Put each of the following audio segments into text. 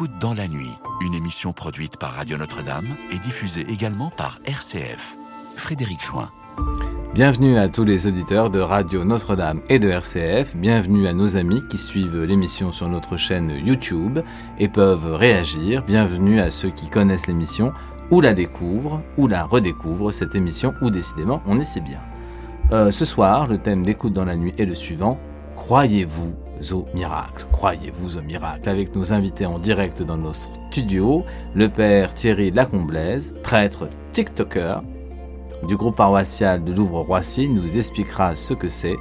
Écoute dans la nuit, une émission produite par Radio Notre-Dame et diffusée également par RCF. Frédéric Chouin. Bienvenue à tous les auditeurs de Radio Notre-Dame et de RCF. Bienvenue à nos amis qui suivent l'émission sur notre chaîne YouTube et peuvent réagir. Bienvenue à ceux qui connaissent l'émission ou la découvrent ou la redécouvrent, cette émission où décidément on est si bien. Euh, ce soir, le thème d'écoute dans la nuit est le suivant. Croyez-vous au miracle Croyez-vous au miracle Avec nos invités en direct dans notre studio, le père Thierry Lacomblaise, prêtre TikToker du groupe paroissial de Louvre-Roissy, nous expliquera ce que c'est,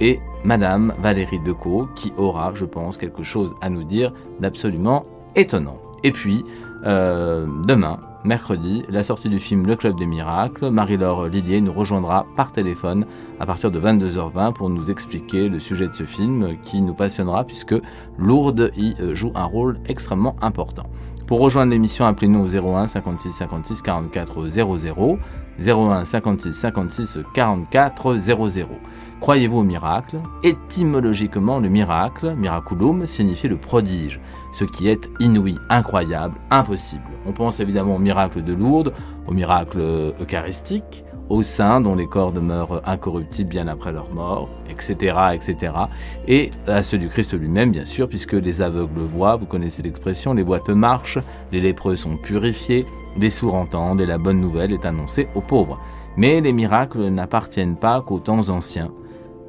et Madame Valérie Decaux, qui aura, je pense, quelque chose à nous dire d'absolument étonnant. Et puis, euh, demain, mercredi, la sortie du film Le Club des Miracles. Marie-Laure Lillier nous rejoindra par téléphone à partir de 22h20 pour nous expliquer le sujet de ce film qui nous passionnera puisque Lourdes y euh, joue un rôle extrêmement important. Pour rejoindre l'émission, appelez-nous au 01 56 56 44 00. 01 56 56 44 00. Croyez-vous au miracle? Étymologiquement, le miracle, miraculum, signifie le prodige, ce qui est inouï, incroyable, impossible. On pense évidemment au miracle de Lourdes, au miracle eucharistique, aux saints dont les corps demeurent incorruptibles bien après leur mort, etc., etc. Et à ceux du Christ lui-même, bien sûr, puisque les aveugles voient, vous connaissez l'expression, les boîtes marchent, les lépreux sont purifiés, les sourds entendent et la bonne nouvelle est annoncée aux pauvres. Mais les miracles n'appartiennent pas qu'aux temps anciens.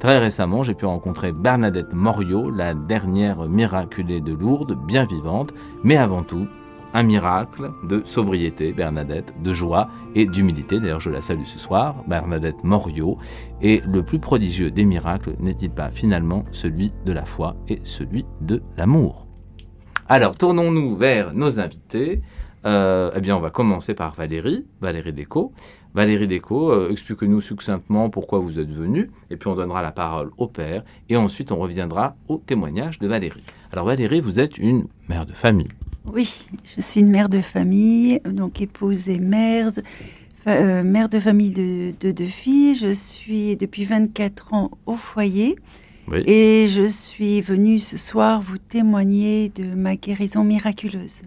Très récemment, j'ai pu rencontrer Bernadette Moriot, la dernière miraculée de Lourdes, bien vivante, mais avant tout, un miracle de sobriété, Bernadette, de joie et d'humilité. D'ailleurs, je la salue ce soir, Bernadette Moriot. Et le plus prodigieux des miracles n'est-il pas finalement celui de la foi et celui de l'amour? Alors, tournons-nous vers nos invités. Euh, eh bien, on va commencer par Valérie, Valérie Déco. Valérie Déco, euh, expliquez-nous succinctement pourquoi vous êtes venue, et puis on donnera la parole au père, et ensuite on reviendra au témoignage de Valérie. Alors Valérie, vous êtes une mère de famille. Oui, je suis une mère de famille, donc épouse et mère, euh, mère de famille de, deux filles. Je suis depuis 24 ans au foyer. Et je suis venue ce soir vous témoigner de ma guérison miraculeuse.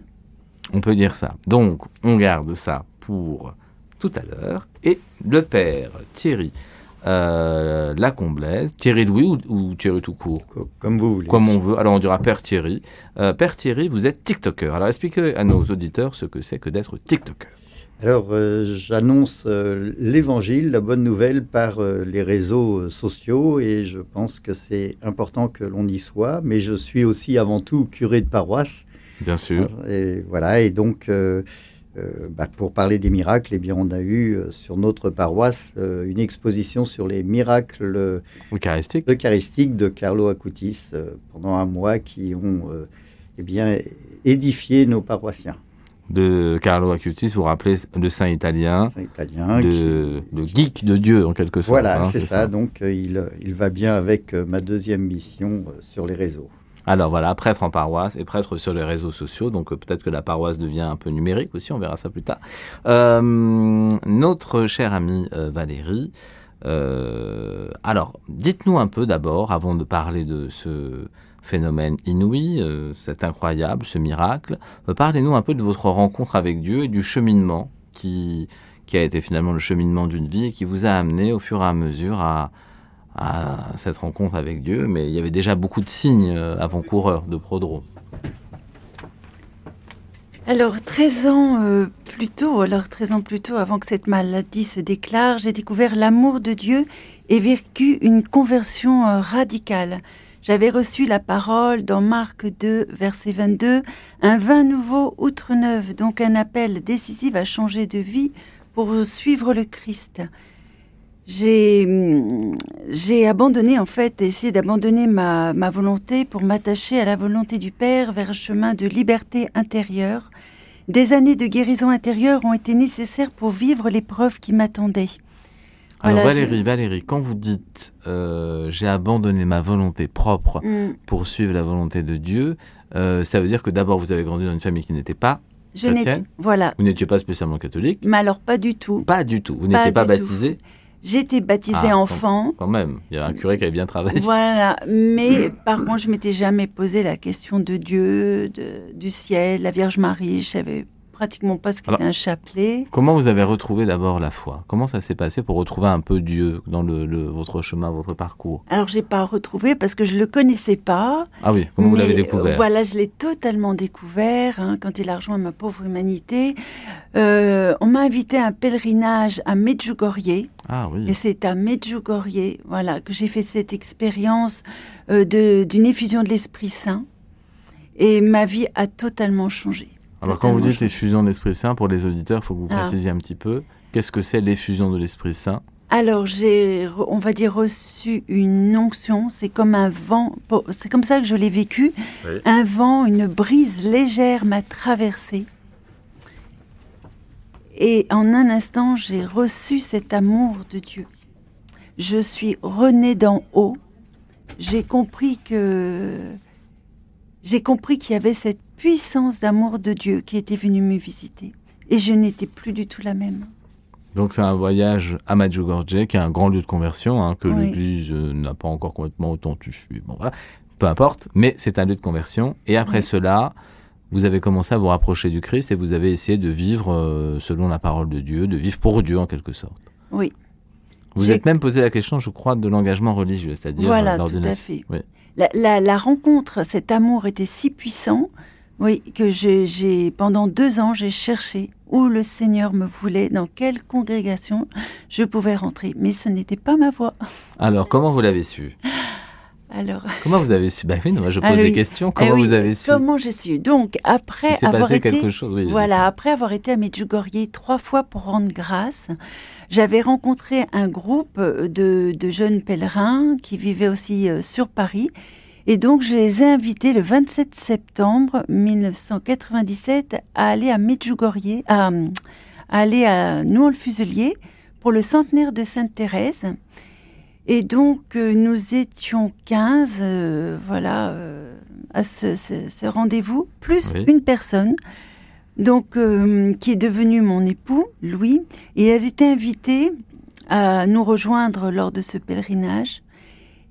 On peut dire ça. Donc, on garde ça pour tout à l'heure. Et le père Thierry euh, Lacomblaise, Thierry Louis ou, Thierry tout court Comme vous voulez. Comme on veut. Alors on dira Père Thierry. Euh, père Thierry, vous êtes TikToker. Alors expliquez à nos auditeurs ce que c'est que d'être TikToker. Alors euh, j'annonce euh, l'évangile, la bonne nouvelle par les réseaux sociaux et je pense que c'est important que l'on y soit. Mais je suis aussi avant tout curé de paroisse. Bien sûr. Et voilà, et donc euh, bah, pour parler des miracles, eh bien, on a eu euh, sur notre paroisse euh, une exposition sur les miracles eucharistiques, de Carlo Acutis pendant un mois qui ont eh bien, édifié nos paroissiens. De Carlo Acutis, vous vous rappelez le saint italien, saint italien le geek de Dieu en quelque sorte. Voilà, hein, c'est ça. Donc il, il, va bien avec ma deuxième mission sur les réseaux. Alors voilà, prêtre en paroisse et prêtre sur les réseaux sociaux, donc euh, peut-être que la paroisse devient un peu numérique aussi, on verra ça plus tard. Euh, notre chère amie euh, Valérie, alors dites-nous un peu d'abord, avant de parler de ce phénomène inouï, c'est incroyable, ce miracle, parlez-nous un peu de votre rencontre avec Dieu et du cheminement qui, qui a été finalement le cheminement d'une vie et qui vous a amené au fur et à mesure à, à cette rencontre avec Dieu, mais il y avait déjà beaucoup de signes euh, avant-coureurs de prodrome. Alors, 13 ans euh, plus tôt, alors 13 ans plus tôt, avant que cette maladie se déclare, j'ai découvert l'amour de Dieu et vécu une conversion euh, radicale. J'avais reçu la parole dans Marc 2, verset 22, un vin nouveau outre neuf, donc un appel décisif à changer de vie pour suivre le Christ j'ai abandonné, en fait, essayé d'abandonner ma, ma, volonté pour m'attacher à la volonté du Père vers un chemin de liberté intérieure. Des années de guérison intérieure ont été nécessaires pour vivre l'épreuve qui m'attendait. Alors Valérie, Valérie, quand vous dites euh, j'ai abandonné ma volonté propre mm. pour suivre la volonté de Dieu, euh, ça veut dire que d'abord vous avez grandi dans une famille qui n'était pas chrétienne. Voilà. Vous n'étiez pas spécialement catholique. Mais alors pas du tout. Pas du tout. Vous n'étiez pas baptisé J'ai été baptisée Ah, enfant. Quand même, il y avait un curé qui avait bien travaillé. Voilà, mais par contre, je m'étais jamais posé la question de Dieu, de- du ciel, la Vierge Marie. Je savais pratiquement pas ce qu'était un chapelet. Comment vous avez retrouvé d'abord la foi? Comment ça s'est passé pour retrouver un peu Dieu dans le, le- votre chemin, votre parcours? Alors, j'ai pas retrouvé parce que je le connaissais pas. Ah oui, comment vous l'avez euh, découvert? Voilà, je l'ai totalement découvert hein, quand il a rejoint ma pauvre humanité. Euh, on m'a invité à un pèlerinage à Medjugorje. Ah oui. Et c'est à Medjugorje, voilà, que j'ai fait cette expérience euh, d'une effusion de l'Esprit Saint. Et ma vie a totalement changé. Alors quand vous dites effusion de l'Esprit Saint, pour les auditeurs, il faut que vous Ah. précisiez un petit peu. Qu'est-ce que c'est l'effusion de l'Esprit Saint? Alors j'ai, on va dire, reçu une onction. C'est comme un vent. C'est comme ça que je l'ai vécu. Oui. Un vent, une brise légère m'a traversée. Et en un instant, j'ai reçu cet amour de Dieu. Je suis renée d'en haut. J'ai compris que j'ai compris qu'il y avait cette puissance d'amour de Dieu qui était venue me visiter. Et je n'étais plus du tout la même. Donc c'est un voyage à Medjugorje, qui est un grand lieu de conversion, hein, que Oui. l'Église euh, n'a pas encore complètement authentifié. Bon voilà, peu importe, mais c'est un lieu de conversion. Et après Oui. cela, vous avez commencé à vous rapprocher du Christ et vous avez essayé de vivre euh, selon la parole de Dieu, de vivre pour Dieu en quelque sorte. Oui. Vous êtes même posé la question, je crois, de l'engagement religieux, c'est-à-dire Voilà, euh, tout à fait. Oui. La, la- la rencontre, cet amour était si puissant, oui, que j'ai, pendant deux ans, j'ai cherché où le Seigneur me voulait, dans quelle congrégation je pouvais rentrer. Mais ce n'était pas ma voie. Alors, comment vous l'avez su? Alors, Comment vous avez su? Ben oui, non, je pose Ah des questions. ah Comment oui, vous avez su? Comment j'ai su? Donc, après Il avoir passé été... quelque chose, oui. Voilà, après avoir été à Medjugorje trois fois pour rendre grâce, j'avais rencontré un groupe de, de jeunes pèlerins qui vivaient aussi euh, sur Paris. Et donc, je les ai invités le 27 septembre 1997 à aller à Medjugorje, à, à aller à Nouol-Fuselier pour le centenaire de Sainte-Thérèse. Et donc, euh, nous étions 15, euh, voilà, euh, à ce, ce- ce rendez-vous, plus Oui. une personne, donc, qui est devenu mon époux, Louis, et avait été invité à nous rejoindre lors de ce pèlerinage.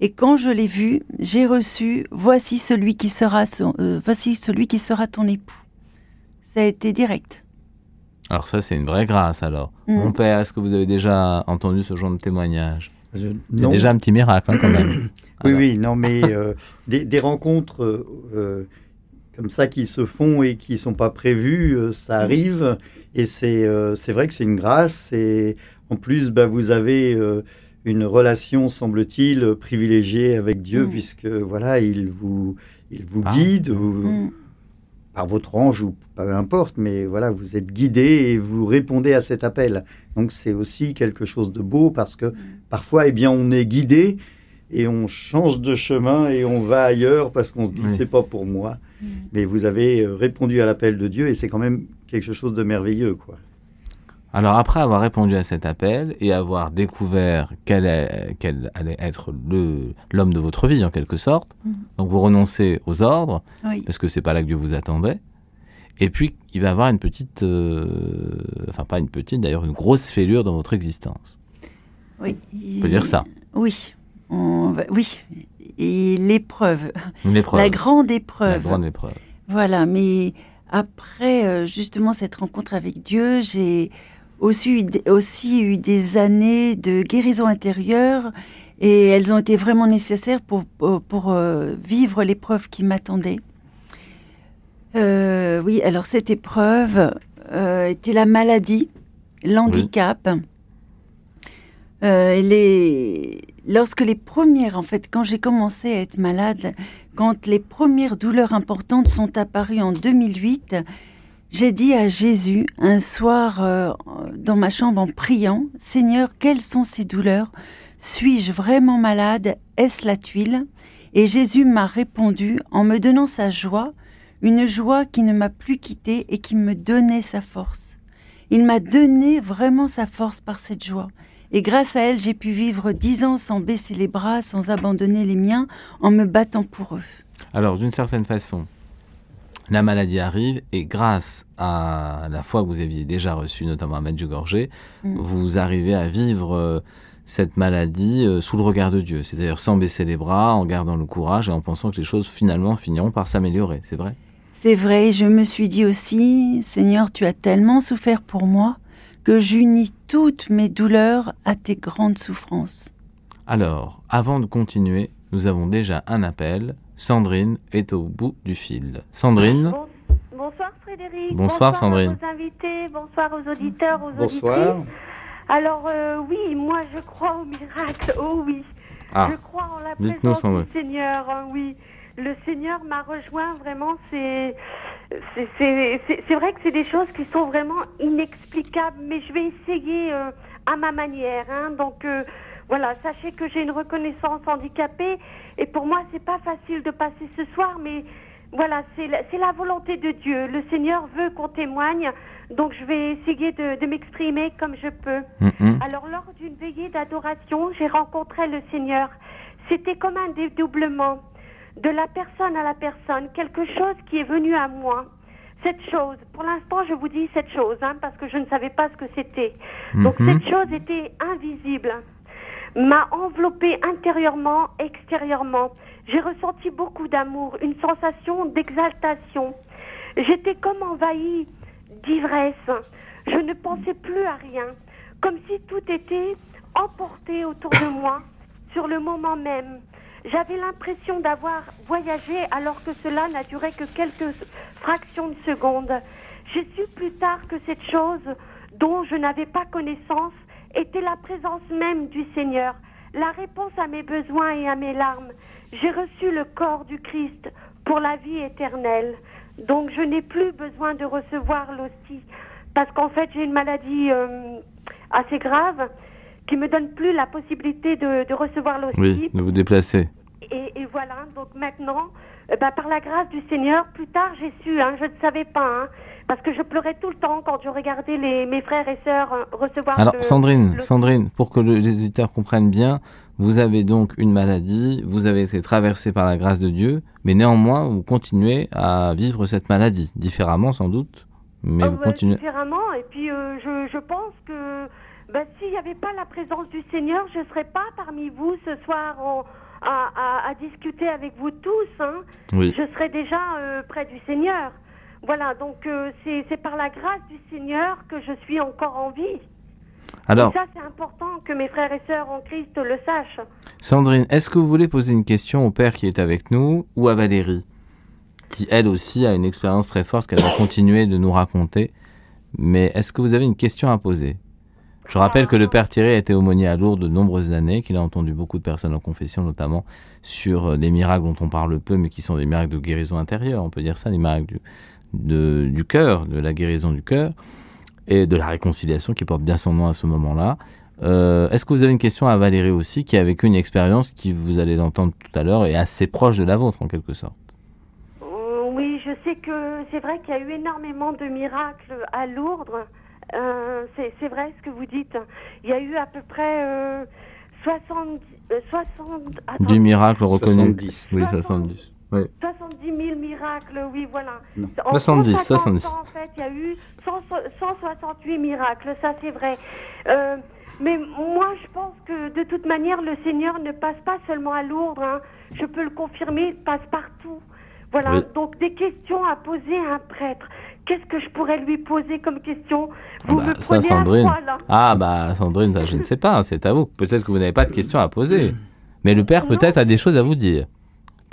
Et quand je l'ai vu, j'ai reçu voici celui qui sera son- euh, voici celui qui sera ton époux. Ça a été direct. Alors ça, c'est une vraie grâce alors. Mm. Mon père, est-ce que vous avez déjà entendu ce genre de témoignage? Je- C'est déjà un petit miracle hein, quand même. Oui, Alors. oui, non, mais euh, des, des rencontres euh, euh, comme ça qui se font et qui ne sont pas prévues, euh, ça arrive. Et c'est euh, c'est vrai que c'est une grâce. Et en plus, bah, vous avez euh, une relation, semble-t-il, privilégiée avec Dieu, Mm. puisque voilà, il vous, il vous Ah. guide ou- Mm. par votre ange ou peu importe, mais voilà, vous êtes guidé et vous répondez à cet appel. Donc c'est aussi quelque chose de beau parce que parfois, eh bien, on est guidé et on change de chemin et on va ailleurs parce qu'on se dit Oui. c'est pas pour moi. Mm. Mais vous avez euh, répondu à l'appel de Dieu et c'est quand même quelque chose de merveilleux, quoi. Alors après avoir répondu à cet appel et avoir découvert quel, est- quel allait être l'homme de votre vie en quelque sorte, Mhm. donc vous renoncez aux ordres Oui. parce que c'est pas là que Dieu vous attendait. Et puis il va y avoir une petite, euh, enfin pas une petite d'ailleurs, une grosse fêlure dans votre existence. Oui. On peut dire ça. Oui. On va- Oui. Et l'épreuve, la grande La épreuve. grande épreuve. Voilà, mais après euh, justement cette rencontre avec Dieu, j'ai aussi aussi eu des années de guérison intérieure et elles ont été vraiment nécessaires pour, pour, pour, euh, vivre l'épreuve qui m'attendait. Euh, oui, alors cette épreuve euh, était la maladie, l'handicap. Les... Lorsque les premières, en fait, quand j'ai commencé à être malade, quand les premières douleurs importantes sont apparues en 2008, j'ai dit à Jésus un soir euh, dans ma chambre en priant, Seigneur, quelles sont ces douleurs? Suis-je vraiment malade? Est-ce la tuile? Et Jésus m'a répondu en me donnant sa joie, une joie qui ne m'a plus quittée et qui me donnait sa force. Il m'a donné vraiment sa force par cette joie. Et grâce à elle, j'ai pu vivre dix ans sans baisser les bras, sans abandonner les miens, en me battant pour eux. Alors d'une certaine façon, la maladie arrive et grâce à la foi que vous aviez déjà reçue, notamment à Medjugorje, Mm. vous arrivez à vivre euh, cette maladie euh, sous le regard de Dieu, c'est-à-dire sans baisser les bras, en gardant le courage et en pensant que les choses finalement finiront par s'améliorer, c'est vrai? C'est vrai, je me suis dit aussi, Seigneur, tu as tellement souffert pour moi que j'unis toutes mes douleurs à tes grandes souffrances. Alors, avant de continuer, nous avons déjà un appel. Sandrine est au bout du fil. Sandrine Bon- bonsoir Frédéric. Bonsoir, Sandrine. à vos invités, bonsoir aux auditeurs, aux Bonsoir. auditrices. Alors euh, oui, moi je crois au miracle, oh oui. Ah, je crois en la présence Sandrine. du Seigneur, hein, oui. Le Seigneur m'a rejoint vraiment, c'est c'est- c'est c'est- c'est vrai que c'est des choses qui sont vraiment inexplicables, mais je vais essayer euh, à ma manière. hein. donc euh, voilà, sachez que j'ai une reconnaissance handicapée et pour moi c'est pas facile de passer ce soir, mais voilà, c'est la, c'est la volonté de Dieu. Le Seigneur veut qu'on témoigne, donc je vais essayer de, de m'exprimer comme je peux. hum. Alors, lors d'une veillée d'adoration, j'ai rencontré le Seigneur. C'était comme un dédoublement de la personne à la personne, quelque chose qui est venu à moi. Cette chose, pour l'instant, je vous dis cette chose, hein, parce que je ne savais pas ce que c'était. Donc, Mhm. cette chose était invisible, m'a enveloppée intérieurement, extérieurement. J'ai ressenti beaucoup d'amour, une sensation d'exaltation. J'étais comme envahie d'ivresse. Je ne pensais plus à rien, comme si tout était emporté autour de moi sur le moment même. J'avais l'impression d'avoir voyagé alors que cela n'a duré que quelques fractions de secondes. J'ai su plus tard que cette chose dont je n'avais pas connaissance était la présence même du Seigneur, la réponse à mes besoins et à mes larmes. J'ai reçu le corps du Christ pour la vie éternelle. Donc je n'ai plus besoin de recevoir l'hostie parce qu'en fait j'ai une maladie euh, assez grave qui me donne plus la possibilité de, de recevoir l'hostie. Oui, de vous déplacer. Et, et voilà, donc maintenant, euh, bah, par la grâce du Seigneur, plus tard j'ai su, hein, je ne savais pas, hein, parce que je pleurais tout le temps quand je regardais les, mes frères et sœurs euh, recevoir Alors, le- Sandrine, le- Sandrine, pour que le- les auditeurs comprennent bien, vous avez donc une maladie, vous avez été traversé par la grâce de Dieu, mais néanmoins, vous continuez à vivre cette maladie, différemment sans doute, mais Oh, vous bah, continuez. différemment, et puis euh, je, je pense que bah, s'il n'y avait pas la présence du Seigneur, je ne serais pas parmi vous ce soir en- à, à- à discuter avec vous tous. Hein. Oui. je serais déjà euh, près du Seigneur. Voilà, donc euh, c'est par la grâce du Seigneur que je suis encore en vie. Alors, Et ça, c'est important que mes frères et sœurs en Christ le sachent. Sandrine, est-ce que vous voulez poser une question au père qui est avec nous ou à Valérie, qui elle aussi a une expérience très forte qu'elle va continuer de nous raconter, mais est-ce que vous avez une question à poser? Je rappelle que le père Thierry a été aumônier à Lourdes de nombreuses années, qu'il a entendu beaucoup de personnes en confession, notamment sur euh, des miracles dont on parle peu, mais qui sont des miracles de guérison intérieure, on peut dire ça, des miracles du, de- du cœur, de la guérison du cœur et de la réconciliation qui porte bien son nom à ce moment-là. Euh, Est-ce que vous avez une question à Valérie aussi, qui a vécu une expérience qui, vous allez l'entendre tout à l'heure, est assez proche de la vôtre en quelque sorte? Euh, oui, je sais que c'est vrai qu'il y a eu énormément de miracles à Lourdes. Euh, c'est c'est vrai ce que vous dites. Il y a eu à peu près euh, 70, euh, 60, attends, 10 miracles reconnus. 70. Oui, 60. 70. Oui. 70 000 miracles, oui, voilà. Non. En 70, 150 70. ans, en fait, il y a eu 100 168 miracles, ça c'est vrai. Euh, mais moi, je pense que de toute manière, le Seigneur ne passe pas seulement à Lourdes. hein. Je peux le confirmer, il passe partout. Voilà, Oui. donc des questions à poser à un prêtre. Qu'est-ce que je pourrais lui poser comme question? Ah Vous bah, me ça, prenez à Sandrine. froid, là. Ah bah Sandrine, ça, je ne sais pas, c'est à vous. Peut-être que vous n'avez pas de questions à poser. Mais le père peut-être a des choses à vous dire.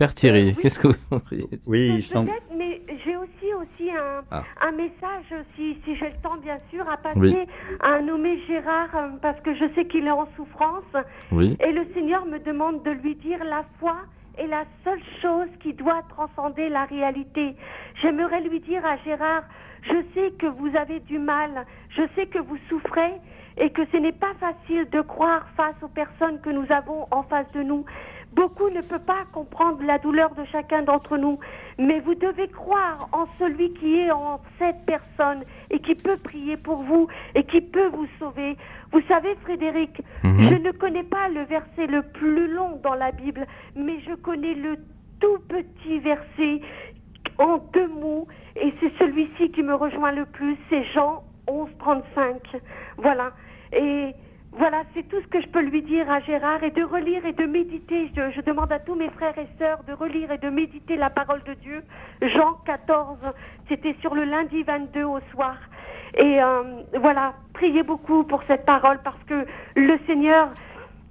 Père Thierry, oui. qu'est-ce que vous Oui, Pe- sans- Peut-être, mais j'ai aussi, aussi un, Ah. un message, si, si j'ai le temps, bien sûr, à passer Oui. à un nommé Gérard, euh, parce que je sais qu'il est en souffrance. Oui. Et le Seigneur me demande de lui dire la foi est la seule chose qui doit transcender la réalité. J'aimerais lui dire à Gérard, je sais que vous avez du mal, je sais que vous souffrez et que ce n'est pas facile de croire face aux personnes que nous avons en face de nous. Beaucoup ne peuvent pas comprendre la douleur de chacun d'entre nous, mais vous devez croire en celui qui est en cette personne et qui peut prier pour vous et qui peut vous sauver. Vous savez, Frédéric, Mhm. je ne connais pas le verset le plus long dans la Bible, mais je connais le tout petit verset en deux mots, et c'est celui-ci qui me rejoint le plus, c'est Jean 11, 35. Voilà. Et voilà, c'est tout ce que je peux lui dire à Gérard et de relire et de méditer. Je, je, demande à tous mes frères et sœurs de relire et de méditer la parole de Dieu. Jean 14, c'était sur le lundi 22 au soir. Et euh, voilà, priez beaucoup pour cette parole parce que le Seigneur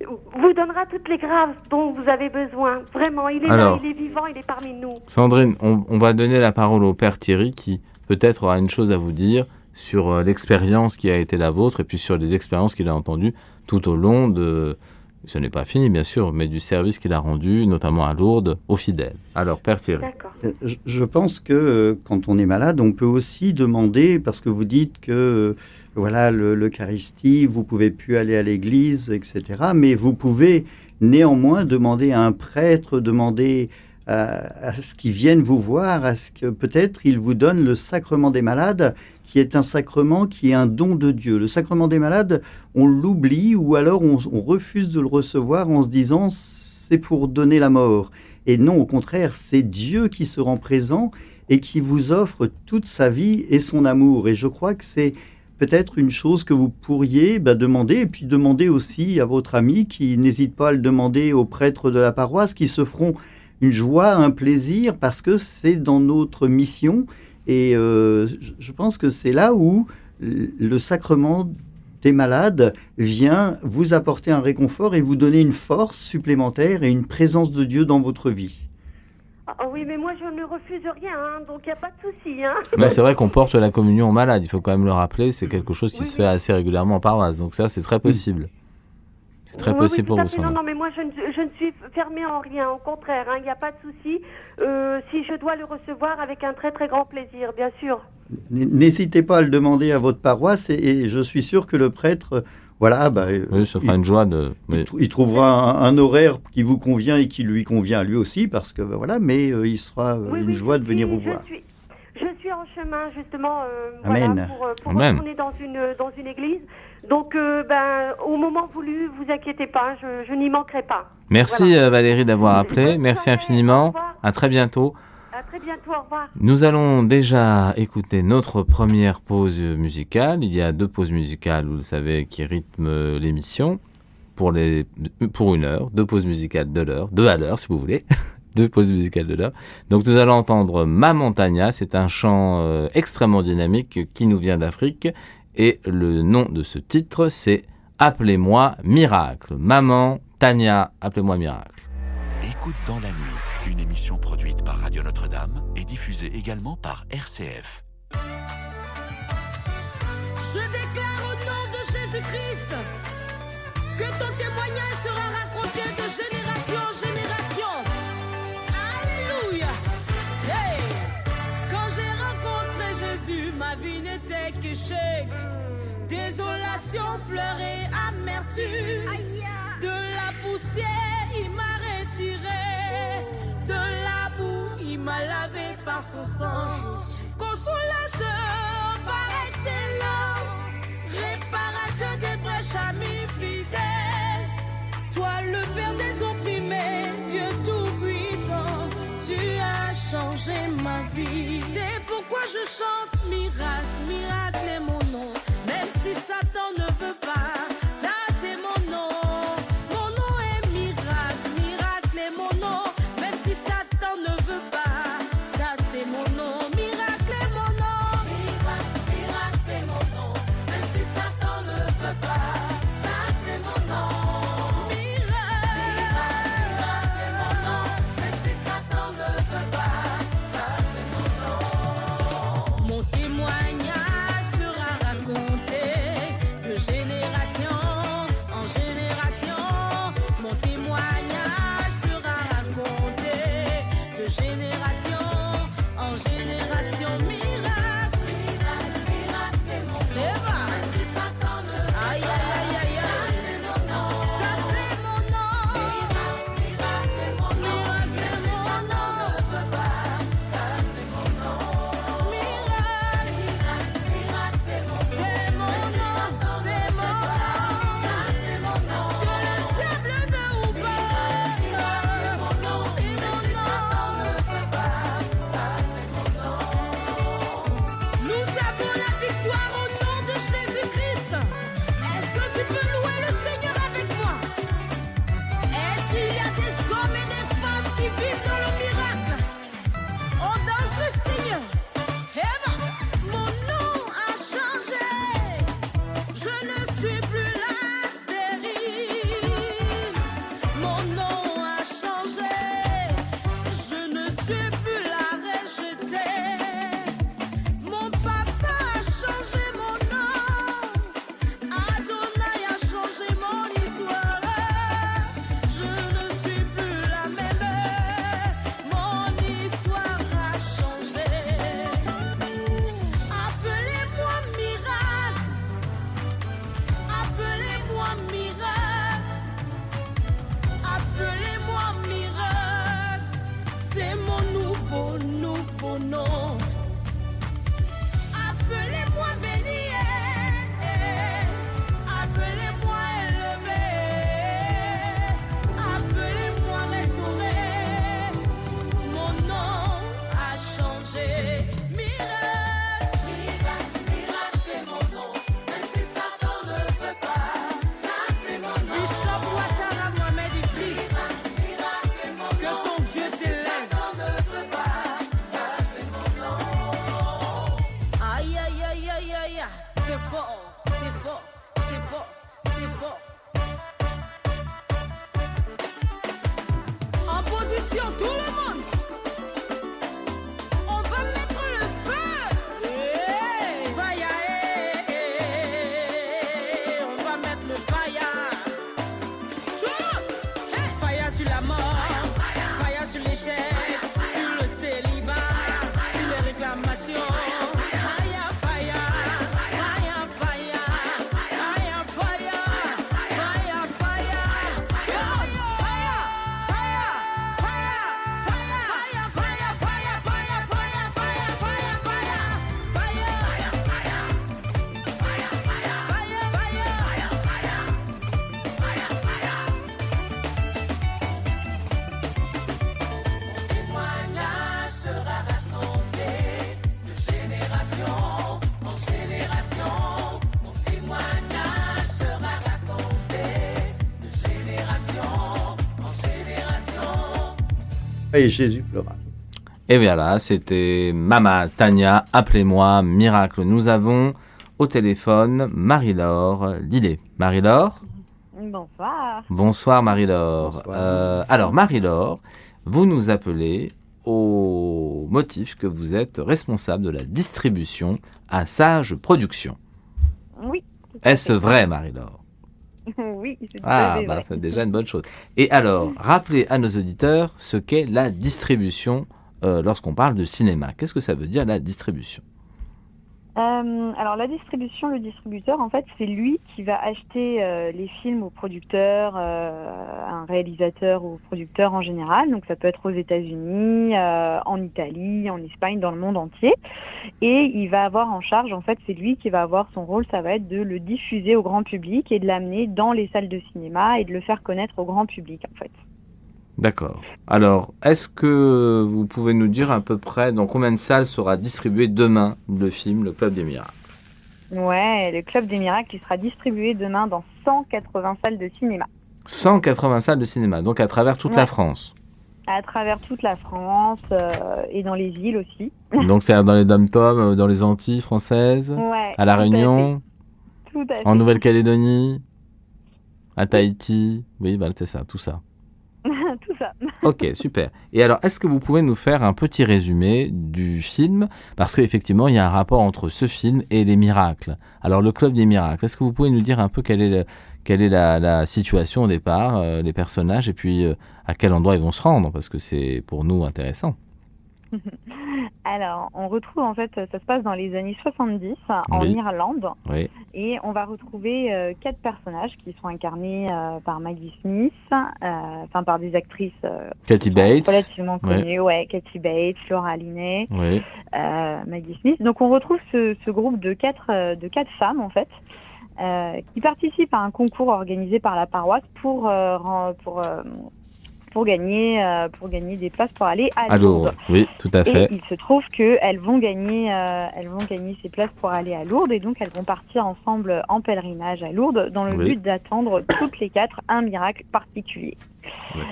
vous donnera toutes les grâces dont vous avez besoin. Vraiment, il est là, il est vivant, il est parmi nous. Sandrine, on, on va donner la parole au Père Thierry qui peut-être aura une chose à vous dire sur euh, l'expérience qui a été la vôtre et puis sur les expériences qu'il a entendues tout au long de, ce n'est pas fini bien sûr, mais du service qu'il a rendu, notamment à Lourdes, aux fidèles. Alors, Père Thierry. Euh, je pense que euh, quand on est malade, on peut aussi demander, parce que vous dites que voilà l'Eucharistie, vous pouvez plus aller à l'église, etc. Mais vous pouvez néanmoins demander à un prêtre, demander à, à ce qu'il vienne vous voir, à ce que peut-être il vous donne le sacrement des malades qui est un sacrement qui est un don de Dieu. Le sacrement des malades, on l'oublie ou alors on, refuse de le recevoir en se disant c'est pour donner la mort. Et non, au contraire, c'est Dieu qui se rend présent et qui vous offre toute sa vie et son amour. Et je crois que c'est peut-être une chose que vous pourriez bah, demander, et puis demander aussi à votre ami qui n'hésite pas à le demander aux prêtres de la paroisse, qui se feront une joie, un plaisir, parce que c'est dans notre mission et euh, je pense que c'est là où le sacrement des malades vient vous apporter un réconfort et vous donner une force supplémentaire et une présence de Dieu dans votre vie. Ah oui, mais moi je ne refuse rien, hein, donc il n'y a pas de souci. Hein. Mais c'est vrai qu'on porte la communion aux malades, il faut quand même le rappeler, c'est quelque chose qui se fait assez régulièrement en paroisse, donc ça c'est très possible. C'est très possible pour vous. Non, non, mais moi je ne, je ne, suis fermée en rien, au contraire, hein, il n'y a pas de souci. Euh, si je dois le recevoir avec un très très grand plaisir, bien sûr. N'hésitez pas à le demander à votre paroisse et, je suis sûr que le prêtre, voilà, bah, oui, ça fera une joie de. Il, trouvera un, horaire qui vous convient et qui lui convient à lui aussi, parce que bah, voilà, mais euh, il sera euh, une joie de venir vous voir. je suis en chemin justement Voilà, pour, pour retourner dans une dans une église. Donc, euh, ben, au moment voulu, vous inquiétez pas, je, n'y manquerai pas. Merci euh, Valérie d'avoir appelé. Merci infiniment. À très bientôt. À très bientôt. Au revoir. Nous allons déjà écouter notre première pause musicale. Il y a deux pauses musicales, vous le savez, qui rythment l'émission pour les pour une heure. Deux pauses musicales de l'heure, deux à l'heure si vous voulez. deux pauses musicales de l'heure. Donc nous allons entendre Ma Montagna, c'est un chant euh, extrêmement dynamique qui nous vient d'Afrique et le nom de ce titre, c'est Appelez-moi Miracle. Maman, Tania, appelez-moi Miracle. Écoute dans la nuit, une émission produite par Radio Notre-Dame et diffusée également par RCF. Je déclare au nom de Jésus-Christ que ton Pleurs et amertume. De la poussière, il m'a retiré. De la boue, il m'a lavé par son sang. Consolateur par excellence. Réparateur des brèches, amis fidèles. Toi, le Père des opprimés, Dieu tout-puissant. Tu as changé ma vie. C'est pourquoi je chante miracle, miracle est mon nom si Satan ne Et Jésus pleura. Et bien là, c'était Mama Tania, appelez-moi Miracle. Nous avons au téléphone Marie-Laure Lillet. Marie-Laure Bonsoir. Bonsoir Marie-Laure. Bonsoir. Euh, alors Marie-Laure, vous nous appelez au motif que vous êtes responsable de la distribution à Sage Productions. Oui. Est-ce vrai Marie-Laure? Oui, c'est Ah, bah, vrai. c'est déjà une bonne chose. Et alors, rappelez à nos auditeurs ce qu'est la distribution euh, lorsqu'on parle de cinéma. Qu'est-ce que ça veut dire la distribution? Euh, alors la distribution, le distributeur, en fait, c'est lui qui va acheter euh, les films au producteur, euh, un réalisateur ou au producteur en général. Donc ça peut être aux États-Unis, en Italie, en Espagne, dans le monde entier. Et il va avoir en charge, en fait, c'est lui qui va avoir son rôle, ça va être de le diffuser au grand public et de l'amener dans les salles de cinéma et de le faire connaître au grand public, en fait. D'accord. Alors, est-ce que vous pouvez nous dire à peu près dans combien de salles sera distribué demain le film Le Club des Miracles? Ouais, le Club des Miracles, il sera distribué demain dans 180 salles de cinéma. 180 salles de cinéma, donc à travers toute la. France. à travers toute la France euh, et dans les îles aussi. Donc c'est dans les dom-toms, euh, dans les Antilles françaises, Ouais, à La Réunion, fait, Tout à fait. en Nouvelle-Calédonie, à Tahiti. Oui, voilà, c'est ça, tout ça. tout ça. Ok, super. Et alors, est-ce que vous pouvez nous faire un petit résumé du film? Parce qu'effectivement, il y a un rapport entre ce film et les miracles. Alors, le Club des Miracles, est-ce que vous pouvez nous dire un peu quelle est, le- quelle est la, la situation au départ, euh, les personnages, et puis euh, à quel endroit ils vont se rendre? Parce que c'est pour nous intéressant. Alors, on retrouve en fait, ça se passe dans les années 70 en Oui. Irlande Oui, et on va retrouver euh, quatre personnages qui sont incarnés euh, par Maggie Smith, euh, enfin par des actrices sont Bates. relativement Ouais. connues, ouais, Kathy Bates, Laura Linney, Oui, Maggie Smith. Donc on retrouve ce, ce groupe de quatre, de quatre femmes en fait, qui participent à un concours organisé par la paroisse pour, pour, pour, gagner, euh, pour gagner des places pour aller à, à Lourdes. Lourdes. Oui, tout à Et fait. il se trouve qu'elles vont gagner, euh, elles vont gagner ces places pour aller à Lourdes et donc elles vont partir ensemble en pèlerinage à Lourdes dans le Oui. but d'attendre toutes les quatre un miracle particulier.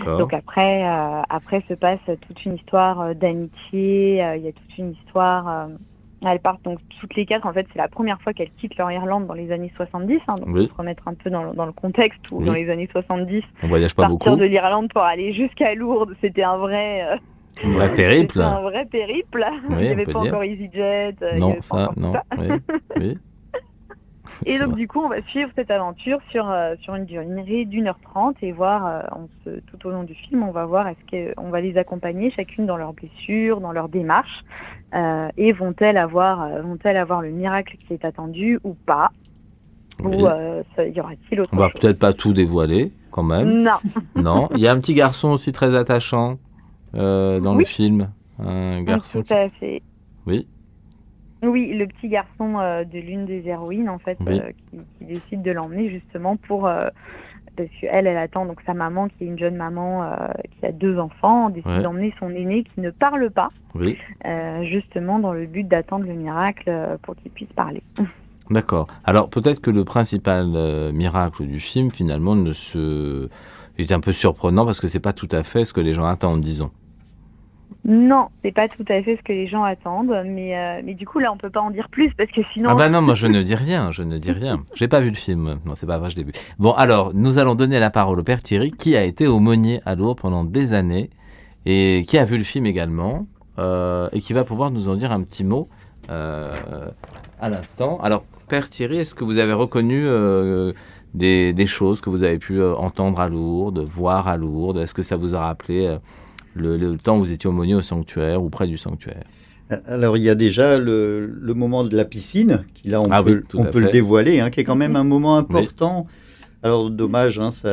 Donc après, euh, après se passe toute une histoire euh, d'amitié. euh, Il y a toute une histoire. Euh, elles partent donc toutes les quatre. En fait, c'est la première fois qu'elles quittent leur Irlande dans les années 70. hein, donc Oui. pour se remettre un peu dans, le- dans le contexte où Oui. dans les années 70, On voyage pas partir beaucoup. de l'Irlande pour aller jusqu'à Lourdes, c'était un vrai. euh, Un vrai périple. un vrai périple. Oui, il n'y on avait pas dire. encore EasyJet. euh, Non, ça, non. ça. Oui. oui. Et donc du coup, on va suivre cette aventure sur euh, sur une durée d'une heure trente et voir euh, on se, tout au long du film, on va voir est-ce qu'on va les accompagner chacune dans leurs blessures, dans leur démarche, euh, et vont-elles avoir euh, vont-elles avoir le miracle qui est attendu ou pas, Oui. ou euh, y aura-t-il autre On va peut-être pas tout dévoiler, quand même. Non, Non, il y a un petit garçon aussi très attachant euh, dans le film. Un garçon. tout à fait. Oui, Oui, le petit garçon euh, de l'une des héroïnes, en fait, Oui. euh, qui, qui décide de l'emmener justement pour. euh, parce qu'elle, elle attend donc sa maman, qui est une jeune maman euh, qui a deux enfants, décide Ouais. d'emmener son aîné qui ne parle pas, oui, euh, justement dans le but d'attendre le miracle euh, pour qu'il puisse parler. d'accord. Alors peut-être que le principal miracle du film, finalement, ne se... est un peu surprenant parce que c'est pas tout à fait ce que les gens attendent, disons. Non, c'est pas tout à fait ce que les gens attendent, mais, euh, mais du coup là on peut pas en dire plus parce que sinon. Ah bah non, moi je ne dis rien, je ne dis rien. J'ai pas vu le film, non c'est pas vrai, je l'ai vu. Bon alors, nous allons donner la parole au père Thierry qui a été aumônier à Lourdes pendant des années et qui a vu le film également euh, et qui va pouvoir nous en dire un petit mot euh, à l'instant. Alors père Thierry, est-ce que vous avez reconnu des, des choses que vous avez pu entendre à Lourdes, voir à Lourdes? Est-ce que ça vous a rappelé le, le temps où vous étiez aumônier au sanctuaire ou près du sanctuaire Alors, il y a déjà le, le moment de la piscine, qui là, on Ah peut, oui, tout on à peut le dévoiler, hein, qui est quand même un moment important. Alors, dommage, hein, ça,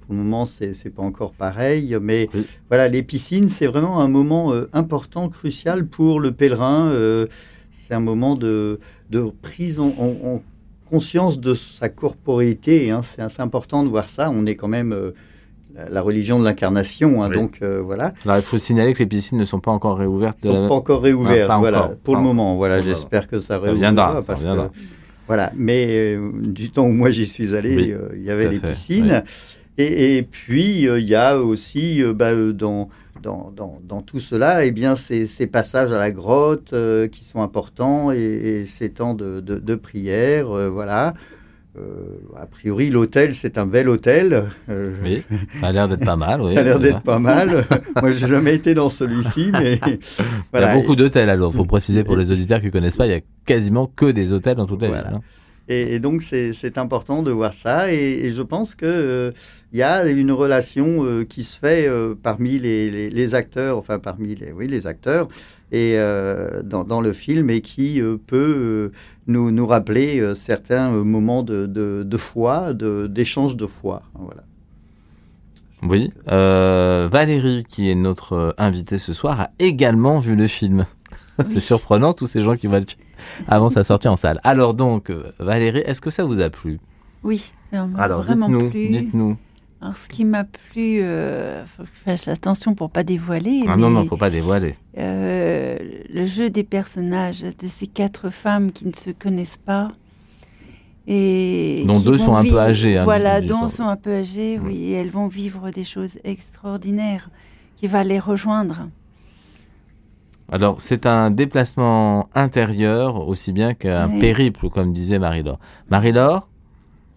pour le moment, c'est pas encore pareil, mais Oui. voilà, les piscines, c'est vraiment un moment euh, important, crucial pour le pèlerin. euh, c'est un moment de, de prise en, en- en conscience de sa corporéité. hein. c'est important de voir ça. On est quand même euh, la, la religion de l'incarnation, hein, Oui. donc euh, voilà. Alors il faut signaler que les piscines ne sont pas encore réouvertes. sont la- pas encore réouverts, Ah, pas voilà, encore, pour le moment. Voilà, Bon, j'espère que ça réouvrira. ça viendra. voilà, mais euh, du temps où moi j'y suis allé, Oui, euh, il y avait les fait, piscines. Et, et puis euh, il y a aussi euh, bah, euh, dans, dans, dans, dans tout cela, eh bien, ces, ces passages à la grotte euh, qui sont importants et, et ces temps de, de, de prière, euh, voilà. Euh, a priori, l'hôtel, c'est un bel hôtel. Euh, Oui, ça a l'air d'être pas mal. Oui, ça a l'air d'être pas mal. Moi, j'ai jamais été dans celui-ci, mais voilà. Il y a beaucoup d'hôtels alors. Il faut préciser pour les auditeurs qui ne connaissent pas, il y a quasiment que des hôtels dans toute la Voilà. ville. hein. Et, et donc, c'est important de voir ça. Et, et je pense qu'il il y a une relation euh, qui se fait euh, parmi les, les- les acteurs, enfin, parmi les, oui, les acteurs, et euh, dans, dans le film, et qui euh, peut euh, nous, nous rappeler euh, certains euh, moments de, de, de foi, de- d'échange de, foi. Voilà. Oui. Euh, Valérie, qui est notre invitée ce soir, a également vu le film. C'est Oui. surprenant, tous ces gens qui voient le film avant sa sortie en salle. Alors donc, Valérie, est-ce que ça vous a plu? Oui, ça m'a Alors vraiment dites-nous, plu. dites-nous. Alors, ce qui m'a plu, euh, faut que je fasse attention pour pas dévoiler. Ah mais, non, non, faut pas dévoiler. euh, le jeu des personnages de ces quatre femmes qui ne se connaissent pas. Et Dont deux sont un peu âgées, hein, voilà, dont sont un peu âgées, oui, et elles vont vivre des choses extraordinaires qui va les rejoindre. Alors, c'est un déplacement intérieur aussi bien qu'un Oui. périple, comme disait Marie-Laure. Marie-Laure,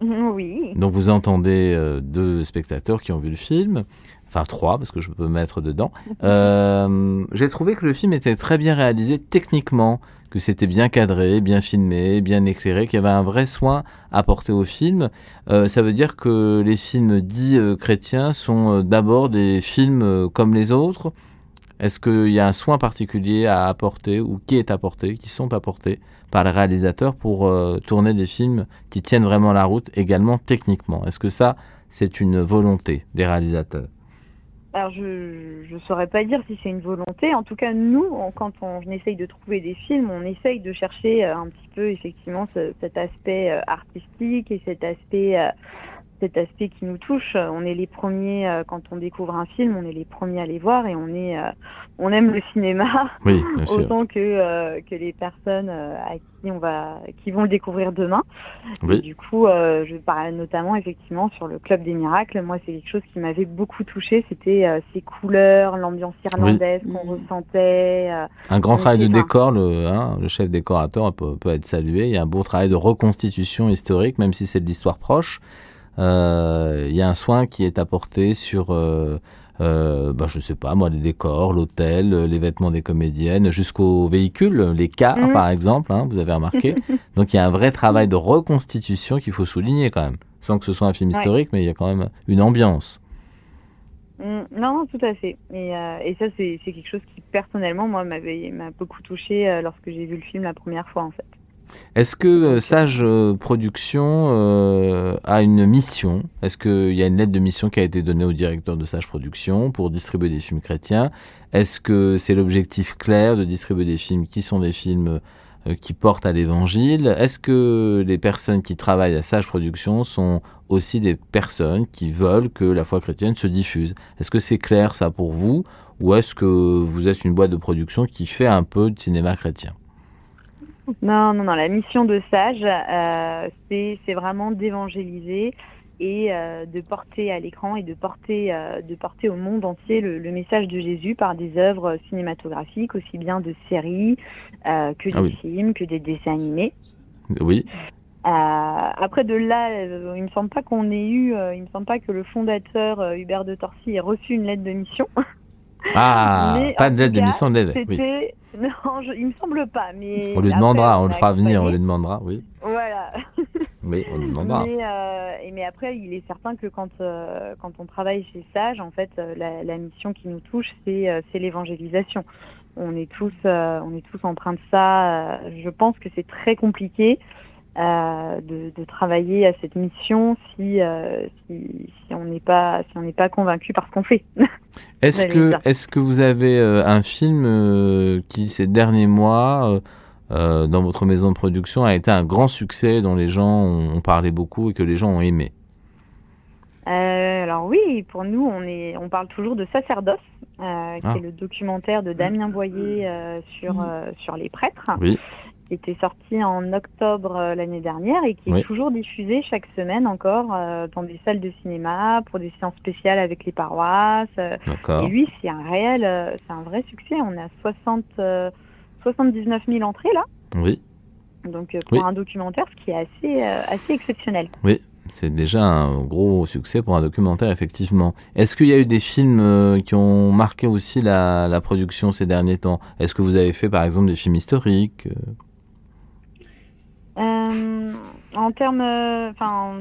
Oui. donc vous entendez euh, deux spectateurs qui ont vu le film, enfin trois, parce que je peux me mettre dedans. Euh, J'ai trouvé que le film était très bien réalisé techniquement, que c'était bien cadré, bien filmé, bien éclairé, qu'il y avait un vrai soin apporté au film. Euh, ça veut dire que les films dits chrétiens sont d'abord des films comme les autres. Est-ce qu'il y a un soin particulier à apporter ou qui est apporté, qui sont apportés? Par les réalisateurs pour euh, tourner des films qui tiennent vraiment la route également techniquement Est-ce que ça, c'est une volonté des réalisateurs? Alors, je ne saurais pas dire si c'est une volonté. En tout cas, nous, on- quand on essaye de trouver des films, on essaye de chercher euh, un petit peu, effectivement, ce- cet aspect euh, artistique et cet aspect, cet aspect qui nous touche. On est les premiers, euh, quand on découvre un film, on est les premiers à les voir et on, est, euh, on aime le cinéma Oui, autant que, euh, que les personnes euh, à qui, on va, qui vont le découvrir demain. Et du coup, euh, je parlais notamment effectivement sur le Club des Miracles. Moi, c'est quelque chose qui m'avait beaucoup touché. C'était euh, ces couleurs, l'ambiance irlandaise qu'on Mhm. ressentait. euh, Un grand travail de enfin, décor, le, hein, le chef décorateur peut, peut être salué. Il y a un beau travail de reconstitution historique, même si c'est de l'histoire proche. Euh, il y a un soin qui est apporté sur, euh, euh, bah, je sais pas moi, les décors, l'hôtel, les vêtements des comédiennes, jusqu'aux véhicules, les cars Mhm. par exemple, hein, vous avez remarqué. Donc il y a un vrai travail de reconstitution qu'il faut souligner quand même. Sans que ce soit un film Ouais. historique, mais il y a quand même une ambiance. mm, non, non, tout à fait. Et, euh, et ça, c'est quelque chose qui personnellement, moi, m'avait m'a beaucoup touché euh, lorsque j'ai vu le film la première fois, en fait. Est-ce que euh, Sage euh, Production euh, a une mission? Est-ce qu'il y a une lettre de mission qui a été donnée au directeur de Sage Production pour distribuer des films chrétiens? Est-ce que c'est l'objectif clair de distribuer des films qui sont des films qui portent à l'évangile? Est-ce que les personnes qui travaillent à Sage Production sont aussi des personnes qui veulent que la foi chrétienne se diffuse? Est-ce que c'est clair ça pour vous? Ou est-ce que vous êtes une boîte de production qui fait un peu de cinéma chrétien? Non, non, non. La mission de Sage, euh, c'est vraiment d'évangéliser et euh, de porter à l'écran et de porter, euh, de porter au monde entier le, le message de Jésus par des œuvres cinématographiques, aussi bien de séries que des Ah oui. films, que des dessins animés. Oui. Après de là, il me semble pas qu'on ait eu, il me semble pas que le fondateur Hubert de Torcy ait reçu une lettre de mission. Ah, Mais pas de lettre de cas, mission de l'évêque, oui. Non, je- il me semble pas, mais On lui après, demandera, on le fera venir, on lui demandera, oui. Voilà. Oui, on lui demandera. Mais, euh, mais après, il est certain que quand, euh, quand on travaille chez Sage, en fait, euh, la, la mission qui nous touche, c'est l'évangélisation. On est tous, euh, on est tous empreints de ça. je pense que c'est très compliqué de, de travailler à cette mission si, euh, si, si on n'est pas, si on n'est pas convaincu par ce qu'on fait. Est-ce que, est-ce que vous avez euh, un film euh, qui, ces derniers mois, dans votre maison de production, a été un grand succès, dont les gens ont, ont parlé beaucoup et que les gens ont aimé? Alors oui, pour nous, on, est, on parle toujours de Sacerdoce, qui Ah. est le documentaire de Damien Boyer sur, euh, sur les prêtres, Oui. Qui était sorti en octobre euh, l'année dernière et qui Oui. est toujours diffusé chaque semaine encore euh, dans des salles de cinéma pour des séances spéciales avec les paroisses. euh, D'accord. et lui, c'est un réel, euh, c'est un vrai succès. On a 60, euh, 79 000 entrées là, Oui, donc pour Oui. un documentaire, ce qui est assez, assez exceptionnel. c'est déjà un gros succès pour un documentaire, effectivement. Est-ce qu'il y a eu des films qui ont marqué aussi la, la production ces derniers temps? Est-ce que vous avez fait, par exemple, des films historiques euh, en termes, euh,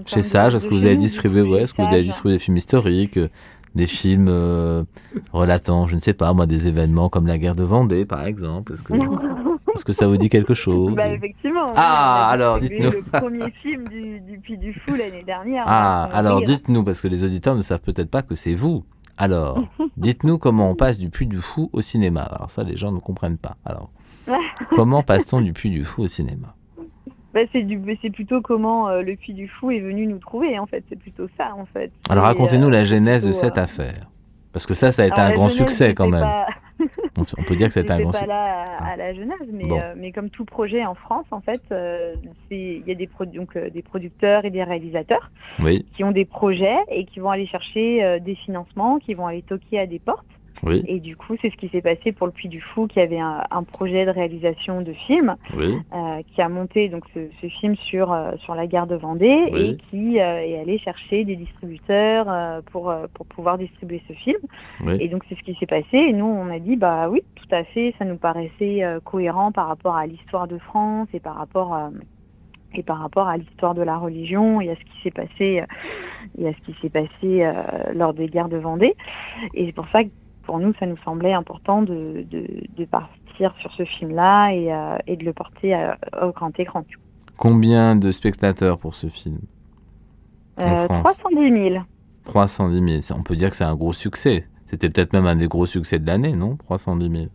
Chez Sage, est-ce que vous avez distribué, ouais, est-ce que vous avez distribué des films historiques, euh, des films euh, relatant, je ne sais pas, moi, des événements comme la guerre de Vendée, par exemple Est-ce que, est-ce que ça vous dit quelque chose Bah effectivement. Ah, alors, dites-nous. Le premier film du, du Puy du Fou l'année dernière. Ah, alors dites-nous, parce que les auditeurs ne savent peut-être pas que c'est vous. Alors, dites-nous comment on passe du Puy du Fou au cinéma. Alors ça, les gens ne comprennent pas. Alors, comment passe-t-on du Puy du Fou au cinéma? Bah, c'est du, c'est plutôt comment euh, le Puy du Fou est venu nous trouver. En fait, c'est plutôt ça en fait. Alors racontez-nous euh, la genèse de cette euh, affaire. Parce que ça, ça a été alors, un grand genèse, succès quand même. pas- On, peut dire que c'était un grand pas succès. là à, à la genèse, mais, Bon. mais comme tout projet en France, en fait, il y a des, donc, des producteurs et des réalisateurs Oui, qui ont des projets et qui vont aller chercher des financements, qui vont aller toquer à des portes. Oui, Et du coup, c'est ce qui s'est passé pour le Puy du Fou, qui avait un, un projet de réalisation de film, oui, euh, qui a monté donc ce, ce film sur euh, sur la guerre de Vendée Oui. et qui euh, est allé chercher des distributeurs pour pour pouvoir distribuer ce film. Et donc c'est ce qui s'est passé. Et nous, on a dit bah oui, tout à fait, ça nous paraissait cohérent par rapport à l'histoire de France et par rapport et par rapport à l'histoire de la religion et à ce qui s'est passé et à ce qui s'est passé lors des guerres de Vendée. Et c'est pour ça que pour nous, ça nous semblait important de, de, de partir sur ce film-là et, euh, et de le porter à- au grand écran. Combien de spectateurs pour ce film Euh, France. 310 000. 310 000. Ça, On peut dire que c'est un gros succès. C'était peut-être même un des gros succès de l'année, non 310 000.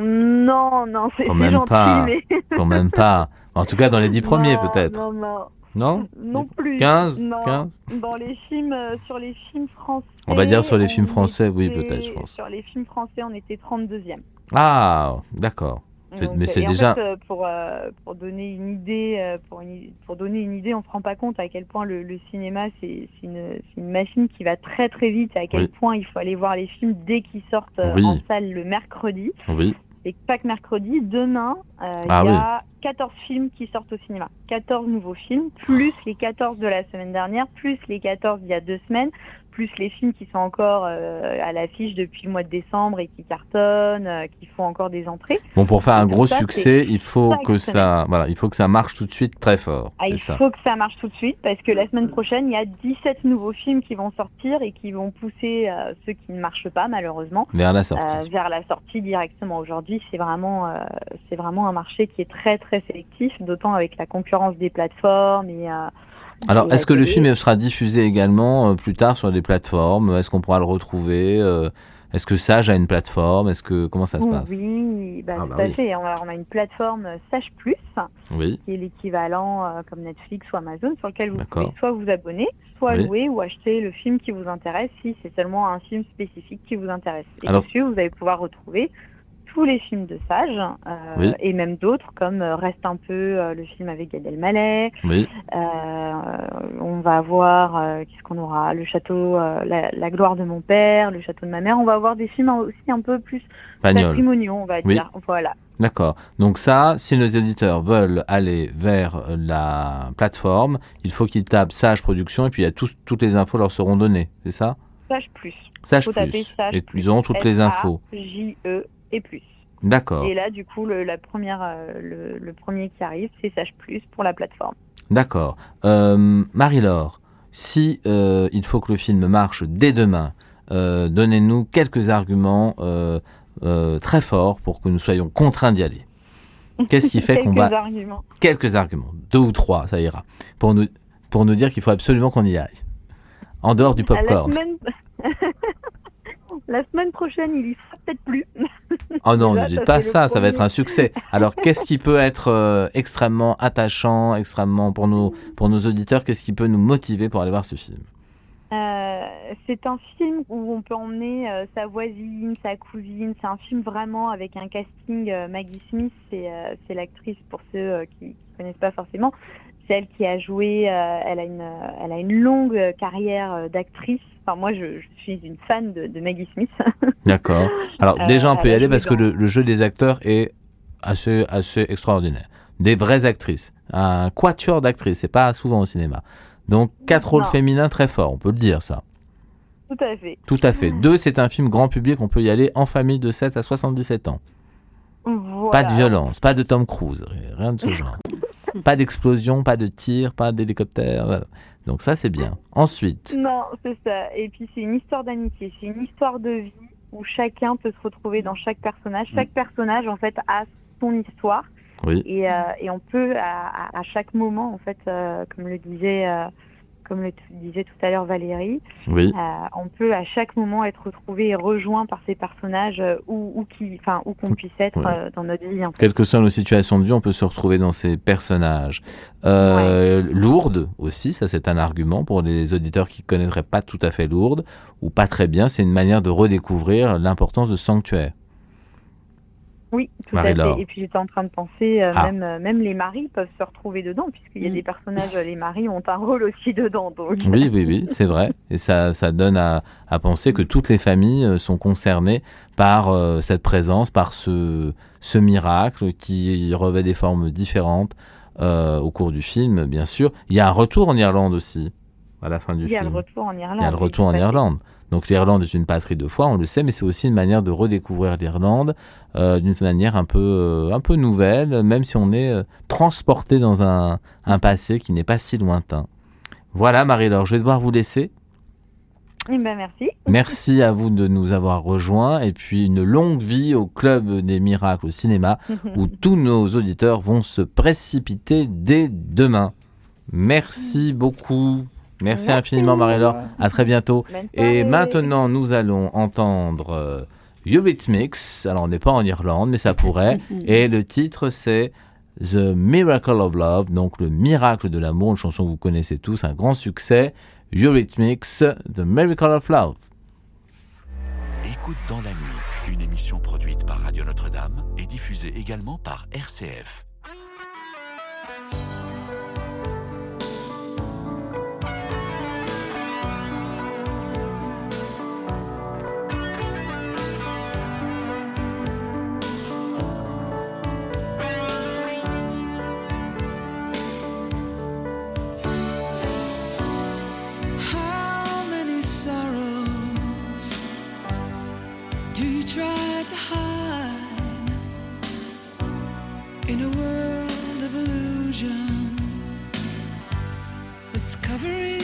Non, non, c'est Quand même gentil, pas. mais... Quand même pas. En tout cas, dans les dix premiers, peut-être. Non, non. Non Non plus. 15 Non. 15 Dans les films, euh, sur les films français. On va dire sur les films français, oui, peut-être, je pense. Sur les films français, on était 32e. Ah, d'accord. Donc, mais c'est et en déjà- fait, euh, pour, euh, pour donner une idée, pour, une- pour donner une idée, on se rend pas compte à quel point le, le cinéma c'est une, machine qui va très très vite, à quel Oui. point il faut aller voir les films dès qu'ils sortent Oui. en salle le mercredi. Oui. Et pas que mercredi, demain, euh, il Ah y oui. a 14 films qui sortent au cinéma. 14 nouveaux films, plus les 14 de la semaine dernière, plus les 14 d'il y a deux semaines, plus les films qui sont encore euh, à l'affiche depuis le mois de décembre et qui cartonnent, euh, qui font encore des entrées. Bon, pour faire un gros ça, succès, il faut que ça, voilà, il faut que ça marche tout de suite très fort. Ah, il ça. faut que ça marche tout de suite parce que la semaine prochaine, il y a 17 nouveaux films qui vont sortir et qui vont pousser euh, ceux qui ne marchent pas malheureusement Vers la sortie. vers la sortie directement. Aujourd'hui, c'est vraiment, c'est vraiment un marché qui est très très sélectif, d'autant avec la concurrence des plateformes et Alors, est-ce que le télé. film sera diffusé également euh, plus tard sur des plateformes? Est-ce qu'on pourra le retrouver euh, Est-ce que Sage a une plateforme? Est-ce que comment ça se passe? Oui, bah, Ah, tout bah à oui. fait. On a, on a une plateforme Sage Plus Oui. qui est l'équivalent euh, comme Netflix ou Amazon sur lequel vous pouvez soit vous abonner, soit Oui. louer ou acheter le film qui vous intéresse si c'est seulement un film spécifique qui vous intéresse. Et Alors- dessus, vous allez pouvoir retrouver tous les films de Sage, euh, Oui. et même d'autres, comme euh, Reste un peu, euh, le film avec Gad Elmaleh. Oui, on va avoir, euh, qu'est-ce qu'on aura? Le château, la, la gloire de mon père, le château de ma mère. On va avoir des films aussi un peu plus Pagnol. patrimoniaux, on va Oui. dire. Voilà. D'accord. Donc ça, si nos éditeurs veulent aller vers la plateforme, il faut qu'ils tapent Sage Production et puis il y a toutes les infos leur seront données, c'est ça? Sage plus. Sage Plus. Sage Et plus. ils auront toutes les infos. J-E et plus. D'accord. Et là, du coup, le, la première, euh, le, le premier qui arrive, c'est Sage Plus pour la plateforme. D'accord. Euh, Marie-Laure, si euh, il faut que le film marche dès demain, euh, donnez-nous quelques arguments très forts pour que nous soyons contraints d'y aller. Qu'est-ce qui fait qu'on Quelques va arguments. quelques arguments, deux ou trois, ça ira, pour nous pour nous dire qu'il faut absolument qu'on y aille. En dehors du À La popcorn. semaine... la semaine prochaine, il y sera peut-être plus. Oh non, ne dites pas ça, ça va être un succès. Alors, qu'est-ce qui peut être euh, extrêmement attachant, extrêmement pour nos pour nos auditeurs, qu'est-ce qui peut nous motiver pour aller voir ce film? Euh, c'est un film où on peut emmener euh, sa voisine, sa cousine. C'est un film vraiment avec un casting. euh, Maggie Smith, c'est l'actrice pour ceux qui ne connaissent pas forcément. C'est elle qui a joué. elle a une elle a une longue carrière d'actrice. Enfin, moi, je, je suis une fan de, de Maggie Smith. D'accord. Alors Euh, déjà, on peut y aller parce que le, le jeu des acteurs est assez, assez extraordinaire. Des vraies actrices. Un quatuor d'actrices, c'est pas souvent au cinéma. Donc quatre rôles féminins très forts, on peut le dire ça. Tout à fait. Tout à fait. Deux, c'est un film grand public, on peut y aller en famille de 7 à 77 ans. Voilà. Pas de violence, pas de Tom Cruise, rien de ce genre. pas d'explosion, pas de tir, pas d'hélicoptère. voilà. Donc ça, c'est bien. Ensuite, Non, c'est ça. Et puis c'est une histoire d'amitié, c'est une histoire de vie où chacun peut se retrouver dans chaque personnage. Chaque personnage en fait a son histoire oui, et, euh, et on peut à, à- à chaque moment en fait, euh, comme le disait, euh, comme le disait tout à l'heure Valérie, oui, euh, on peut à chaque moment être retrouvé et rejoint par ces personnages euh, où, où qui, enfin où qu'on puisse être Ouais. euh, dans notre vie. En fait. quelles que soient nos situations de vie, on peut se retrouver dans ces personnages. Euh, Lourdes aussi, ça c'est un argument pour les auditeurs qui connaîtraient pas tout à fait Lourdes ou pas très bien. C'est une manière de redécouvrir l'importance de Sanctuaire. Oui, tout à fait. Et puis j'étais en train de penser, euh, Ah. même, euh, même les maris peuvent se retrouver dedans, puisqu'il y a Mm. des personnages, les maris ont un rôle aussi dedans. Donc. Oui, oui, oui, c'est vrai. Et ça, ça donne à, à penser que toutes les familles euh, sont concernées par euh, cette présence, par ce, ce miracle qui revêt des formes différentes euh, au cours du film, bien sûr. Il y a un retour en Irlande aussi, à la fin du Il y a film. le retour en Irlande. Il y a le retour en fait. Donc l'Irlande est une patrie de foi, on le sait, mais c'est aussi une manière de redécouvrir l'Irlande euh, d'une manière un peu, euh, un peu nouvelle, même si on est euh, transporté dans un, un passé qui n'est pas si lointain. Voilà Marie-Laure, je vais devoir vous laisser. Eh ben, merci. Merci à vous de nous avoir rejoints et puis une longue vie au Club des Miracles au cinéma où tous nos auditeurs vont se précipiter dès demain. Merci beaucoup. Merci, Merci. infiniment Marie-Laure. À très bientôt. Et maintenant, nous allons entendre euh, Eurythmics. Alors, on n'est pas en Irlande, mais ça pourrait. Et le titre, c'est The Miracle of Love, donc le miracle de l'amour, une chanson que vous connaissez tous, un grand succès. Eurythmics, The Miracle of Love. Écoute dans la nuit, une émission produite par Radio Notre-Dame et diffusée également par RCF. every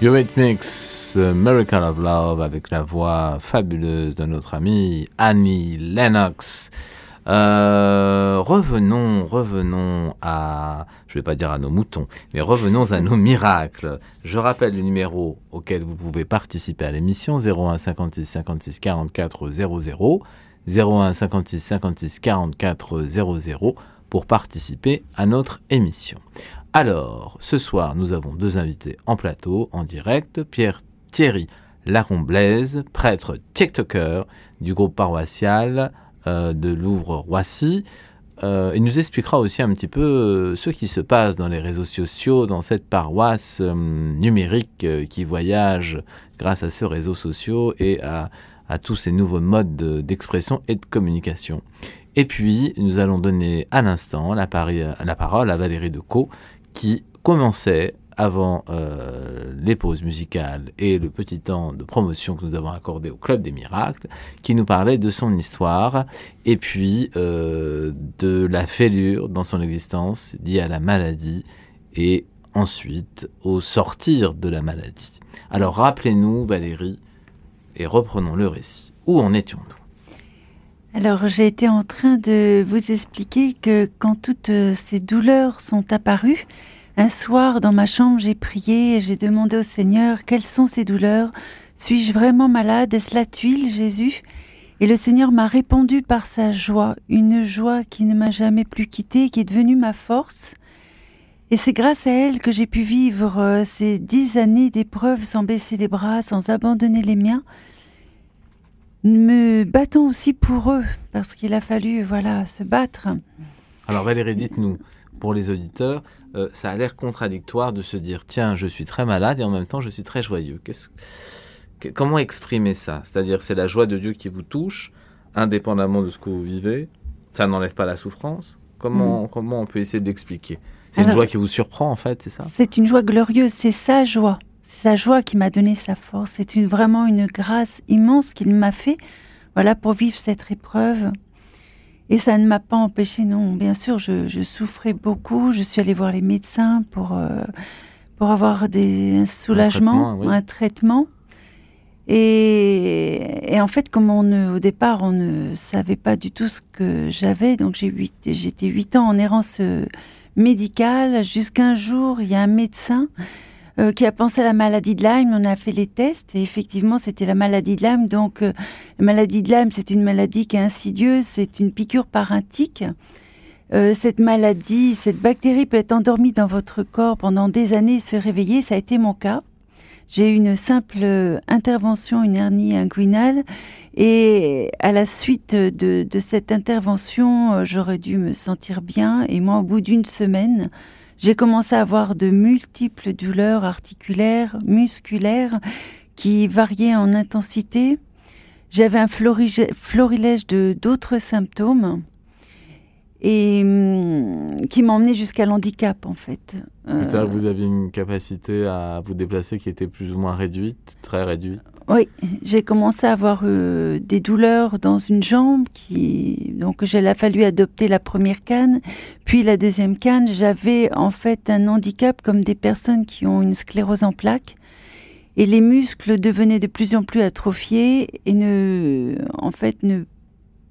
Eurythmics, Miracle of Love, avec la voix fabuleuse de notre amie Annie Lennox. Euh, revenons, revenons à, je vais pas dire à nos moutons, mais revenons à nos miracles. Je rappelle le numéro auquel vous pouvez participer à l'émission 01 56 56 44 00 01 56 56 44 00 pour participer à notre émission. Alors, ce soir, nous avons deux invités en plateau, en direct. Pierre Thierry Lacomblaise, prêtre TikToker du groupe paroissial euh, de Louvre-Roissy. Euh, il nous expliquera aussi un petit peu euh, ce qui se passe dans les réseaux sociaux, dans cette paroisse numérique qui voyage grâce à ces réseaux sociaux et à, tous ces nouveaux modes d'expression et de communication. Et puis, nous allons donner à l'instant la, la, parole à Valérie Decaux, qui commençait avant euh, les pauses musicales et le petit temps de promotion que nous avons accordé au Club des Miracles, qui nous parlait de son histoire et puis euh, de la fêlure dans son existence liée à la maladie et ensuite au sortir de la maladie. Alors rappelez-nous Valérie et reprenons le récit. Où en étions-nous? Alors j'ai été en train de vous expliquer que quand toutes euh, ces douleurs sont apparues, un soir dans ma chambre j'ai prié et j'ai demandé au Seigneur quelles sont ces douleurs, suis-je vraiment malade, est-ce la tuile Jésus? Et le Seigneur m'a répondu par sa joie, une joie qui ne m'a jamais plus quittée, qui est devenue ma force. Et c'est grâce à elle que j'ai pu vivre euh, ces dix années d'épreuves sans baisser les bras, sans abandonner les miens, me battons aussi pour eux, parce qu'il a fallu voilà, se battre. Alors Valérie, dites-nous, pour les auditeurs, euh, ça a l'air contradictoire de se dire, tiens, je suis très malade et en même temps, je suis très joyeux. Comment exprimer ça? C'est-à-dire, c'est la joie de Dieu qui vous touche, indépendamment de ce que vous vivez. Ça n'enlève pas la souffrance. Comment, mm. comment on peut essayer d'expliquer C'est une joie qui vous surprend, en fait, c'est ça? C'est une joie glorieuse, c'est sa joie sa joie qui m'a donné sa force. C'est une, vraiment une grâce immense qu'il m'a fait, voilà, pour vivre cette épreuve. Et ça ne m'a pas empêché, non. Bien sûr, je, souffrais beaucoup. Je suis allée voir les médecins pour, euh, pour avoir des, un soulagement, un traitement. Et, et, en fait, comme on ne, au départ, on ne savait pas du tout ce que j'avais, donc j'ai j'étais huit ans en errance euh, médicale, jusqu'un jour, il y a un médecin euh, qui a pensé à la maladie de Lyme. On a fait les tests et effectivement, c'était la maladie de Lyme. Donc, euh, la maladie de Lyme, c'est une maladie qui est insidieuse, c'est une piqûre par un tic. Euh, cette maladie, cette bactérie peut être endormie dans votre corps pendant des années et se réveiller. Ça a été mon cas. J'ai eu une simple intervention, une hernie inguinale. Et à la suite de, de cette intervention, j'aurais dû me sentir bien. Et moi, au bout d'une semaine, j'ai commencé à avoir de multiples douleurs articulaires, musculaires, qui variaient en intensité. J'avais un florilège de d'autres symptômes et hum, qui m'emmenaient jusqu'à l'handicap en fait. Euh, vous aviez une capacité à vous déplacer qui était plus ou moins réduite, très réduite? Oui, j'ai commencé à avoir euh, des douleurs dans une jambe qui donc il a fallu adopter la première canne, puis la deuxième canne. J'avais en fait un handicap comme des personnes qui ont une sclérose en plaques et les muscles devenaient de plus en plus atrophiés et ne en fait ne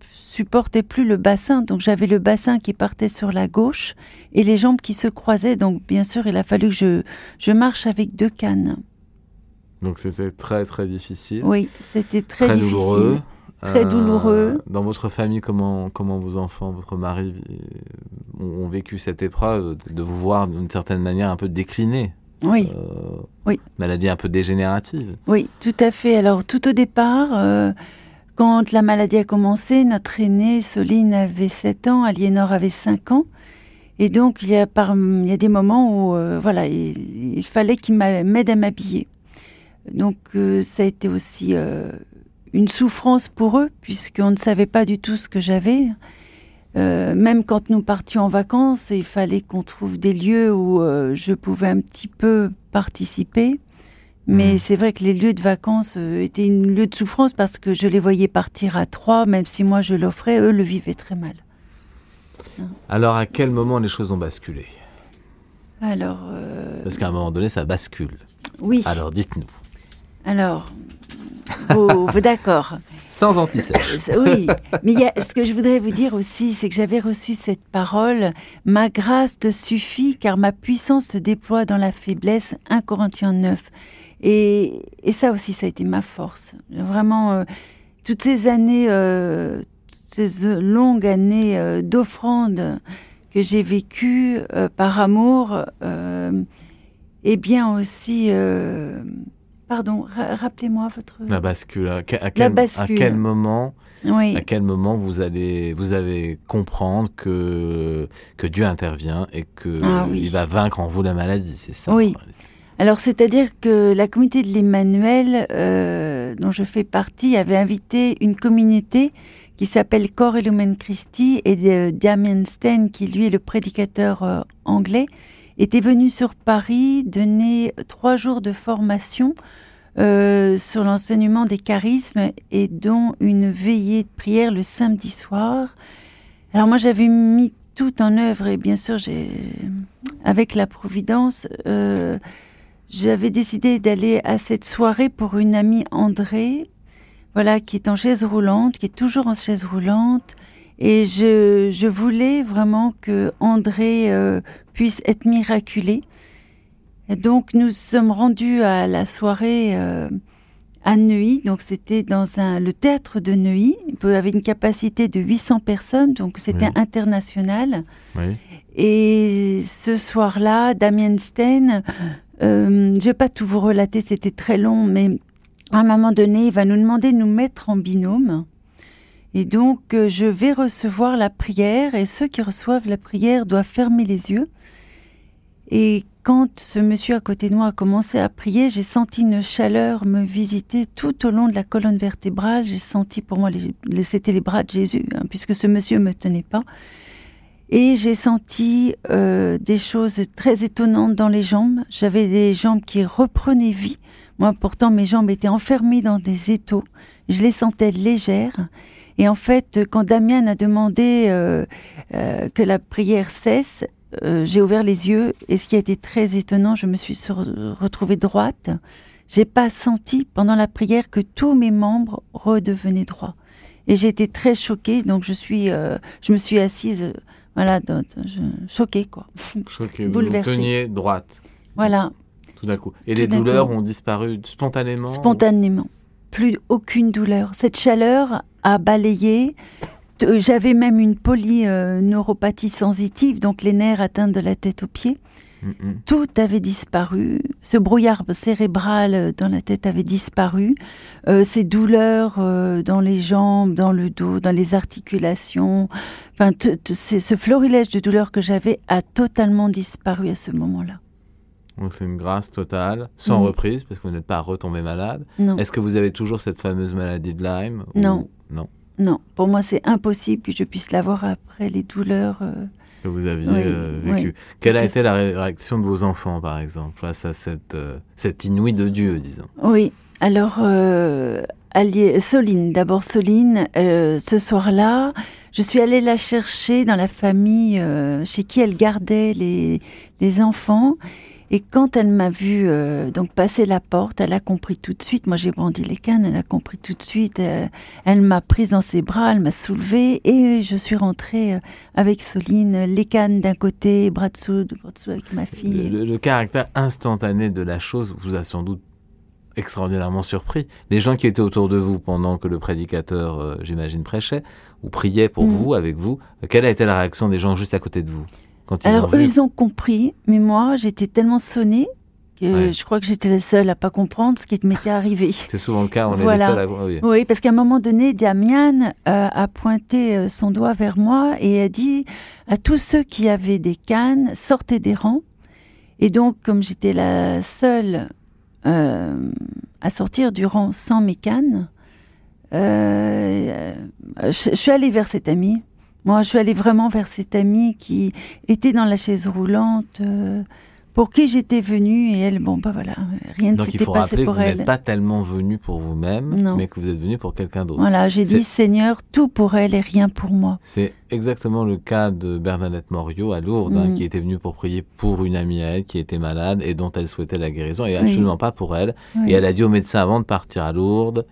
supportaient plus le bassin. Donc j'avais le bassin qui partait sur la gauche et les jambes qui se croisaient. Donc bien sûr, il a fallu que je, je marche avec deux cannes. Donc c'était très très difficile. Oui, c'était très, difficile. Douloureux. Très euh, douloureux. Dans votre famille, comment, comment vos enfants, votre mari ont, vécu cette épreuve de vous voir d'une certaine manière un peu décliner Oui. Euh, oui. Maladie un peu dégénérative. Oui, tout à fait. Alors tout au départ, euh, quand la maladie a commencé, notre aînée, Soline, avait 7 ans, Aliénor avait 5 ans. Et donc, il y a, par, il y a des moments où voilà, il, il fallait qu'il m'aide à m'habiller. Donc euh, ça a été aussi euh, une souffrance pour eux, puisqu'on ne savait pas du tout ce que j'avais. Euh, même quand nous partions en vacances, il fallait qu'on trouve des lieux où je pouvais un petit peu participer. Mais mmh. c'est vrai que les lieux de vacances étaient un lieu de souffrance parce que je les voyais partir à trois, même si moi je l'offrais, eux le vivaient très mal. Alors à quel moment les choses ont basculé? Alors. Parce qu'à un moment donné, ça bascule. Oui. Alors dites-nous. Alors, vous, d'accord. Sans antisèche. Oui, mais ce que je voudrais vous dire aussi, c'est que j'avais reçu cette parole Ma grâce te suffit, car ma puissance se déploie dans la faiblesse. 1 Corinthiens 9. Et, ça aussi, ça a été ma force. Vraiment, euh, toutes ces années, euh, ces longues années euh, d'offrande que j'ai vécues par amour, et bien aussi Pardon, rappelez-moi votre. La bascule. À, quel, à quel moment À quel moment vous allez, vous comprendre que que Dieu intervient et que ah il va vaincre en vous la maladie, c'est ça? Oui. Alors, c'est-à-dire que la communauté de l'Emmanuel, euh, dont je fais partie, avait invité une communauté qui s'appelle Corps Lumen Christi et de Damien Stein, qui lui est le prédicateur euh, anglais, était venu sur Paris donner trois jours de formation euh, sur l'enseignement des charismes et dont une veillée de prière le samedi soir. Alors moi j'avais mis tout en œuvre et bien sûr avec la Providence, euh, j'avais décidé d'aller à cette soirée pour une amie André, voilà, qui est en chaise roulante, qui est toujours en chaise roulante. Et je, je voulais vraiment que André euh, puisse être miraculé. Et donc nous sommes rendus à la soirée euh, à Neuilly, donc c'était dans un, le théâtre de Neuilly, il avait une capacité de 800 personnes, donc c'était international. Et ce soir-là, Damien Stein, euh, je ne vais pas tout vous relater, c'était très long, mais à un moment donné, il va nous demander de nous mettre en binôme. Et donc, euh, je vais recevoir la prière et ceux qui reçoivent la prière doivent fermer les yeux. Et quand ce monsieur à côté de moi a commencé à prier, j'ai senti une chaleur me visiter tout au long de la colonne vertébrale. J'ai senti pour moi, c'était les bras de Jésus, hein, puisque ce monsieur me tenait pas. Et j'ai senti euh, des choses très étonnantes dans les jambes. J'avais des jambes qui reprenaient vie. Moi, pourtant, mes jambes étaient enfermées dans des étaux. Je les sentais légères. Et en fait, quand Damien a demandé euh, euh, que la prière cesse, euh, j'ai ouvert les yeux et ce qui a été très étonnant, je me suis sur- retrouvée droite. J'ai pas senti pendant la prière que tous mes membres redevenaient droits. Et j'ai été très choquée, donc je suis, je me suis assise, voilà, je- choquée quoi. Que vous vous teniez droite, Voilà, tout d'un coup. Et Tout les douleurs coup. ont disparu spontanément spontanément. Plus aucune douleur. Cette chaleur a balayé. T- J'avais même une polyneuropathie sensitive, donc les nerfs atteints de la tête aux pieds. Mm. Tout avait disparu. Ce brouillard cérébral euh, dans la tête avait disparu. Euh, ces douleurs euh, dans les jambes, dans le dos, dans les articulations, enfin, ce florilège de douleurs que j'avais a totalement disparu à ce moment-là. Donc c'est une grâce totale, sans Mm. reprise, parce que vous n'êtes pas retombé malade. Est-ce que vous avez toujours cette fameuse maladie de Lyme ou- Non. Non. non. Pour moi, c'est impossible que je puisse l'avoir après les douleurs. euh, Que vous aviez Oui, euh, oui. vécu. Quelle a été la ré- réaction de vos enfants, par exemple, face à cette, euh, cette inouïe de Dieu, disons? Oui, alors Allié- Soline, d'abord Soline, euh, ce soir-là, je suis allée la chercher dans la famille euh, chez qui elle gardait les, les enfants. Et quand elle m'a vu euh, donc passer la porte, elle a compris tout de suite. Moi, j'ai brandi les cannes, elle a compris tout de suite. euh, elle m'a prise dans ses bras, elle m'a soulevée et je suis rentrée euh, avec Soline, les cannes d'un côté, bras dessous, de bras dessous avec ma le, fille. le- le caractère instantané de la chose vous a sans doute extraordinairement surpris. Les gens qui étaient autour de vous pendant que le prédicateur, euh, j'imagine, prêchait ou priait pour Mm. vous, avec vous, quelle a été la réaction des gens juste à côté de vous? Quand ils ont Alors eux, ils ont compris, mais moi, j'étais tellement sonnée que Ouais. je crois que j'étais la seule à pas comprendre ce qui m'était arrivé. C'est souvent le cas, on est les seuls à... oui. Oui, parce qu'à un moment donné, Damian euh, a pointé euh, son doigt vers moi et a dit à tous ceux qui avaient des cannes, sortez des rangs. Et donc, comme j'étais la seule euh, à sortir du rang sans mes cannes, euh, je, je suis allée vers cet ami. Moi, je suis allée vraiment vers cet ami qui était dans la chaise roulante, euh, pour qui j'étais venue, et elle, bon, bah voilà, rien ne Donc il s'était faut passé rappeler que pour vous elle. n'êtes pas tellement venu pour vous-même, mais que vous êtes venu pour quelqu'un d'autre. Voilà, j'ai dit Seigneur, tout pour elle et rien pour moi. C'est exactement le cas de Bernadette Morio à Lourdes, hein, Mm. qui était venue pour prier pour une amie à elle qui était malade et dont elle souhaitait la guérison, et Oui. absolument pas pour elle. Oui. Et elle a dit au médecin avant de partir à Lourdes,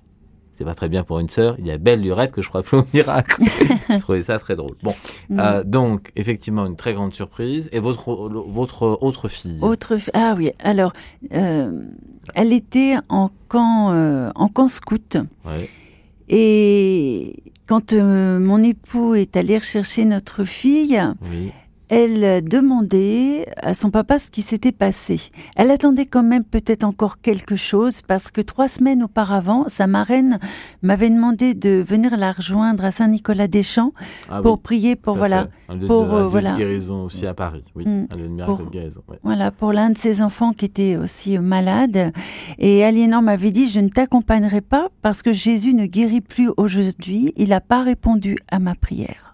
c'est pas très bien pour une sœur, il y a belle lurette que je crois plus au miracle. je trouvais ça très drôle. Bon, Mm. euh, donc effectivement une très grande surprise. Et votre, votre autre fille Autre ah oui, alors euh, elle était en camp euh, en camp scout Ouais. et quand mon époux est allé rechercher notre fille, Oui. Elle demandait à son papa ce qui s'était passé. Elle attendait quand même peut-être encore quelque chose parce que trois semaines auparavant, sa marraine m'avait demandé de venir la rejoindre à Saint-Nicolas-des-Champs Ah pour oui, prier pour voilà pour, de, euh, voilà. guérison aussi à Paris. Oui, Mm. un lieu de miracle Pour- de guérison. ouais. Voilà, pour l'un de ses enfants qui était aussi euh, malade. Et Aliénor m'avait dit, je ne t'accompagnerai pas parce que Jésus ne guérit plus aujourd'hui. Il n'a pas répondu à ma prière.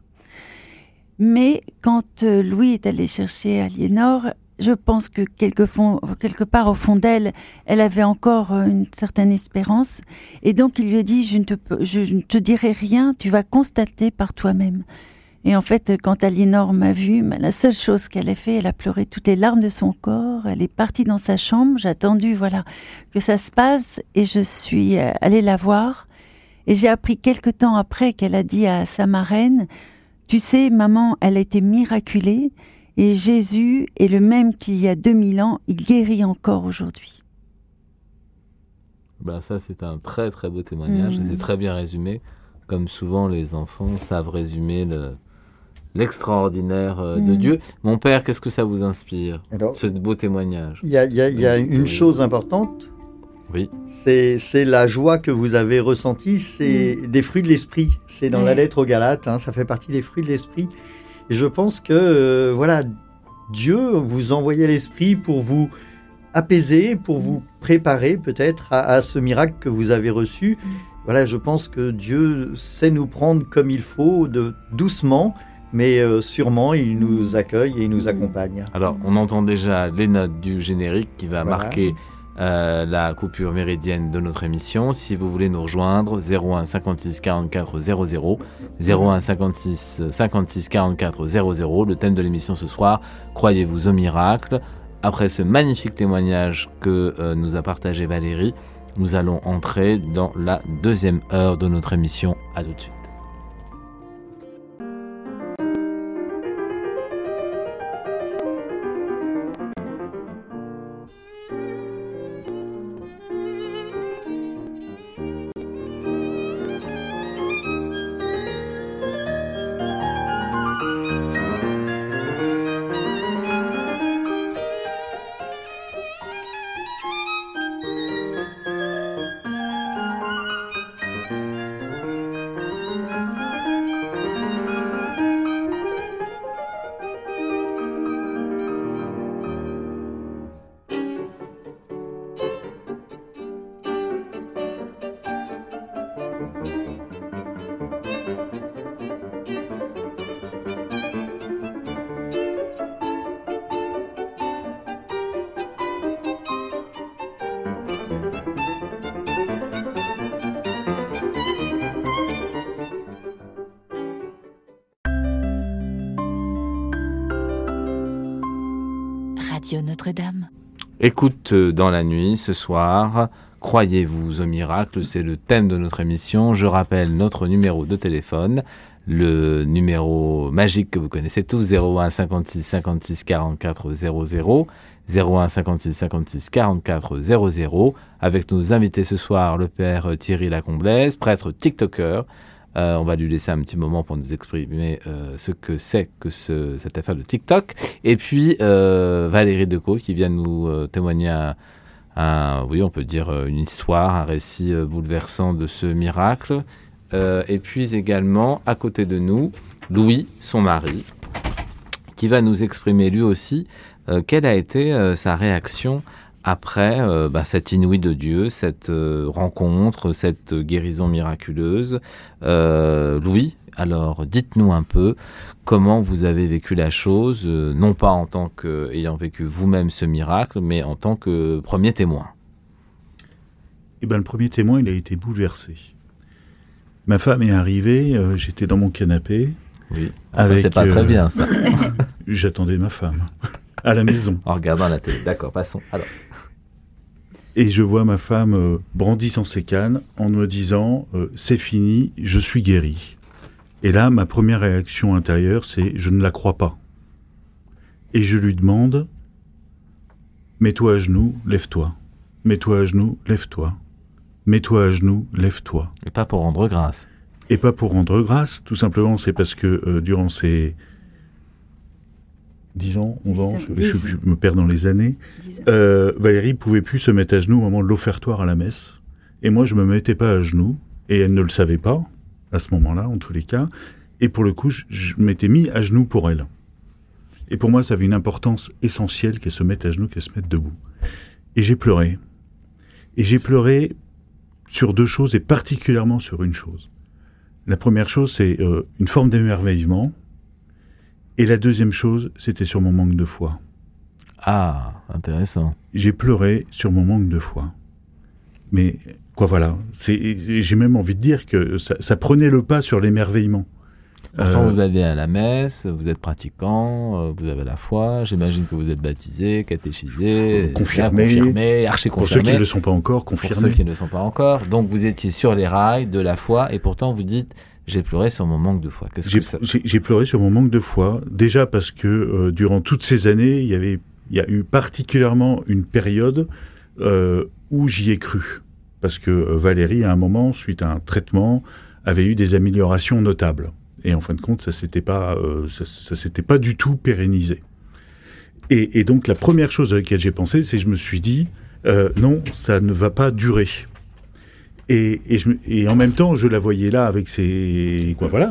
Mais quand euh, Louis est allé chercher Aliénor, je pense que quelque, fond- part au fond d'elle, elle avait encore euh, une certaine espérance. Et donc il lui a dit, je ne te, peux- je- je ne te dirai rien, tu vas constater par toi-même. Et en fait, quand Aliénor m'a vue, ben, la seule chose qu'elle a fait, elle a pleuré toutes les larmes de son corps. Elle est partie dans sa chambre. J'ai attendu, voilà, que ça se passe, et je suis euh, allée la voir. Et j'ai appris quelque temps après qu'elle a dit à sa marraine, tu sais, maman, elle a été miraculée, et Jésus est le même qu'il y a 2000 ans. Il guérit encore aujourd'hui. Ben, ça, c'est un très très beau témoignage. Mm. C'est très bien résumé. Comme souvent, les enfants savent résumer le- l'extraordinaire euh, de Mm. Dieu. Mon père, qu'est-ce que ça vous inspire, Alors, ce beau témoignage? il y a, y a- y a une chose importante, Oui. c'est la joie que vous avez ressentie, c'est des fruits de l'esprit. C'est dans la lettre aux Galates, hein, ça fait partie des fruits de l'esprit. Et je pense que, euh, voilà, Dieu vous envoyait l'esprit pour vous apaiser, pour vous préparer peut-être à, à ce miracle que vous avez reçu. Voilà, je pense que Dieu sait nous prendre comme il faut, de, doucement, mais euh, sûrement il nous accueille et il nous accompagne. Alors, on entend déjà les notes du générique qui va Voilà. marquer euh, la coupure méridienne de notre émission. Si vous voulez nous rejoindre, 01 56 44 00, 01 56 56 44 00. Le thème de l'émission ce soir, croyez-vous au miracle? Après ce magnifique témoignage que euh, nous a partagé Valérie, nous allons entrer dans la deuxième heure de notre émission. À tout de suite. Dans la nuit ce soir. Croyez-vous au miracle C'est le thème de notre émission. Je rappelle notre numéro de téléphone, le numéro magique que vous connaissez tous 01 56 56 44 00. 01 56 56 44 00. Avec nos invités ce soir, le père Thierry Lacomblaise, prêtre TikToker. Euh, on va lui laisser un petit moment pour nous exprimer euh, ce que c'est que ce- cette affaire de TikTok. Et puis euh, Valérie Decaux qui vient nous témoigner un, un- oui, on peut dire une histoire, un récit bouleversant de ce miracle. Et puis également, à côté de nous, Louis, son mari, qui va nous exprimer lui aussi quelle a été sa réaction après euh, bah, cette inouïe de Dieu, cette euh, rencontre, cette guérison miraculeuse. Euh, Louis, alors dites-nous un peu comment vous avez vécu la chose, euh, non pas en tant qu'ayant vécu vous-même ce miracle, mais en tant que premier témoin. Eh ben, le premier témoin, il a été bouleversé. Ma femme est arrivée, j'étais dans mon canapé. Oui. Avec, ça, c'est pas très bien, ça. J'attendais ma femme à la maison. En regardant la télé. D'accord, passons. Alors, Et je vois ma femme euh, brandissant ses cannes en me disant euh, C'est fini, je suis guéri. Et là, ma première réaction intérieure, c'est Je ne la crois pas. Et je lui demande Mets-toi à genoux, lève-toi. Mets-toi à genoux, lève-toi. Mets-toi à genoux, lève-toi. et pas pour rendre grâce. Et pas pour rendre grâce, tout simplement, c'est parce que euh, durant ces 10 ans, 11 ans, je, Dix. je- je me perds dans les années, euh, Valérie pouvait plus se mettre à genoux au moment de l'offertoire à la messe. Et moi, je me mettais pas à genoux, et elle ne le savait pas, à ce moment-là, en tous les cas. Et pour le coup, je, je m'étais mis à genoux pour elle. Et pour moi, ça avait une importance essentielle qu'elle se mette à genoux, qu'elle se mette debout. Et j'ai pleuré. Et j'ai pleuré sur deux choses, et particulièrement sur une chose. La première chose, c'est euh, une forme d'émerveillement. Et la deuxième chose, c'était sur mon manque de foi. Ah, intéressant. J'ai pleuré sur mon manque de foi. Mais quoi, voilà. J'ai même envie de dire que ça, ça prenait le pas sur l'émerveillement. Pourtant, Euh, vous allez à la messe, vous êtes pratiquant, euh, vous avez la foi. J'imagine que vous êtes baptisé, catéchisé, Confirmé. confirmé, pour ceux qui ne le sont pas encore, pour confirmé. ceux qui ne le sont pas encore. Donc, vous étiez sur les rails de la foi et pourtant vous dites j'ai pleuré sur mon manque de foi. Qu'est-ce J'ai que ça j'ai- pleuré sur mon manque de foi, déjà parce que euh, durant toutes ces années, il y avait, il y a eu particulièrement une période euh, où j'y ai cru, parce que euh, Valérie, à un moment, suite à un traitement, avait eu des améliorations notables, et en fin de compte, ça s'était pas, euh, ça, ça s'était pas du tout pérennisé. Et, et donc, la première chose à laquelle j'ai pensé, c'est que je me suis dit, non, ça ne va pas durer. Et, en même temps, je la voyais là avec ses. Quoi, voilà,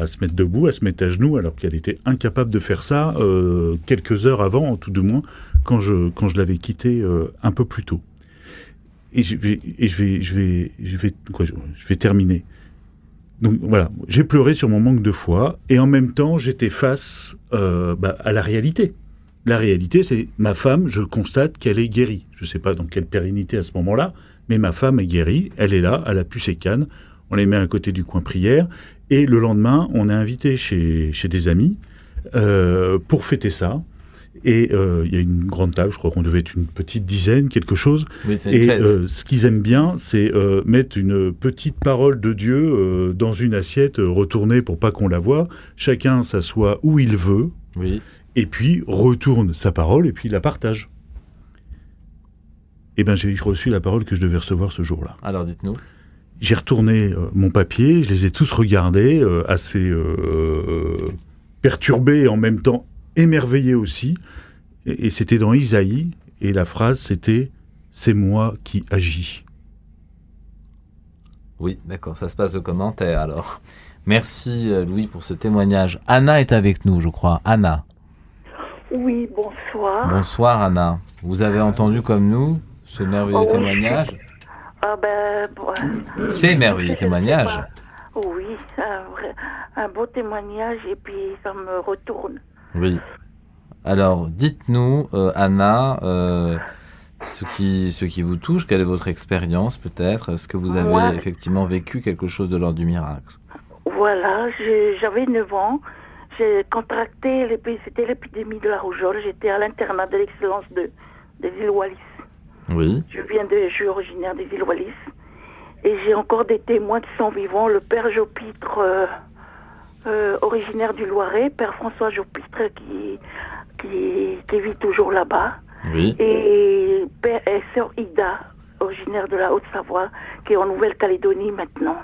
à, se mettre debout, à se mettre à genoux, alors qu'elle était incapable de faire ça euh, quelques heures avant, tout du moins, quand je, quand je l'avais quittée euh, un peu plus tôt. Et je vais, et je vais, je vais, je vais, quoi, je vais terminer. Donc voilà, j'ai pleuré sur mon manque de foi, et en même temps, j'étais face euh, bah, à la réalité. La réalité, c'est ma femme, je constate qu'elle est guérie. Je ne sais pas dans quelle pérennité à ce moment-là, mais ma femme est guérie, elle est là, elle a pu ses cannes, on les met à côté du coin prière, et le lendemain, on est invité chez, chez des amis euh, pour fêter ça. Et euh, il y a une grande table, je crois qu'on devait être une petite dizaine, quelque chose. Oui, Et euh, ce qu'ils aiment bien, c'est euh, mettre une petite parole de Dieu dans une assiette retournée pour pas qu'on la voie. Chacun s'assoit où il veut, Oui. et puis retourne sa parole et puis la partage. Eh bien, j'ai reçu la parole que je devais recevoir ce jour-là. Alors dites-nous. J'ai retourné euh, mon papier, je les ai tous regardés, euh, assez euh, perturbés et en même temps émerveillés aussi. Et, et c'était dans Isaïe, et la phrase c'était C'est moi qui agis. Oui, d'accord, ça se passe au commentaire alors. Merci Louis pour ce témoignage. Anna est avec nous, je crois. Anna. Oui, bonsoir. Bonsoir Anna. Vous avez entendu comme nous ce merveilleux Oh, oui. témoignage Ah ben, bon, Ces merveilleux témoignages oui, un, un beau témoignage et puis ça me retourne. Oui. Alors, dites-nous, euh, Anna, euh, ce, qui, ce qui vous touche, quelle est votre expérience peut-être? Est-ce que vous avez Moi- effectivement vécu quelque chose de l'ordre du miracle? Voilà, j'avais 9 ans. J'ai contracté, c'était l'épidémie de la rougeole. J'étais à l'internat de l'excellence de, des îles Wallis. Oui. Je viens de, je suis originaire des îles Wallis. Et j'ai encore des témoins qui sont vivants. Le père Jopitre, euh, euh, originaire du Loiret, père François Jopitre, qui, qui, qui vit toujours là-bas. Oui. Et père et sœur Ida, originaire de la Haute-Savoie, qui est en Nouvelle-Calédonie maintenant,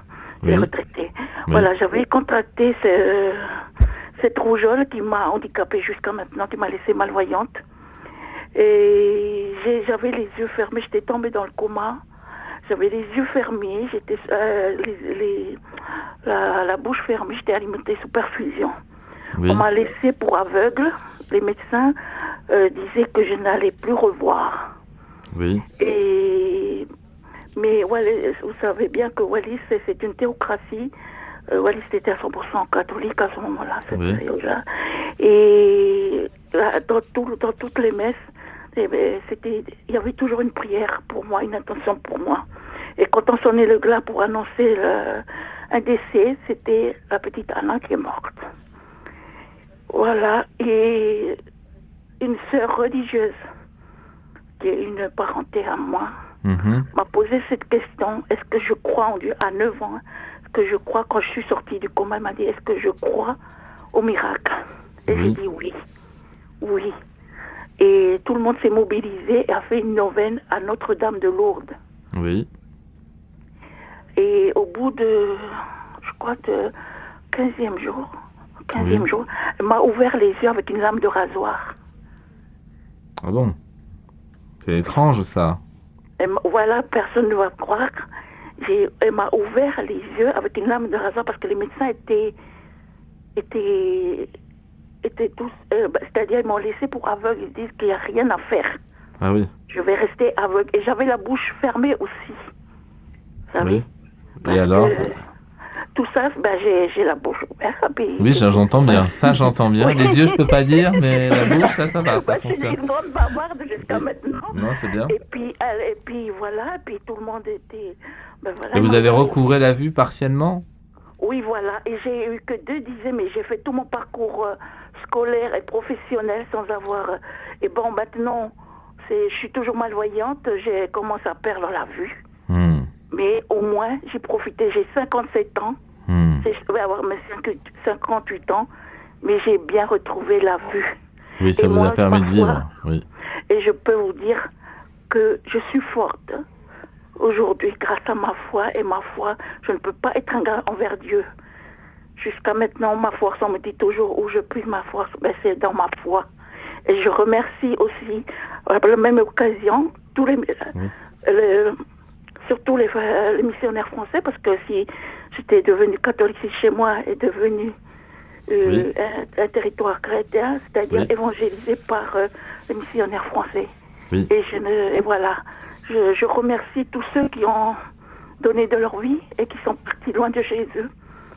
Oui. retraitée. Voilà, j'avais contracté ce- cette rougeole qui m'a handicapée jusqu'à maintenant, qui m'a laissée malvoyante. Et j'avais les yeux fermés, j'étais tombée dans le coma. J'avais les yeux fermés, j'étais euh, les, les- la, la bouche fermée, j'étais alimentée sous perfusion. Oui. On m'a laissé pour aveugle. Les médecins euh, disaient que je n'allais plus revoir. Oui. Et mais Wallis, vous savez bien que Wallis, c'est une théocratie. Euh, Wallis était à 100% catholique à ce moment-là, cette Oui. période-là. Et dans, tout- dans toutes les messes, c'était, il y avait toujours une prière pour moi, une intention pour moi. Et quand on sonnait le glas pour annoncer le- un décès, c'était la petite Anna qui est morte. Voilà. Et une sœur religieuse, qui est une parenté à moi, Mhm. m'a posé cette question est-ce que je crois en Dieu? À 9 ans Est-ce que je crois? Quand je suis sortie du coma Elle m'a dit est-ce que je crois au miracle? Et Oui. j'ai dit oui. Oui. Et tout le monde s'est mobilisé et a fait une neuvaine à Notre-Dame de Lourdes. Oui. Et au bout de, je crois, de 15e jour, 15e Oui. jour, elle m'a ouvert les yeux avec une lame de rasoir. Ah bon? C'est étrange ça. Voilà, personne ne va croire. Elle m'a ouvert les yeux avec une lame de rasoir parce que les médecins étaient, étaient, étaient tous, euh, bah, c'est-à-dire ils m'ont laissé pour aveugle. Ils disent qu'il n'y a rien à faire. Ah oui. Je vais rester aveugle. Et j'avais la bouche fermée aussi. Vous savez Oui. Parce Et alors que Tout ça, ben, j'ai j'ai la bouche ouverte. puis- Oui, j'entends bien. Ça, j'entends bien. Oui. Les yeux, je peux pas dire, mais la bouche, ça, ça va, ça Ouais, je suis fonctionne. une grande bavarde jusqu'à maintenant. Non, c'est bien. Et puis, euh, et puis voilà, et puis tout le monde était. Ben voilà, Et vous avez recouvré la vue partiellement? Oui, voilà. Et j'ai eu que deux dixièmes, mais j'ai fait tout mon parcours euh, scolaire et professionnel sans avoir. euh, et bon, maintenant, je suis toujours malvoyante. J'ai commencé à perdre la vue. Hmm. Mais au moins, j'ai profité. J'ai 57 ans. Hmm. Je vais avoir mes 5 58 ans. Mais j'ai bien retrouvé la vue. Oui, ça Et vous moi, a permis de vivre. Oui. Et je peux vous dire que je suis forte aujourd'hui grâce à ma foi et ma foi. Je ne peux pas être ingrat envers Dieu. Jusqu'à maintenant, ma force, on me dit toujours où je puise ma force, ben, c'est dans ma foi. Et je remercie aussi, à la même occasion, tous les, le- surtout les, euh, les missionnaires français, parce que si j'étais devenue catholique, si chez moi est devenu euh, un, un territoire chrétien, c'est-à-dire Oui. évangélisé par euh, les missionnaires français. Et, je ne, et voilà, je, je remercie tous ceux qui ont donné de leur vie et qui sont partis loin de Jésus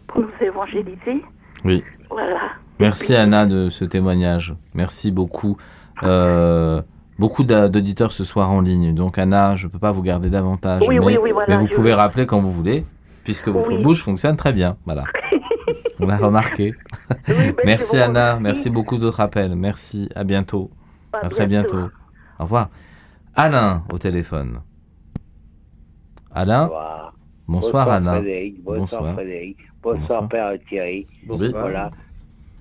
pour nous évangéliser. Oui. Voilà. Merci Anna de ce témoignage. Merci beaucoup euh, beaucoup d'a- d'auditeurs ce soir en ligne. Donc Anna, je ne peux pas vous garder davantage. Oui, mais, oui, oui, voilà, mais vous pouvez rappeler quand vous voulez, puisque votre Oui. bouche fonctionne très bien. Voilà. On l'a remarqué. Oui, ben, Merci Anna, remercie. merci beaucoup de votre appel. Merci, à bientôt. À À très bientôt. Au revoir. Alain au téléphone. Alain, Bonsoir. bonsoir, Alain. Frédéric. Bonsoir, Bonsoir. Frédéric. Bonsoir, Bonsoir. Père Thierry. Oui. Voilà.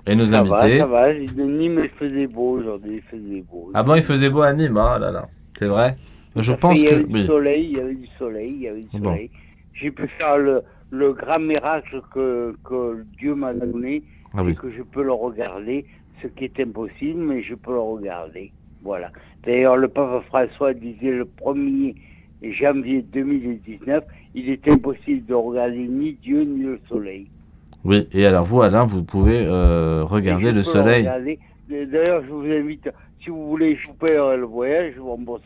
Et nos ça va, ça va. Nîmes, il faisait beau aujourd'hui. Il faisait beau. Ah bon, il faisait beau à Nîmes, hein, là, là. C'est vrai Je pense il y que. avait du oui. soleil, il y avait du soleil, il y avait du Bon. soleil. J'ai pu faire le, le grand miracle que, que Dieu m'a donné Ah oui. que je peux le regarder, ce qui est impossible, mais je peux le regarder. Voilà. D'ailleurs, le pape François disait le 1er janvier 2019, il est impossible de regarder ni Dieu ni le soleil. Oui, et alors vous, Alain, vous pouvez euh, regarder le soleil. D'ailleurs, je vous invite, si vous voulez, je vous paye euh, le voyage, je vous rembourse.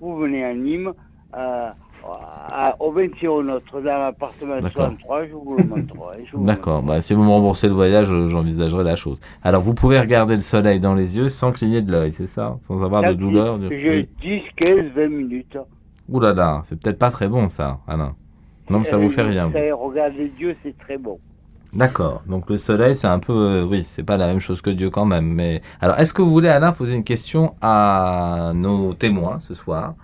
Vous venez à Nîmes, euh, à- au 21 Notre-Dame, appartement D'accord. 63, je vous le montrerai. D'accord, bah, si vous me remboursez le voyage, euh, j'envisagerai la chose. Alors, vous pouvez regarder le soleil dans les yeux sans cligner de l'œil, c'est ça? Sans avoir de douleur de... Je Oui. 10, 15, 20 minutes. Ouh là là, c'est peut-être pas très bon ça, Alain. Non, mais ça vous fait rien. vous. Ça, Regarder Dieu, c'est très bon. D'accord, donc le soleil, c'est un peu... euh, oui, c'est pas la même chose que Dieu quand même. Mais Alors, est-ce que vous voulez, Alain, poser une question à nos témoins ce soir?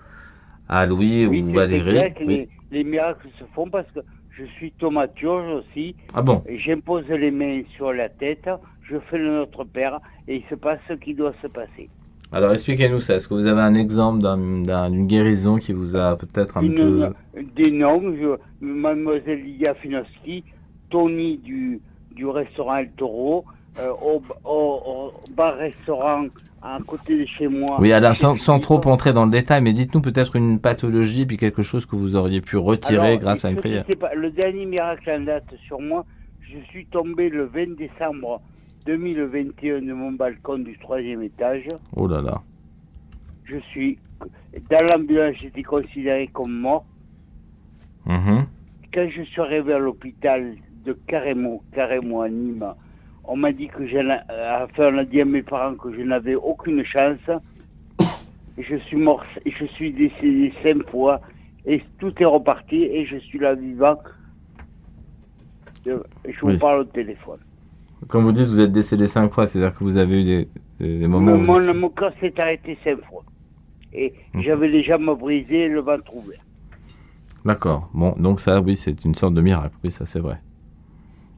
À Louis Oui, ou Valérie? Oui. les, les miracles se font parce que je suis thaumaturge aussi. Ah bon? J'impose les mains sur la tête, je fais le Notre Père, et il se passe ce qui doit se passer. Alors, expliquez-nous ça. Est-ce que vous avez un exemple d'un- d'un- d'une guérison qui vous a peut-être un Une- peu... Des noms, je- mademoiselle Lydia Finoski, Tony du, du restaurant El Toro, euh, au, au- au bar-restaurant à côté de chez moi. Oui, alors sans, trop entrer dans le détail, mais dites-nous peut-être une pathologie, puis quelque chose que vous auriez pu retirer Alors, grâce à une prière. pas- le dernier miracle en date sur moi, je suis tombé le 20 décembre 2021 de mon balcon du troisième étage. Oh là là. Je suis dans l'ambulance, j'étais considéré comme mort. Mhm. Quand je suis arrivé à l'hôpital de Carrémo, Carrémo à Nîmes, on m'a dit que a- euh, enfin, on a dit à mes parents que je n'avais aucune chance. Et Je suis mort, et je suis décédé cinq fois et tout est reparti et je suis là vivant. Je je vous parle au téléphone. Comme vous dites, vous êtes décédé cinq fois, c'est-à-dire que vous avez eu des, moments où mon, mon cœur s'est arrêté cinq fois. Et j'avais les jambes brisées et le ventre ouvert. D'accord. Bon, donc ça, oui, c'est une sorte de miracle. Oui, ça, c'est vrai.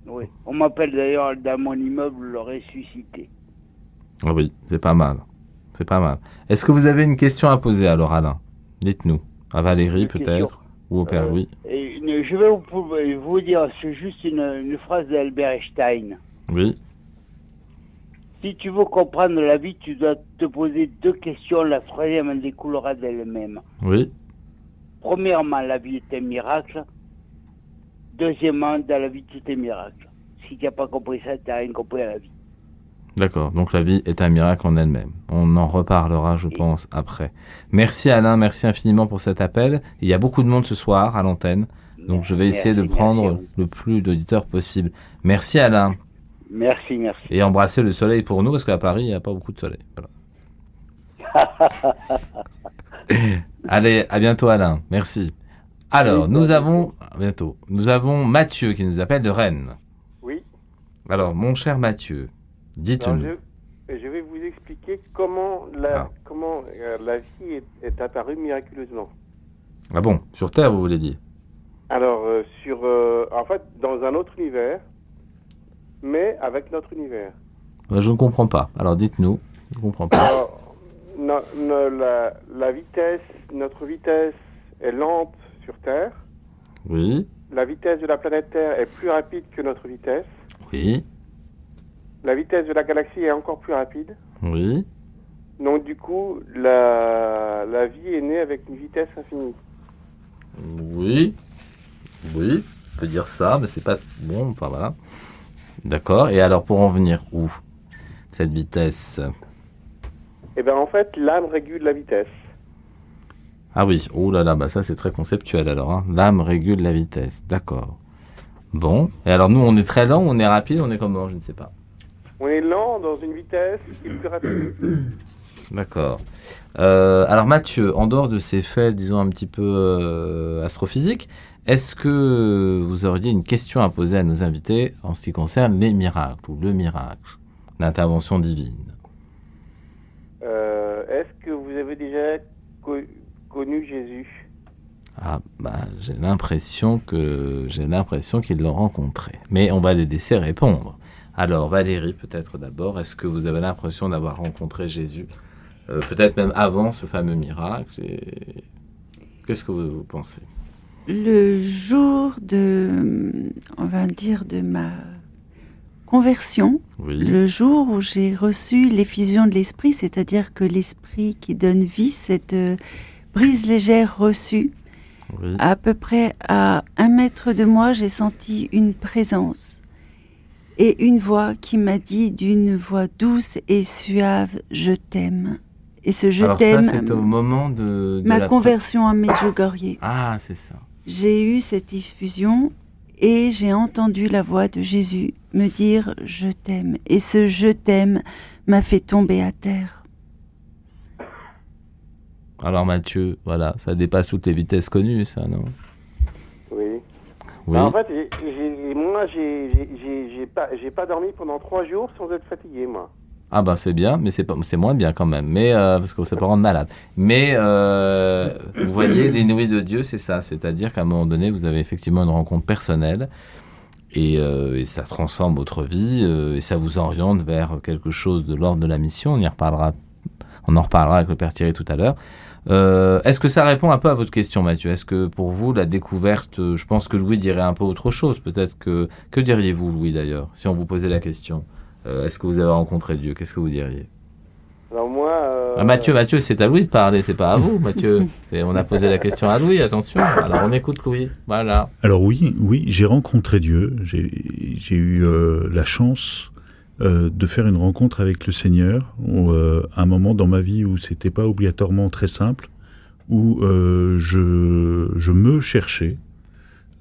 Oui. On m'appelle d'ailleurs dans mon immeuble le ressuscité. Ah oui, c'est pas mal. C'est pas mal. Est-ce que vous avez une question à poser alors, Alain? Dites-nous. À Valérie, peut-être. Ou au Père Euh, Louis Et une- je vais vous, vous dire, c'est juste une, une phrase d'Albert Einstein. Oui. Si tu veux comprendre la vie, tu dois te poser deux questions. La troisième en découlera d'elle-même. Oui. Premièrement, la vie est un miracle. Deuxièmement, dans la vie, tout est miracle. Si tu n'as pas compris ça, tu n'as rien compris à la vie. D'accord, donc la vie est un miracle en elle-même. On en reparlera, je pense, après. Merci Alain, merci infiniment pour cet appel. Il y a beaucoup de monde ce soir à l'antenne, donc je vais essayer de prendre le plus d'auditeurs possible. Merci Alain, Merci, merci. et embrasser le soleil pour nous, parce qu'à Paris, il n'y a pas beaucoup de soleil. Voilà. Allez, à bientôt Alain, merci. Alors, Oui, nous avons, à bientôt, nous avons Mathieu qui nous appelle de Rennes. Oui. Alors, mon cher Mathieu, dites-nous. je, je vais vous expliquer comment la, Ah. comment, euh, la vie est, est apparue miraculeusement. Ah bon, sur Terre, vous voulez dire? Alors, euh, sur, euh, en fait, dans un autre univers, mais avec notre univers. Euh, Je ne comprends pas. Alors dites-nous. Je ne comprends pas. Alors, no- no- la, la vitesse, notre vitesse est lente sur Terre. Oui, La vitesse de la planète Terre est plus rapide que notre vitesse. oui, La vitesse de la galaxie est encore plus rapide. oui. Donc, du coup, la, la vie est née avec une vitesse infinie. Oui, oui, on peut dire ça, mais c'est pas bon, enfin voilà. D'accord, et alors pour en venir où Cette vitesse Et bien, en fait, l'âme régule la vitesse. Ah oui, oh là là, bah ça c'est très conceptuel alors. Hein. L'âme régule la vitesse, d'accord. Bon, et alors nous on est très lent, on est rapide, on est comment? Je ne sais pas. On est lent dans une vitesse qui est plus rapide. D'accord. Euh, alors Mathieu, en dehors de ces faits, disons un petit peu euh, astrophysiques, est-ce que vous auriez une question à poser à nos invités en ce qui concerne les miracles ou le miracle, l'intervention divine? Euh, Est-ce que vous avez déjà co- connu Jésus? Ah, bah, j'ai l'impression que j'ai l'impression qu'ils l'ont rencontré. Mais on va les laisser répondre. Alors Valérie, peut-être d'abord, est-ce que vous avez l'impression d'avoir rencontré Jésus, euh, peut-être même avant ce fameux miracle et... Qu'est-ce que vous, vous pensez? Le jour de, on va dire, de ma conversion, Oui. le jour où j'ai reçu l'effusion de l'esprit, c'est-à-dire que l'esprit qui donne vie, cette euh, brise légère reçue, Oui. à peu près à un mètre de moi, j'ai senti une présence et une voix qui m'a dit d'une voix douce et suave, je t'aime. Et ce je t'aime, c'est au moment de, de ma la- conversion à Medjugorje. Ah, c'est ça. J'ai eu cette effusion et j'ai entendu la voix de Jésus me dire je t'aime. Et ce je t'aime m'a fait tomber à terre. Alors Mathieu, voilà, ça dépasse toutes les vitesses connues, ça, non? Oui. Oui. Bah, en fait, j'ai- j'ai- moi, j'ai j'ai- j'ai- j'ai pas, j'ai pas dormi pendant trois jours sans être fatigué, moi. Ah ben c'est bien, mais c'est pas, c'est moins bien quand même, mais euh, parce que ça peut rendre malade. Mais euh, vous voyez, l'inouï de Dieu, c'est ça, c'est-à-dire qu'à un moment donné, vous avez effectivement une rencontre personnelle et, euh, et ça transforme votre vie euh, et ça vous oriente vers quelque chose de l'ordre de la mission. On y reparlera, on en reparlera avec le Père Thierry tout à l'heure. Est-ce que ça répond un peu à votre question, Mathieu? Est-ce que pour vous, la découverte, je pense que Louis dirait un peu autre chose. Peut-être que que diriez-vous, Louis, d'ailleurs, si on vous posait la question? Euh, Est-ce que vous avez rencontré Dieu? Qu'est-ce que vous diriez? Alors moi. euh, ah, Mathieu, Mathieu, c'est à Louis de parler, c'est pas à vous, Mathieu. C'est- on a posé la question à Louis, attention. Alors on écoute Louis. Voilà. Alors oui, oui, j'ai rencontré Dieu. J'ai j'ai eu euh, la chance euh, de faire une rencontre avec le Seigneur. Où, euh, un moment dans ma vie où c'était pas obligatoirement très simple, où euh, je, je me cherchais.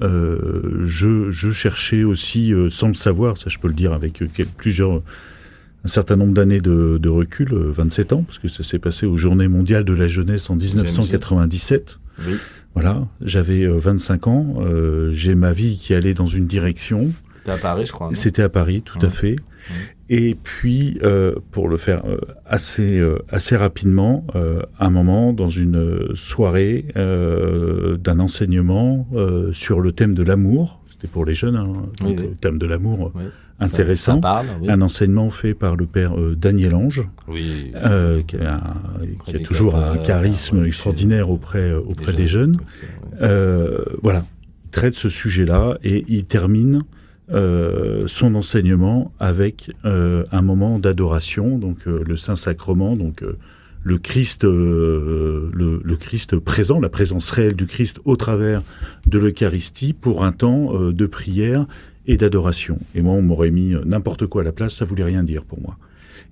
Euh, je, je cherchais aussi, euh, sans le savoir, ça je peux le dire avec euh, plusieurs, un certain nombre d'années de, de recul, euh, 27 ans, parce que ça s'est passé aux Journées mondiales de la jeunesse en 1997. Oui. Voilà, j'avais euh, 25 ans, j'ai ma vie qui allait dans une direction. C'était à Paris, je crois. C'était à Paris, tout à fait. Et puis, euh, pour le faire euh, assez, euh, assez rapidement, euh, un moment, dans une soirée euh, d'un enseignement sur le thème de l'amour, c'était pour les jeunes, hein, Oui, donc, oui. le thème de l'amour Oui. intéressant, Ça parle, oui. un enseignement fait par le père euh, Daniel Ange, Oui. euh, qui, a, qui a toujours un charisme extraordinaire auprès, auprès des jeunes. Euh, voilà, il traite ce sujet-là et il termine euh, son enseignement avec euh, un moment d'adoration, donc euh, le Saint-Sacrement, donc le Christ, le, Christ présent, la présence réelle du Christ au travers de l'Eucharistie pour un temps de prière et d'adoration. Et moi, on m'aurait mis n'importe quoi à la place, ça voulait rien dire pour moi.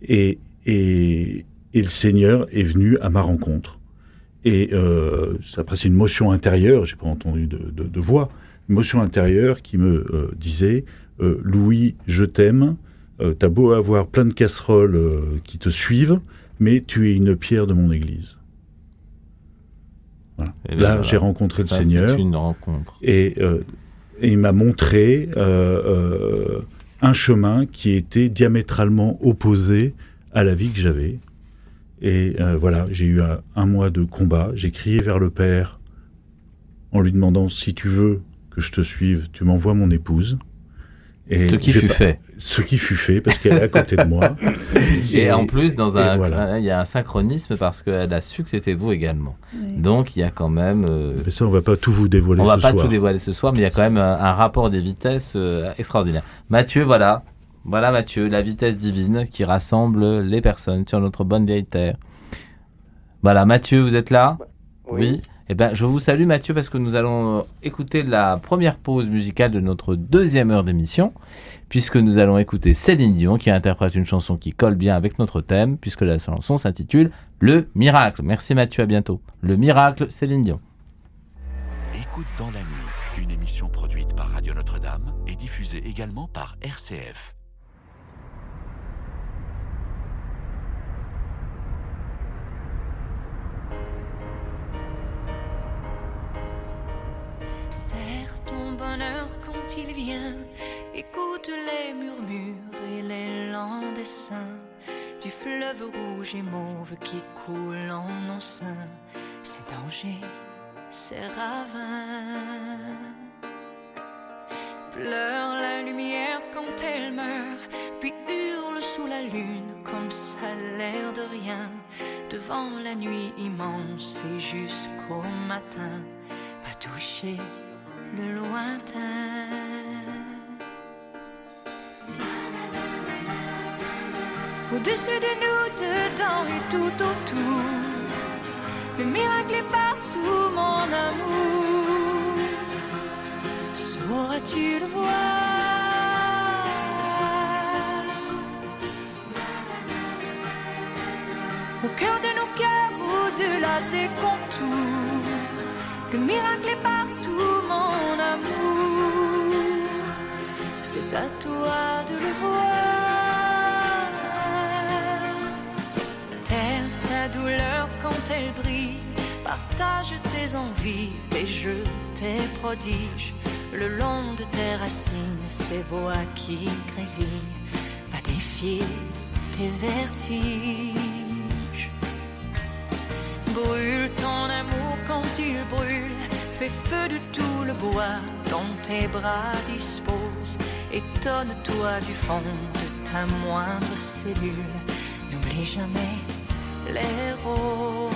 Et, et, et le Seigneur est venu à ma rencontre. Et après c'est une motion intérieure, j'ai pas entendu de, voix, motion intérieure qui me euh, disait euh, Louis, je t'aime. Euh, T'as beau avoir plein de casseroles qui te suivent, mais tu es une pierre de mon église. Voilà. Ben Là, j'ai rencontré Ça, le Seigneur. C'est une rencontre. Et, et il m'a montré un chemin qui était diamétralement opposé à la vie que j'avais. Et voilà, j'ai eu un, un mois de combat. J'ai crié vers le Père en lui demandant si tu veux que je te suive, tu m'envoies mon épouse. Ce qui fut pas- fait. Ce qui fut fait parce qu'elle est à côté de moi. Et, en plus, dans et un, voilà. il y a un synchronisme parce qu'elle a su que c'était vous également. Oui. Donc il y a quand même. euh, Mais ça, on va pas tout vous dévoiler on va ce pas soir. tout dévoiler ce soir, mais il y a quand même un, un rapport des vitesses euh, extraordinaire. Mathieu, voilà. Voilà Mathieu, la vitesse divine qui rassemble les personnes sur notre bonne vieille terre. Voilà, Mathieu, vous êtes là? Oui. Eh ben, je vous salue Mathieu parce que nous allons euh, écouter la première pause musicale de notre deuxième heure d'émission, puisque nous allons écouter Céline Dion qui interprète une chanson qui colle bien avec notre thème, puisque la chanson s'intitule Le Miracle. Merci Mathieu, à bientôt. Le Miracle, Céline Dion. Écoute dans la nuit, une émission produite par Radio Notre-Dame et diffusée également par RCF. Bonheur quand il vient. Écoute les murmures et les lents dessins du fleuve rouge et mauve qui coule en nos seins. Ces dangers, ces ravins. Pleure la lumière quand elle meurt, puis hurle sous la lune comme ça l'air de rien. Devant la nuit immense et jusqu'au matin, toucher le lointain. Au-dessus de nous, dedans et tout autour, le miracle est partout, mon amour. Sauras-tu le voir? Au cœur de nos cœurs, au-delà des contours, le miracle est partout, mon amour. C'est à toi de le voir. Terre ta douleur quand elle brille, partage tes envies, tes jeux, tes prodiges. Le long de tes racines, ces voix qui grésillent, va défier tes vertiges. Brûle ton amour quand il brûle, fais feu de tout le bois dont tes bras disposent. Étonne-toi du fond de ta moindre cellule, n'oublie jamais les roses.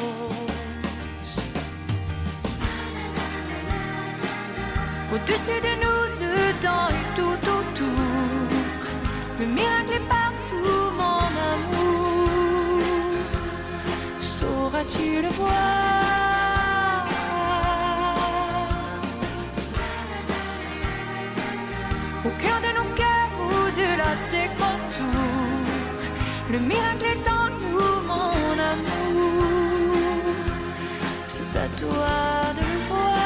Au-dessus de nous, dedans et tout autour, le miracle est partout, mon amour. Sauras-tu le voir? Cœur de nos cœurs, au-delà des contours, le miracle est en nous, mon amour. C'est à toi de le voir.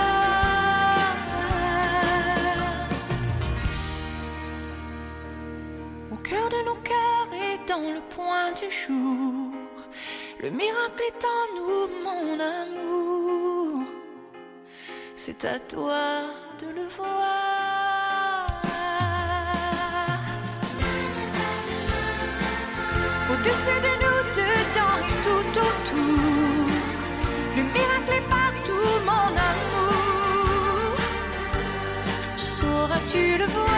Au cœur de nos cœurs et dans le point du jour, le miracle est en nous, mon amour. C'est à toi de le voir. Au-dessus de nous, dedans et tout autour, le miracle est partout, mon amour. Sauras-tu le voir?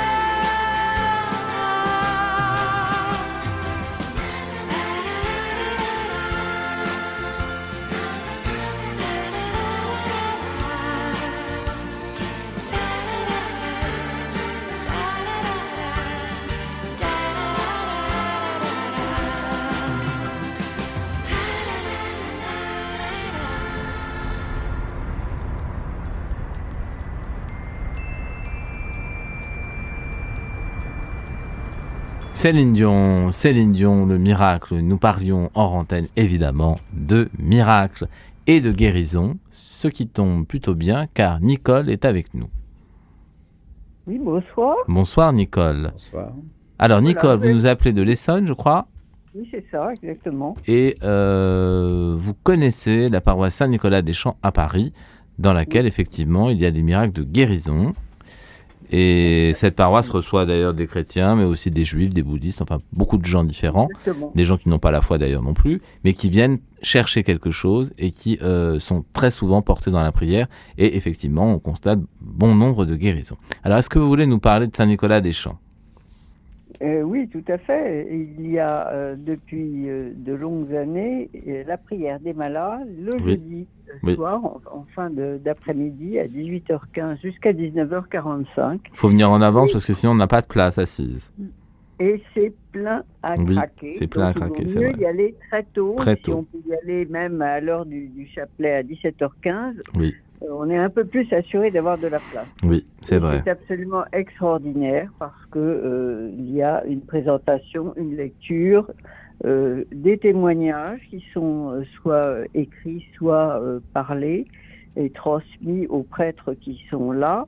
Céline Dion, Céline Dion, le miracle. Nous parlions en antenne évidemment de miracle et de guérison, ce qui tombe plutôt bien car Nicole est avec nous. Oui, bonsoir. Bonsoir Nicole. Bonsoir. Alors Voilà, Nicole, vous nous appelez de l'Essonne, je crois, Oui, c'est ça, exactement. et euh, vous connaissez la paroisse Saint-Nicolas des Champs à Paris, dans laquelle effectivement il y a des miracles de guérison. Et cette paroisse reçoit d'ailleurs des chrétiens, mais aussi des juifs, des bouddhistes, enfin beaucoup de gens différents, Exactement. des gens qui n'ont pas la foi d'ailleurs non plus, mais qui viennent chercher quelque chose et qui euh, sont très souvent portés dans la prière. Et effectivement, on constate bon nombre de guérisons. Alors, est-ce que vous voulez nous parler de Saint-Nicolas des Champs? Euh, oui, tout à fait. Il y a euh, depuis euh, de longues années la prière des malades le Oui. jeudi Oui. soir, en, en fin d'après-midi, à 18h15 jusqu'à 19h45. Il faut venir en avance parce que sinon on n'a pas de place assise. Et c'est plein à Oui, craquer. c'est plein à craquer, c'est vrai. y aller très tôt. Très Si tôt. on peut y aller même à l'heure du, du chapelet à 17h15, Oui, on est un peu plus assuré d'avoir de la place. oui, c'est vrai. C'est absolument extraordinaire parce que euh, il y a une présentation, une lecture, euh, des témoignages qui sont euh, soit euh, écrits, soit euh, parlés et transmis aux prêtres qui sont là.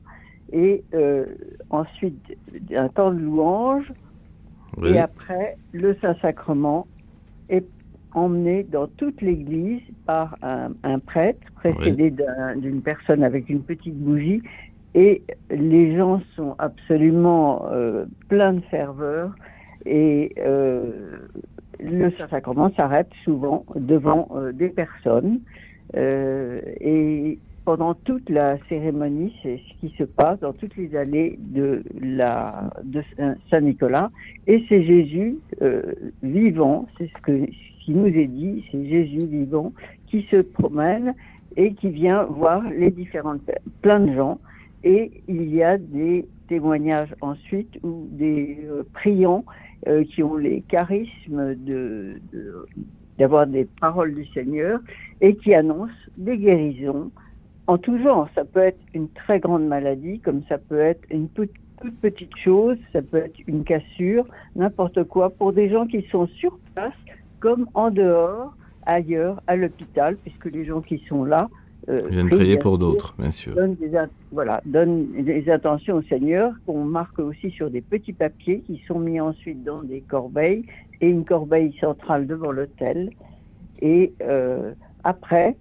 Et euh, ensuite, un temps de louange. Oui. Et après, le Saint-Sacrement est emmené dans toute l'église par un, un prêtre précédé d'un- d'une personne avec une petite bougie. et les gens sont absolument euh, pleins de ferveur. Et euh, le Saint-Sacrement s'arrête souvent devant euh, des personnes. Et pendant toute la cérémonie, c'est ce qui se passe dans toutes les allées de la de Saint-Nicolas et c'est Jésus euh, vivant, c'est ce qui nous est dit, c'est Jésus vivant qui se promène et qui vient voir les différentes plein de gens. Et il y a des témoignages ensuite ou des euh, priants euh, qui ont les charismes d'avoir des paroles du Seigneur et qui annoncent des guérisons en tout genre. Ça peut être une très grande maladie, comme ça peut être une toute, toute petite chose, ça peut être une cassure, n'importe quoi, pour des gens qui sont sur place, comme en dehors, ailleurs, à l'hôpital, puisque les gens qui sont là euh, prient, prier pour d'autres, bien sûr. donne des, voilà, donne des intentions au Seigneur qu'on marque aussi sur des petits papiers qui sont mis ensuite dans des corbeilles et une corbeille centrale devant l'autel. Et euh, après,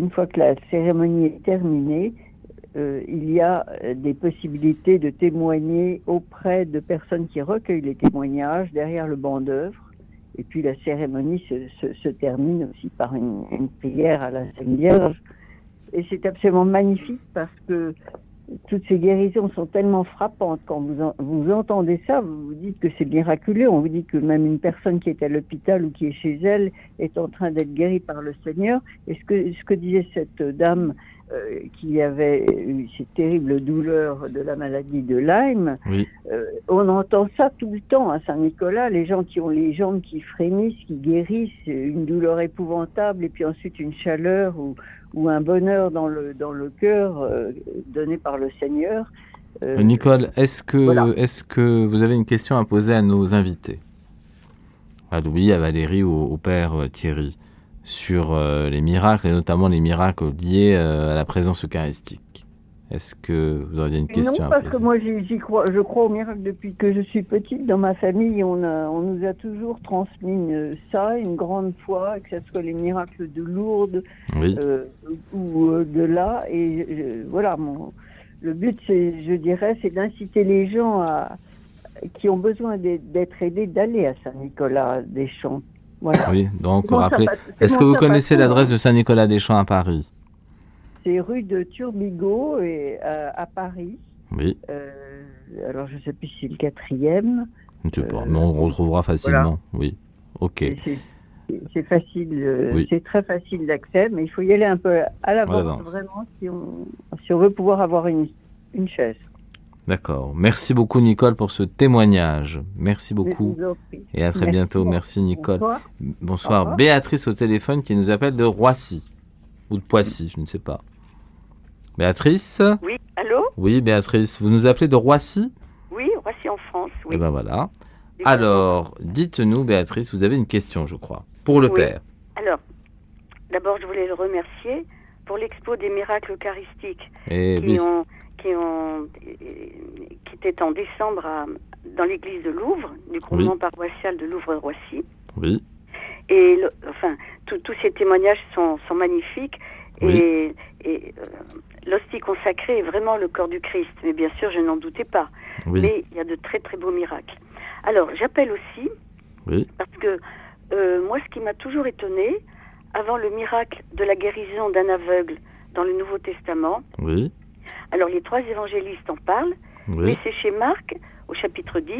une fois que la cérémonie est terminée, euh, il y a euh, des possibilités de témoigner auprès de personnes qui recueillent les témoignages derrière le banc d'œuvre. Et puis la cérémonie se, termine aussi par une prière à la Sainte Vierge. Et c'est absolument magnifique parce que toutes ces guérisons sont tellement frappantes. Quand vous, en- vous entendez ça, vous vous dites que c'est miraculeux. On vous dit que même une personne qui est à l'hôpital ou qui est chez elle est en train d'être guérie par le Seigneur. Et ce que, ce que disait cette dame euh, qui avait eu ces terribles douleurs de la maladie de Lyme, Oui. euh, on entend ça tout le temps à Saint-Nicolas, les gens qui ont les jambes qui frémissent, qui guérissent, une douleur épouvantable et puis ensuite une chaleur ou, ou un bonheur dans le, dans le cœur euh, donné par le Seigneur. Euh, Euh, Nicole, est-ce que, voilà. que vous avez une question à poser à nos invités? À Louis, à Valérie ou au père Thierry sur les miracles et notamment les miracles liés à la présence eucharistique? Est-ce que vous auriez une question non, parce que moi j'y crois, je crois au miracle depuis que je suis petite. Dans ma famille, on, a, on nous a toujours transmis ça, une grande foi, que ce soit les miracles de Lourdes Oui. euh, ou euh, de là. Et euh, voilà, mon, le but, c'est, je dirais, c'est d'inciter les gens à, qui ont besoin d'être aidés d'aller à Saint-Nicolas-des-Champs. Voilà. Oui, donc rappelez. Est-ce que vous connaissez l'adresse de Saint-Nicolas-des-Champs à Paris? C'est rue de Turbigo et, euh, à Paris. Oui, Euh, alors, je ne sais plus si c'est le quatrième. je sais pas, mais on retrouvera facilement. Oui, ok. C'est- facile, euh, Oui. c'est très facile d'accès, mais il faut y aller un peu à l'avance, vraiment, si on, si on veut pouvoir avoir une, une chaise. D'accord. Merci beaucoup Nicole pour ce témoignage. Merci beaucoup. Et à très Merci. bientôt. Merci Nicole. Bonsoir. Bonsoir. Béatrice au téléphone qui nous appelle de Roissy. Ou de Poissy, je ne sais pas. Béatrice Oui, allô Oui, Béatrice. Vous nous appelez de Roissy Oui, voici en France, oui. Eh ben voilà. Alors, dites-nous, Béatrice, vous avez une question, je crois, pour le Oui. père. Alors, d'abord, je voulais le remercier pour l'expo des miracles eucharistiques Eh qui, oui. ont, qui, ont, qui était en décembre à- dans l'église de Louvre, du groupement Oui. paroissial de Louvre-Roissy. Oui. Et le- enfin, tous tous ces témoignages sont, sont magnifiques. Et, et, euh, l'hostie consacrée est vraiment le corps du Christ. Mais bien sûr, je n'en doutais pas. Oui. Mais il y a de très très beaux miracles. Alors, j'appelle aussi Oui. parce que euh, moi, ce qui m'a toujours étonné, avant le miracle de la guérison d'un aveugle dans le Nouveau Testament, Oui. alors les trois évangélistes en parlent, Oui. mais c'est chez Marc, au chapitre 10,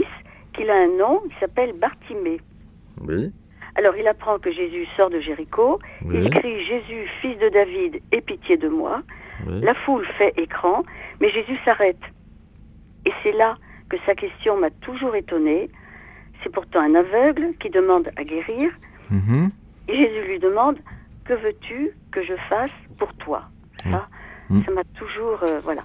qu'il a un nom, il s'appelle Bartimée. Oui. Alors il apprend que Jésus sort de Jéricho, Oui. il crie Jésus, fils de David, aie pitié de moi. Oui. La foule fait écran, mais Jésus s'arrête. Et c'est là que sa question m'a toujours étonnée. C'est pourtant un aveugle qui demande à guérir, Mhm. et Jésus lui demande Que veux-tu que je fasse pour toi? Ça, Mm. ça m'a toujours. euh, voilà.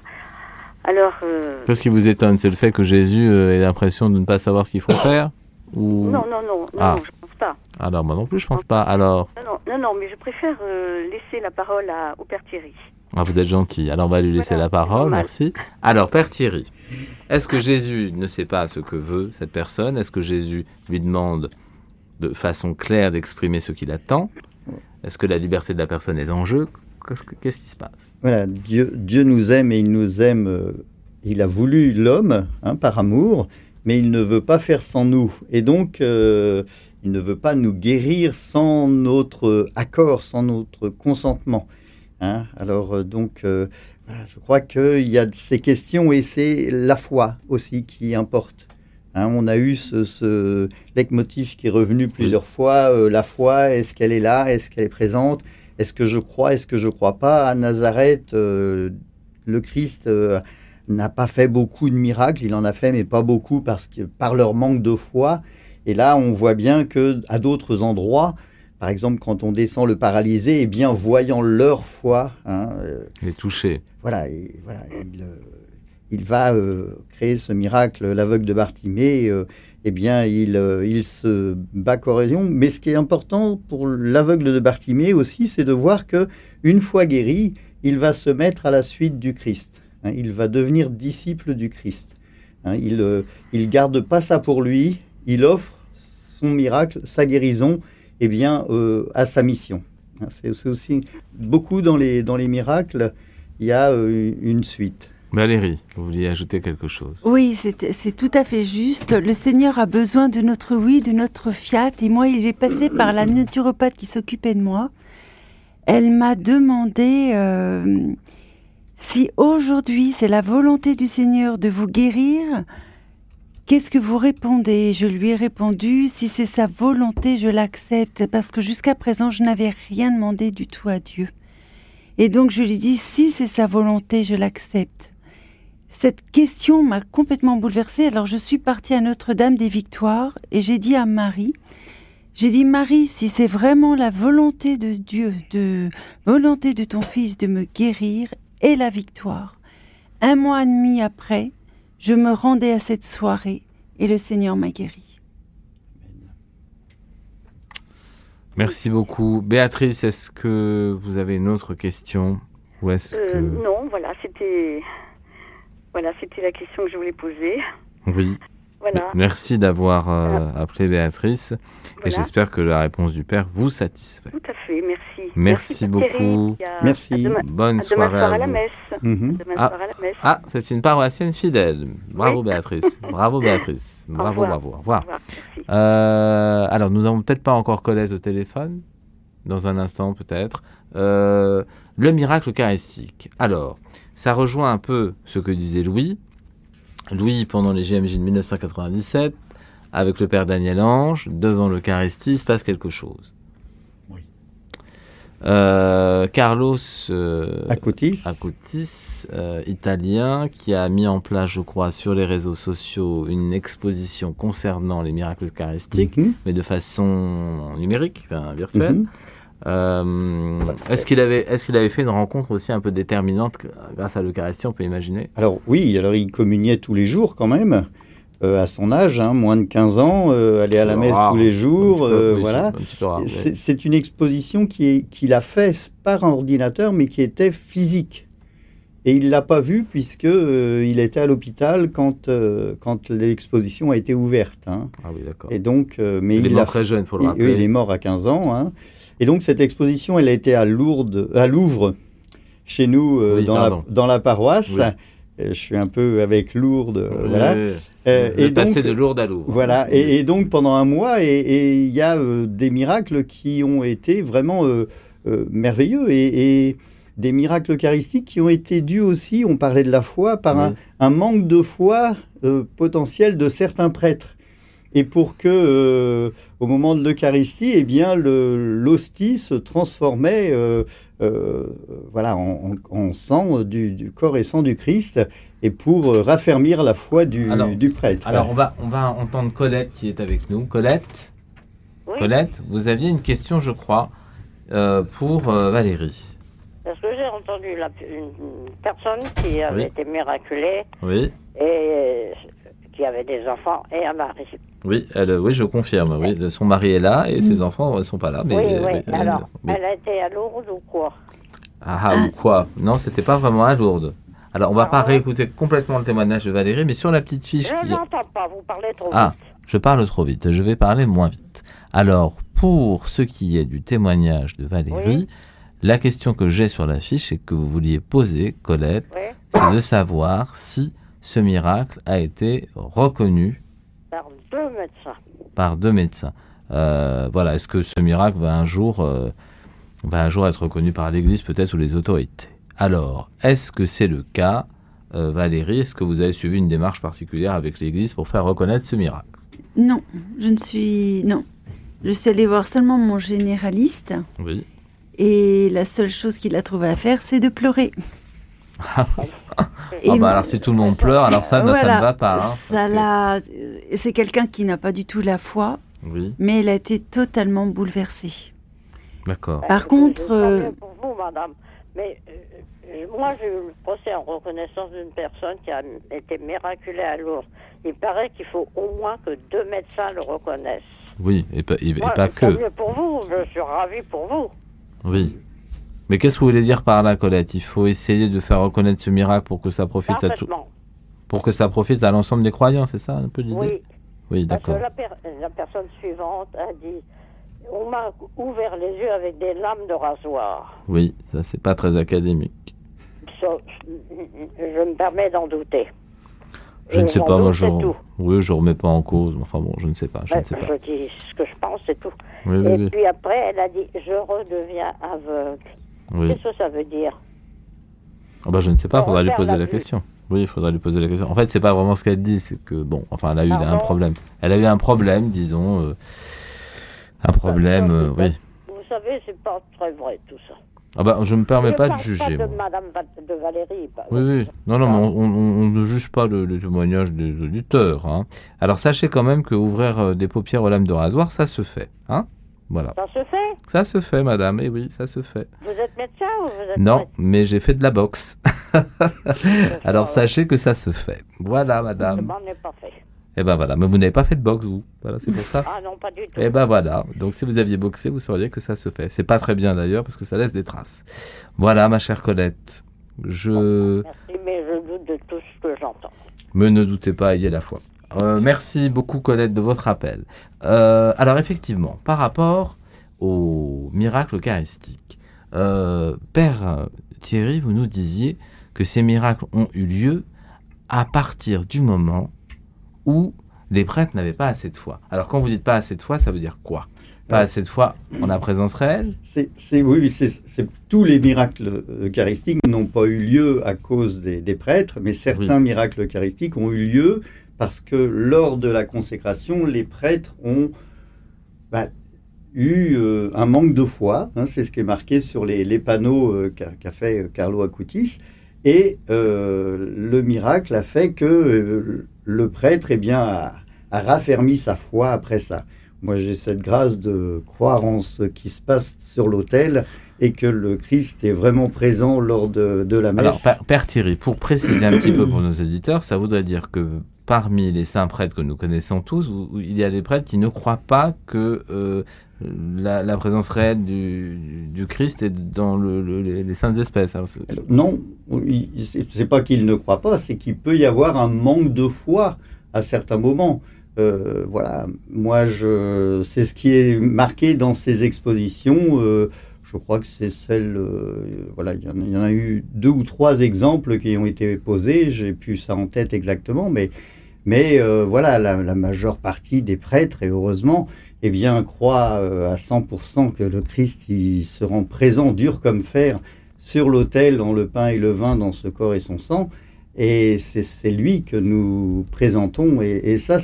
Alors. euh, Qu'est-ce qui vous étonne C'est le fait que Jésus euh, ait l'impression de ne pas savoir ce qu'il faut faire? Ou... Non, non, non, non, Ah. je pas. Alors, moi non plus, je pense pas. Alors, Non, non, non, mais je préfère euh, laisser la parole à, au Père Thierry. ah, vous êtes gentil. Alors, on va lui laisser la parole. Merci. Alors, Père Thierry, est-ce que Jésus ne sait pas ce que veut cette personne? Est-ce que Jésus lui demande de façon claire d'exprimer ce qu'il attend? Est-ce que la liberté de la personne est en jeu? Qu'est-ce qui se passe? Voilà, Dieu, Dieu nous aime et il nous aime. euh, il a voulu l'homme hein, par amour, mais il ne veut pas faire sans nous. Et donc, euh, il ne veut pas nous guérir sans notre accord, sans notre consentement. hein. Alors, euh, donc, euh, voilà, je crois qu'il y a ces questions et c'est la foi aussi qui importe. Hein, on a eu ce, ce leitmotiv qui est revenu plusieurs fois. euh, la foi, est-ce qu'elle est là Est-ce qu'elle est présente Est-ce que je crois Est-ce que je crois pas? À Nazareth, euh, le Christ euh, n'a pas fait beaucoup de miracles. Il en a fait, mais pas beaucoup parce que par leur manque de foi. Et là, on voit bien que à d'autres endroits, par exemple, quand on descend le paralysé, eh bien, voyant leur foi, hein, euh, Les toucher. voilà, et voilà, il, euh, il va euh, créer ce miracle, l'aveugle de Bartimée, euh, eh bien, il, euh, il se bat corrélion. Mais ce qui est important pour l'aveugle de Bartimée aussi, c'est de voir que une fois guéri, il va se mettre à la suite du Christ. hein. il va devenir disciple du Christ. hein. il ne il garde pas ça pour lui, il offre son miracle, sa guérison, eh bien, euh, à sa mission. C'est aussi beaucoup dans les, dans les miracles, il y a euh, une suite. Valérie, vous vouliez ajouter quelque chose? Oui, c'est c'est tout à fait juste. Le Seigneur a besoin de notre oui, de notre fiat. Et moi, il est passé par la naturopathe qui s'occupait de moi. Elle m'a demandé euh, si aujourd'hui c'est la volonté du Seigneur de vous guérir. Qu'est-ce que vous répondez? Je lui ai répondu, si c'est sa volonté, je l'accepte, parce que jusqu'à présent, je n'avais rien demandé du tout à Dieu. Et donc, je lui dis, si c'est sa volonté, je l'accepte. Cette question m'a complètement bouleversée. Alors je suis partie à Notre-Dame des Victoires et j'ai dit à Marie, j'ai dit Marie, si c'est vraiment la volonté de Dieu, de volonté de ton fils de me guérir, et la victoire. Un mois et demi après, je me rendais à cette soirée et le Seigneur m'a guéri. Merci beaucoup. Béatrice, est-ce que vous avez une autre question Ou est-ce Euh, que... Non, voilà, c'était voilà, c'était la question que je voulais poser. Oui. Voilà. Merci d'avoir euh, appelé Béatrice. Et j'espère que la réponse du Père vous satisfait. Tout à fait, merci. Merci, beaucoup. À- Merci. à demain- Bonne à soirée Demain soir à la. Mhm. Demain Ah. soir à la messe. Ah, c'est une paroissienne fidèle. Bravo Oui. Béatrice. Bravo Béatrice. Bravo, bravo. Au revoir. Au revoir, merci. Euh, alors, nous n'avons peut-être pas encore Colette au téléphone. Dans un instant, peut-être. Euh, le miracle eucharistique. Alors, ça rejoint un peu ce que disait Louis. Louis, pendant les JMJ de 1997, avec le père Daniel Ange, devant l'Eucharistie, il se passe quelque chose. Oui. Euh, Carlos euh, Acutis. Acutis, euh, italien, qui a mis en place, je crois, sur les réseaux sociaux une exposition concernant les miracles eucharistiques, Mhm. mais de façon numérique, enfin, virtuelle. Mhm. Euh, est-ce qu'il avait, est-ce qu'il avait fait une rencontre aussi un peu déterminante grâce à l'Eucharistie, on peut imaginer? Alors oui, alors il communiait tous les jours quand même, euh, à son âge, hein, moins de 15 ans, euh, aller à la messe Rare. tous les jours, Un petit peu, euh, oui, voilà. un. C'est une exposition qui est- qu'il a fait par ordinateur, mais qui était physique. Et il l'a pas vue puisque euh, il était à l'hôpital quand quand l'exposition a été ouverte. hein. Ah oui, d'accord. Et donc, mais Il est mort très jeune, faut le il- rappeler. oui, il est mort à 15 ans. hein. Et donc cette exposition, elle a été à Lourdes, à Louvre, chez nous euh, Oui, dans, la, pardon. dans la paroisse. Oui. Euh, Je suis un peu avec Lourdes, euh, Oui, voilà. Euh, êtes passé de Lourdes à Louvre. Voilà, et, et donc pendant un mois, et- et il y a euh, des miracles qui ont été vraiment merveilleux et, et des miracles eucharistiques qui ont été dus aussi, on parlait de la foi, par un, manque de foi potentiel de certains prêtres. Et pour que, euh, au moment de l'Eucharistie, eh bien, le- l'hostie se transformait, euh, euh, voilà, en, en- en sang du, du corps et sang du Christ, et pour euh, raffermir la foi du, Alors- du prêtre. Alors, on va, on va entendre Colette qui est avec nous. Colette, Oui, Colette, vous aviez une question, je crois, euh, pour euh, Valérie. parce que j'ai entendu la- une personne qui avait Oui. été miraculée Oui, et qui avait des enfants et un mari. Oui, elle, oui, je confirme. Oui, son mari est là et Mm. ses enfants ne sont pas là. Mais, oui, oui. Alors, oui. elle a été à Lourdes ou quoi? Ah, ah, ou quoi? Non, c'était pas vraiment à Lourdes. Alors, on va pas réécouter complètement le témoignage de Valérie, mais sur la petite fiche Je qui... n'entends pas, vous parlez trop Ah, vite. je parle trop vite, je vais parler moins vite. Alors, pour ce qui est du témoignage de Valérie. La question que j'ai sur la fiche et que vous vouliez poser, Colette, c'est de savoir si ce miracle a été reconnu Par deux médecins. par deux médecins. Euh, voilà, est-ce que ce miracle va un jour, euh, va un jour être reconnu par l'Église peut-être ou les autorités? Alors, est-ce que c'est le cas, euh, Valérie? Est-ce que vous avez suivi une démarche particulière avec l'Église pour faire reconnaître ce miracle? Non, je ne suis. Non. Je suis allée voir seulement mon généraliste Oui. et la seule chose qu'il a trouvé à faire, c'est de pleurer. Ah bah alors si tout le monde pleure, alors ça, ça Voilà. ne va pas. hein, Ça que- euh, C'est quelqu'un qui n'a pas du tout la foi, Oui, mais elle a été totalement bouleversée. d'accord. Par contre, Tant euh, pour vous, madame. Mais euh, euh, moi, j'ai eu le procès en reconnaissance d'une personne qui a été miraculée à Lourdes. Il paraît qu'il faut au moins que deux médecins le reconnaissent. Oui, et pas, et- et Moi, pas tant que. mieux pour vous, je suis ravie pour vous. Oui. Mais qu'est-ce que vous voulez dire par là, Colette? Il faut essayer de faire reconnaître ce miracle pour que ça profite à tout, pour que ça profite à l'ensemble des croyants, c'est ça un peu l'idée? Oui. D'accord. la, per- la personne suivante a dit On m'a ouvert les yeux avec des lames de rasoir. Oui, ça c'est pas très académique. Ça, je me permets d'en douter. Je Et ne sais pas, moi je, oui, je remets pas en cause. Enfin bon, je ne sais pas, je ne sais pas. je dis ce que je pense, c'est tout. Oui, Et oui. puis après, elle a dit Je redeviens aveugle. Oui. Qu'est-ce que ça veut dire Ah bah, je ne sais pas, On faudra lui poser la question. Oui, il faudra lui poser la question. En fait, c'est pas vraiment ce qu'elle dit, c'est que bon, enfin, elle a eu un problème. Elle a eu un problème, disons, euh, un problème, euh, oui. Vous savez, c'est pas très vrai tout ça. Ah bah, je me permets je pas de juger. Pas de moi. Madame Va- de Valérie. Oui, oui. Non, non, mais on, on- on ne juge pas le, le témoignage des auditeurs. hein. Alors, sachez quand même que ouvrir euh, des paupières aux lames de rasoir, ça se fait. Hein voilà. Ça se fait Ça se fait, madame. Eh oui, ça se fait. Vous êtes médecin ou vous êtes Non, mais j'ai fait de la boxe. Alors, sachez que ça se fait. Voilà, Je madame. m'en ai pas fait. Eh ben voilà. Mais vous n'avez pas fait de boxe, vous. Voilà, c'est pour ça. Ah non, pas du tout. Eh ben voilà. Donc si vous aviez boxé, vous sauriez que ça se fait. C'est pas très bien d'ailleurs parce que ça laisse des traces. Voilà, ma chère Colette. Je Merci, mais je doute de tout ce que j'entends. me ne doutez pas, ayez la foi. Euh, merci beaucoup Colette de votre appel. Euh, alors effectivement, par rapport au miracle eucharistique, euh, Père Thierry, vous nous disiez que ces miracles ont eu lieu à partir du moment où les prêtres n'avaient pas assez de foi. Alors quand vous dites pas assez de foi, ça veut dire quoi? Pas assez de foi en la présence réelle? C'est, oui, c'est, tous les miracles eucharistiques n'ont pas eu lieu à cause des, des prêtres, mais certains miracles eucharistiques ont eu lieu parce que lors de la consécration, les prêtres ont bah, eu euh, un manque de foi. hein, c'est ce qui est marqué sur les, panneaux euh, qu'a, fait Carlo Acutis. Et euh, le miracle a fait que euh, le prêtre eh bien, a raffermi sa foi après ça. Moi, j'ai cette grâce de croire en ce qui se passe sur l'autel et que le Christ est vraiment présent lors de, de la messe. Alors, Père, Thierry, pour préciser un petit peu pour nos éditeurs, ça voudrait dire que parmi les saints prêtres que nous connaissons tous, où- où il y a des prêtres qui ne croient pas que euh, la, la présence réelle du, du Christ est dans le- le- les, les saintes espèces. Alors, c'est- Non, c'est pas qu'il ne croit pas, c'est qu'il peut y avoir un manque de foi à certains moments. Euh, voilà, moi, je, c'est ce qui est marqué dans ces expositions. euh, je crois que c'est celle, euh, voilà, il y, en a, eu deux ou trois exemples qui ont été posés. J'ai plus ça en tête exactement, mais, mais euh, voilà, la, majeure partie des prêtres, et heureusement, eh bien, croient euh, à 100% que le Christ il se rend présent, dur comme fer, sur l'autel, dans le pain et le vin, dans ce corps et son sang. Et c'est lui que nous présentons. Et, ça,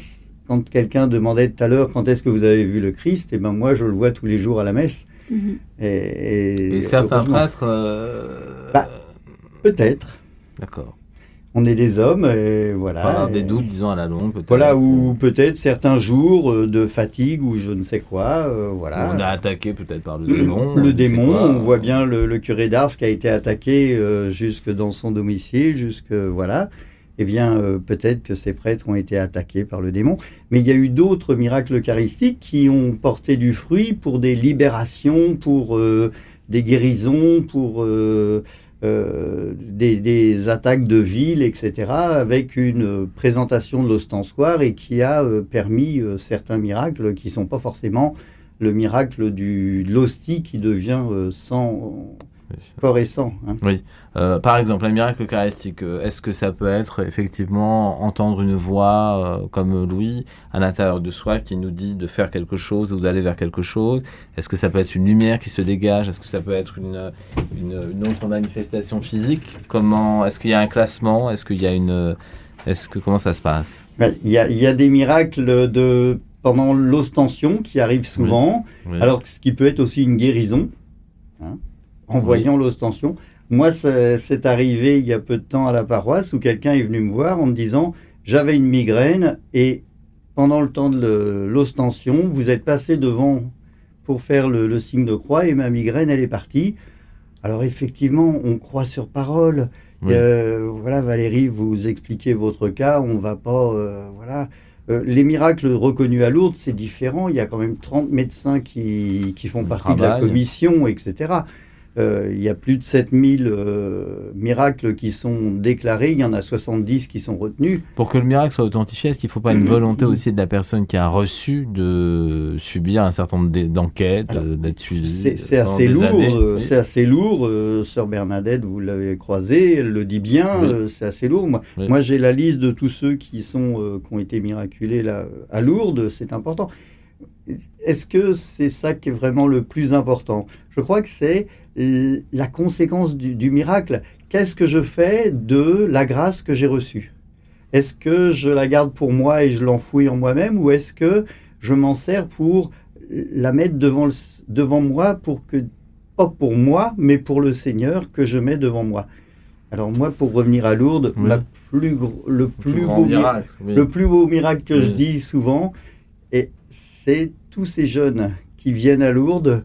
quand quelqu'un demandait tout à l'heure quand est-ce que vous avez vu le Christ, eh ben moi je le vois tous les jours à la messe. Mhm. Et, prêtres. euh, Bah, Peut-être. D'accord. On est des hommes, et voilà. Et- des doutes, disons, à la longue, peut-être. Voilà, ou peut-être certains jours euh, de fatigue ou je ne sais quoi. euh, voilà. On a attaqué peut-être par le démon. Le démon, quoi. on voit bien le, le curé d'Ars qui a été attaqué euh, jusque dans son domicile, jusque voilà. Eh bien, euh, peut-être que ces prêtres ont été attaqués par le démon. Mais il y a eu d'autres miracles eucharistiques qui ont porté du fruit pour des libérations, pour euh, des guérisons, pour euh, des, attaques de ville, etc., avec une présentation de l'ostensoir et qui a permis certains miracles qui ne sont pas forcément le miracle de l'hostie qui devient sang, corps et sang. hein. Oui. Euh, par exemple, un miracle eucharistique, euh, est-ce que ça peut être effectivement entendre une voix euh, comme Louis à l'intérieur de soi qui nous dit de faire quelque chose ou d'aller vers quelque chose? Est-ce que ça peut être une lumière qui se dégage? Est-ce que ça peut être une, une, une autre manifestation physique? Comment Est-ce qu'il y a un classement? Est-ce qu'il y a une Est-ce que comment ça se passe? Ben, Il y, a, il y a des miracles de, pendant l'ostension qui arrivent souvent, Oui. alors que ce qui peut être aussi une guérison, hein, en voyant l'ostension. Moi, c'est arrivé il y a peu de temps à la paroisse où quelqu'un est venu me voir en me disant j'avais une migraine et pendant le temps de l'ostension, vous êtes passé devant pour faire le, le signe de croix et ma migraine, elle est partie. Alors effectivement, on croit sur parole. Oui. Euh, voilà, Valérie, vous expliquez votre cas, on va pas, euh, voilà. Euh, les miracles reconnus à Lourdes, c'est différent. Il y a quand même 30 médecins qui, qui font partie de la commission, etc. Euh, il y a plus de 7000 euh, miracles qui sont déclarés, il y en a 70 qui sont retenus. Pour que le miracle soit authentifié, est-ce qu'il ne faut pas une volonté aussi de la personne qui a reçu de subir un certain nombre d'e- d'enquêtes, euh, d'être suivie C'est c'est pendant assez lourd, euh, c'est assez lourd. euh, Sœur Bernadette, vous l'avez croisée, elle le dit bien, Oui. euh, c'est assez lourd. Moi, Oui. moi, j'ai la liste de tous ceux qui sont euh, qui ont été miraculés là à Lourdes, c'est important. Est-ce que c'est ça qui est vraiment le plus important? Je crois que c'est la conséquence du, du miracle. Qu'est-ce que je fais de la grâce que j'ai reçue? Est-ce que je la garde pour moi et je l'enfouis en moi-même ou est-ce que je m'en sers pour la mettre devant, le- devant moi pour que, pas pour moi, mais pour le Seigneur que je mets devant moi? Alors moi, pour revenir à Lourdes, Oui. plus gro- le plus beau mi- miracle, oui. le plus beau miracle que Oui. je dis souvent, et c'est tous ces jeunes qui viennent à Lourdes,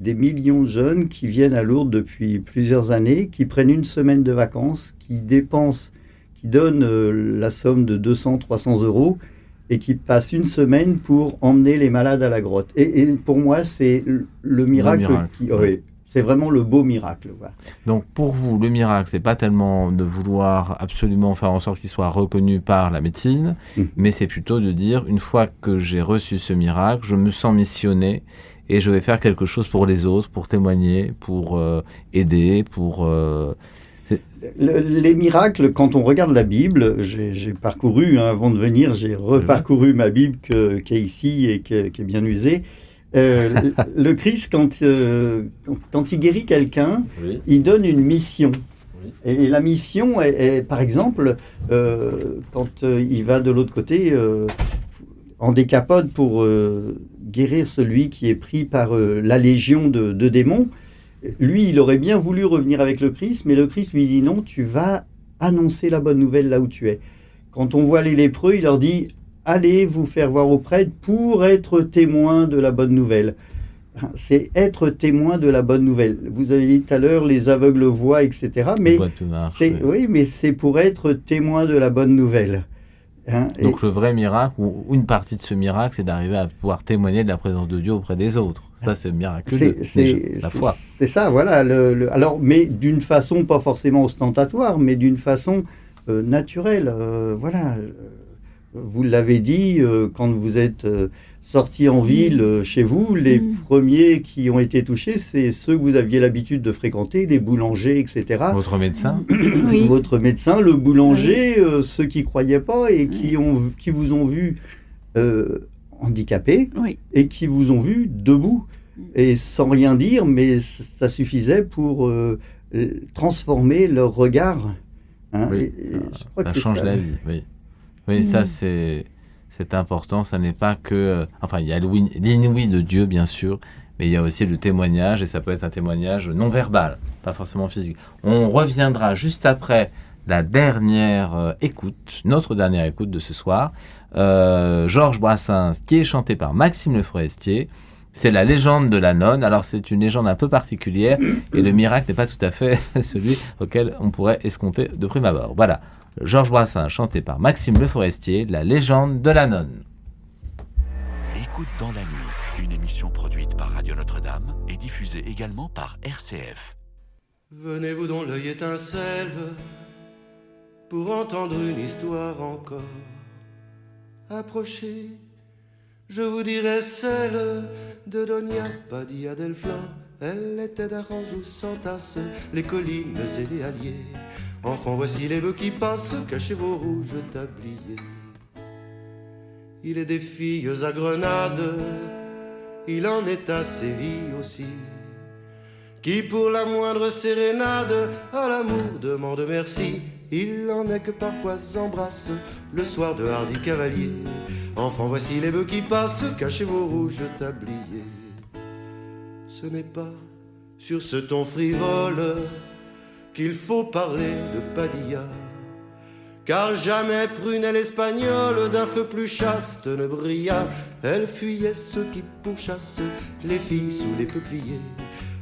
des millions de jeunes qui viennent à Lourdes depuis plusieurs années, qui prennent une semaine de vacances, qui dépensent, qui donnent euh, la somme de 200, 300 euros et qui passent une semaine pour emmener les malades à la grotte. Et, et pour moi, c'est le, le miracle, qui, oui. oui, c'est vraiment le beau miracle. voilà. Donc pour vous, le miracle, c'est pas tellement de vouloir absolument faire en sorte qu'il soit reconnu par la médecine, Mm. mais c'est plutôt de dire une fois que j'ai reçu ce miracle, je me sens missionné et je vais faire quelque chose pour les autres, pour témoigner, pour euh, aider, pour euh, Le- les miracles, quand on regarde la Bible, j'ai parcouru, hein, avant de venir, j'ai reparcouru ma Bible qui est ici et qui est bien usée. Euh, le- Christ, quand, il guérit quelqu'un, Oui. il donne une mission. Et, et la mission est, est, par exemple, euh, quand euh, il va de l'autre côté euh, en décapode pour euh, guérir celui qui est pris par euh, la légion de, de démons, lui, il aurait bien voulu revenir avec le Christ, mais le Christ lui dit non, tu vas annoncer la bonne nouvelle là où tu es. Quand on voit les lépreux, il leur dit allez vous faire voir au prêtre pour être témoin de la bonne nouvelle. C'est être témoin de la bonne nouvelle. Vous avez dit tout à l'heure les aveugles voient, etc. Mais c'est oui, mais c'est pour être témoin de la bonne nouvelle. Hein, et- Donc le vrai miracle, ou une partie de ce miracle, c'est d'arriver à pouvoir témoigner de la présence de Dieu auprès des autres. Ça, c'est miraculeux. C'est- C'est la foi. c'est ça, voilà. le- le- alors, mais d'une façon pas forcément ostentatoire, mais d'une façon euh, naturelle. euh, voilà. Euh, Vous l'avez dit, euh, quand vous êtes euh, sorti en ville euh, chez vous, les Mm. premiers qui ont été touchés, c'est ceux que vous aviez l'habitude de fréquenter, les boulangers, etc. Votre médecin Oui. Votre médecin, le boulanger, euh, ceux qui croyaient pas et qui, ont, qui vous ont vu euh, handicapé Oui. et qui vous ont vu debout et sans rien dire, mais ça suffisait pour euh, transformer leur regard. hein. Oui. Et- et je crois que ça change ça. la vie, oui. Oui, ça Mm. c'est c'est important. Ça n'est pas que, euh, enfin, il y a l'inouï de Dieu bien sûr, mais il y a aussi le témoignage et ça peut être un témoignage non verbal, pas forcément physique. On reviendra juste après la dernière euh, écoute, notre dernière écoute de ce soir, euh, Georges Brassens, qui est chanté par Maxime Le Forestier. C'est la légende de la nonne. Alors c'est une légende un peu particulière et le miracle n'est pas tout à fait celui auquel on pourrait escompter de prime abord. Voilà, Georges Brassens chanté par Maxime Le Forestier, la légende de la nonne. Écoute dans la nuit, une émission produite par Radio Notre-Dame et diffusée également par RCF. Venez-vous dont l'œil étincelle pour entendre une histoire encore? Approchez, je vous dirai celle de Donia Padilla del Flor. Elle était d'Aranjou sans tasse, les collines et les alliés. Enfants, voici les bœufs qui passent, cachez vos rouges tabliers. Il est des filles à Grenade, il en est à Séville aussi. Qui pour la moindre sérénade à l'amour demande merci. Il en est que parfois s'embrasse le soir de hardi cavalier. Enfants, voici les bœufs qui passent, cachez vos rouges tabliers. Ce n'est pas sur ce ton frivole qu'il faut parler de Padilla. Car jamais prunelle espagnole d'un feu plus chaste ne brilla. Elle fuyait ceux qui pourchassent les filles sous les peupliers.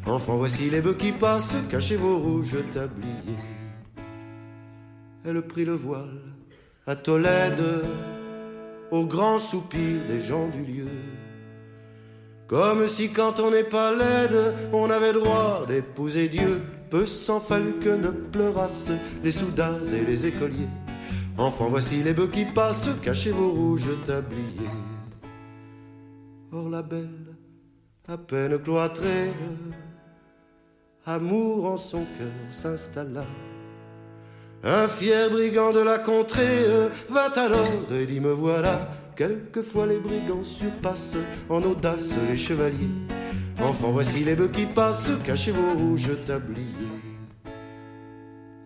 Enfants, voici les bœufs qui passent, cachez vos rouges tabliers. Elle prit le voile à Tolède, au grand soupir des gens du lieu. Comme si quand on n'est pas laide, on avait droit d'épouser Dieu. Peu fallut que ne pleurassent les soudats et les écoliers. Enfants, voici les bœufs qui passent, cachez vos rouges tabliers. Or la belle, à peine cloîtrée, amour en son cœur s'installa. Un fier brigand de la contrée vint alors et dit me voilà. Quelquefois les brigands surpassent en audace les chevaliers. Enfants, voici les bœufs qui passent, cachez vos rouges tabliers.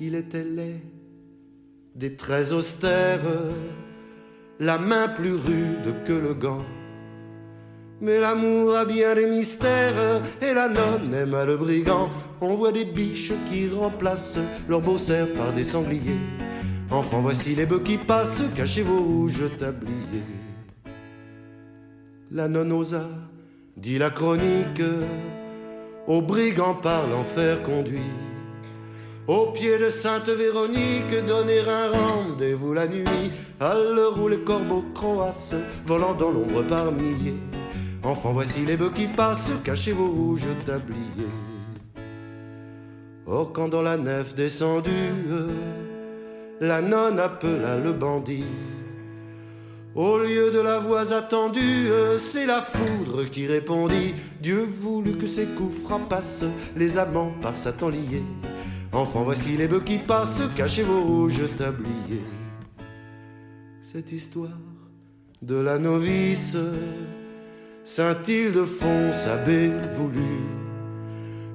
Il était laid, des traits austères, la main plus rude que le gant. Mais l'amour a bien des mystères et la nonne aime le brigand. On voit des biches qui remplacent leurs beaux cerfs par des sangliers. Enfants, voici les bœufs qui passent, cachez vos rouges tabliers. La nonne osa, dit la chronique, au brigand par l'enfer conduit. Au pied de Sainte Véronique, donner un rendez-vous la nuit, à l'heure où les corbeaux croassent, volant dans l'ombre par milliers. Enfants, voici les bœufs qui passent, cachez vos rouges tabliers. Or, quand dans la nef descendue, la nonne appela le bandit. Au lieu de la voix attendue, c'est la foudre qui répondit. Dieu voulut que ses coups frappassent les amants par Satan liés. Enfants, voici les bœufs qui passent, cachez vos rouges tabliers. Cette histoire de la novice, Saint Ildefonse abbé voulut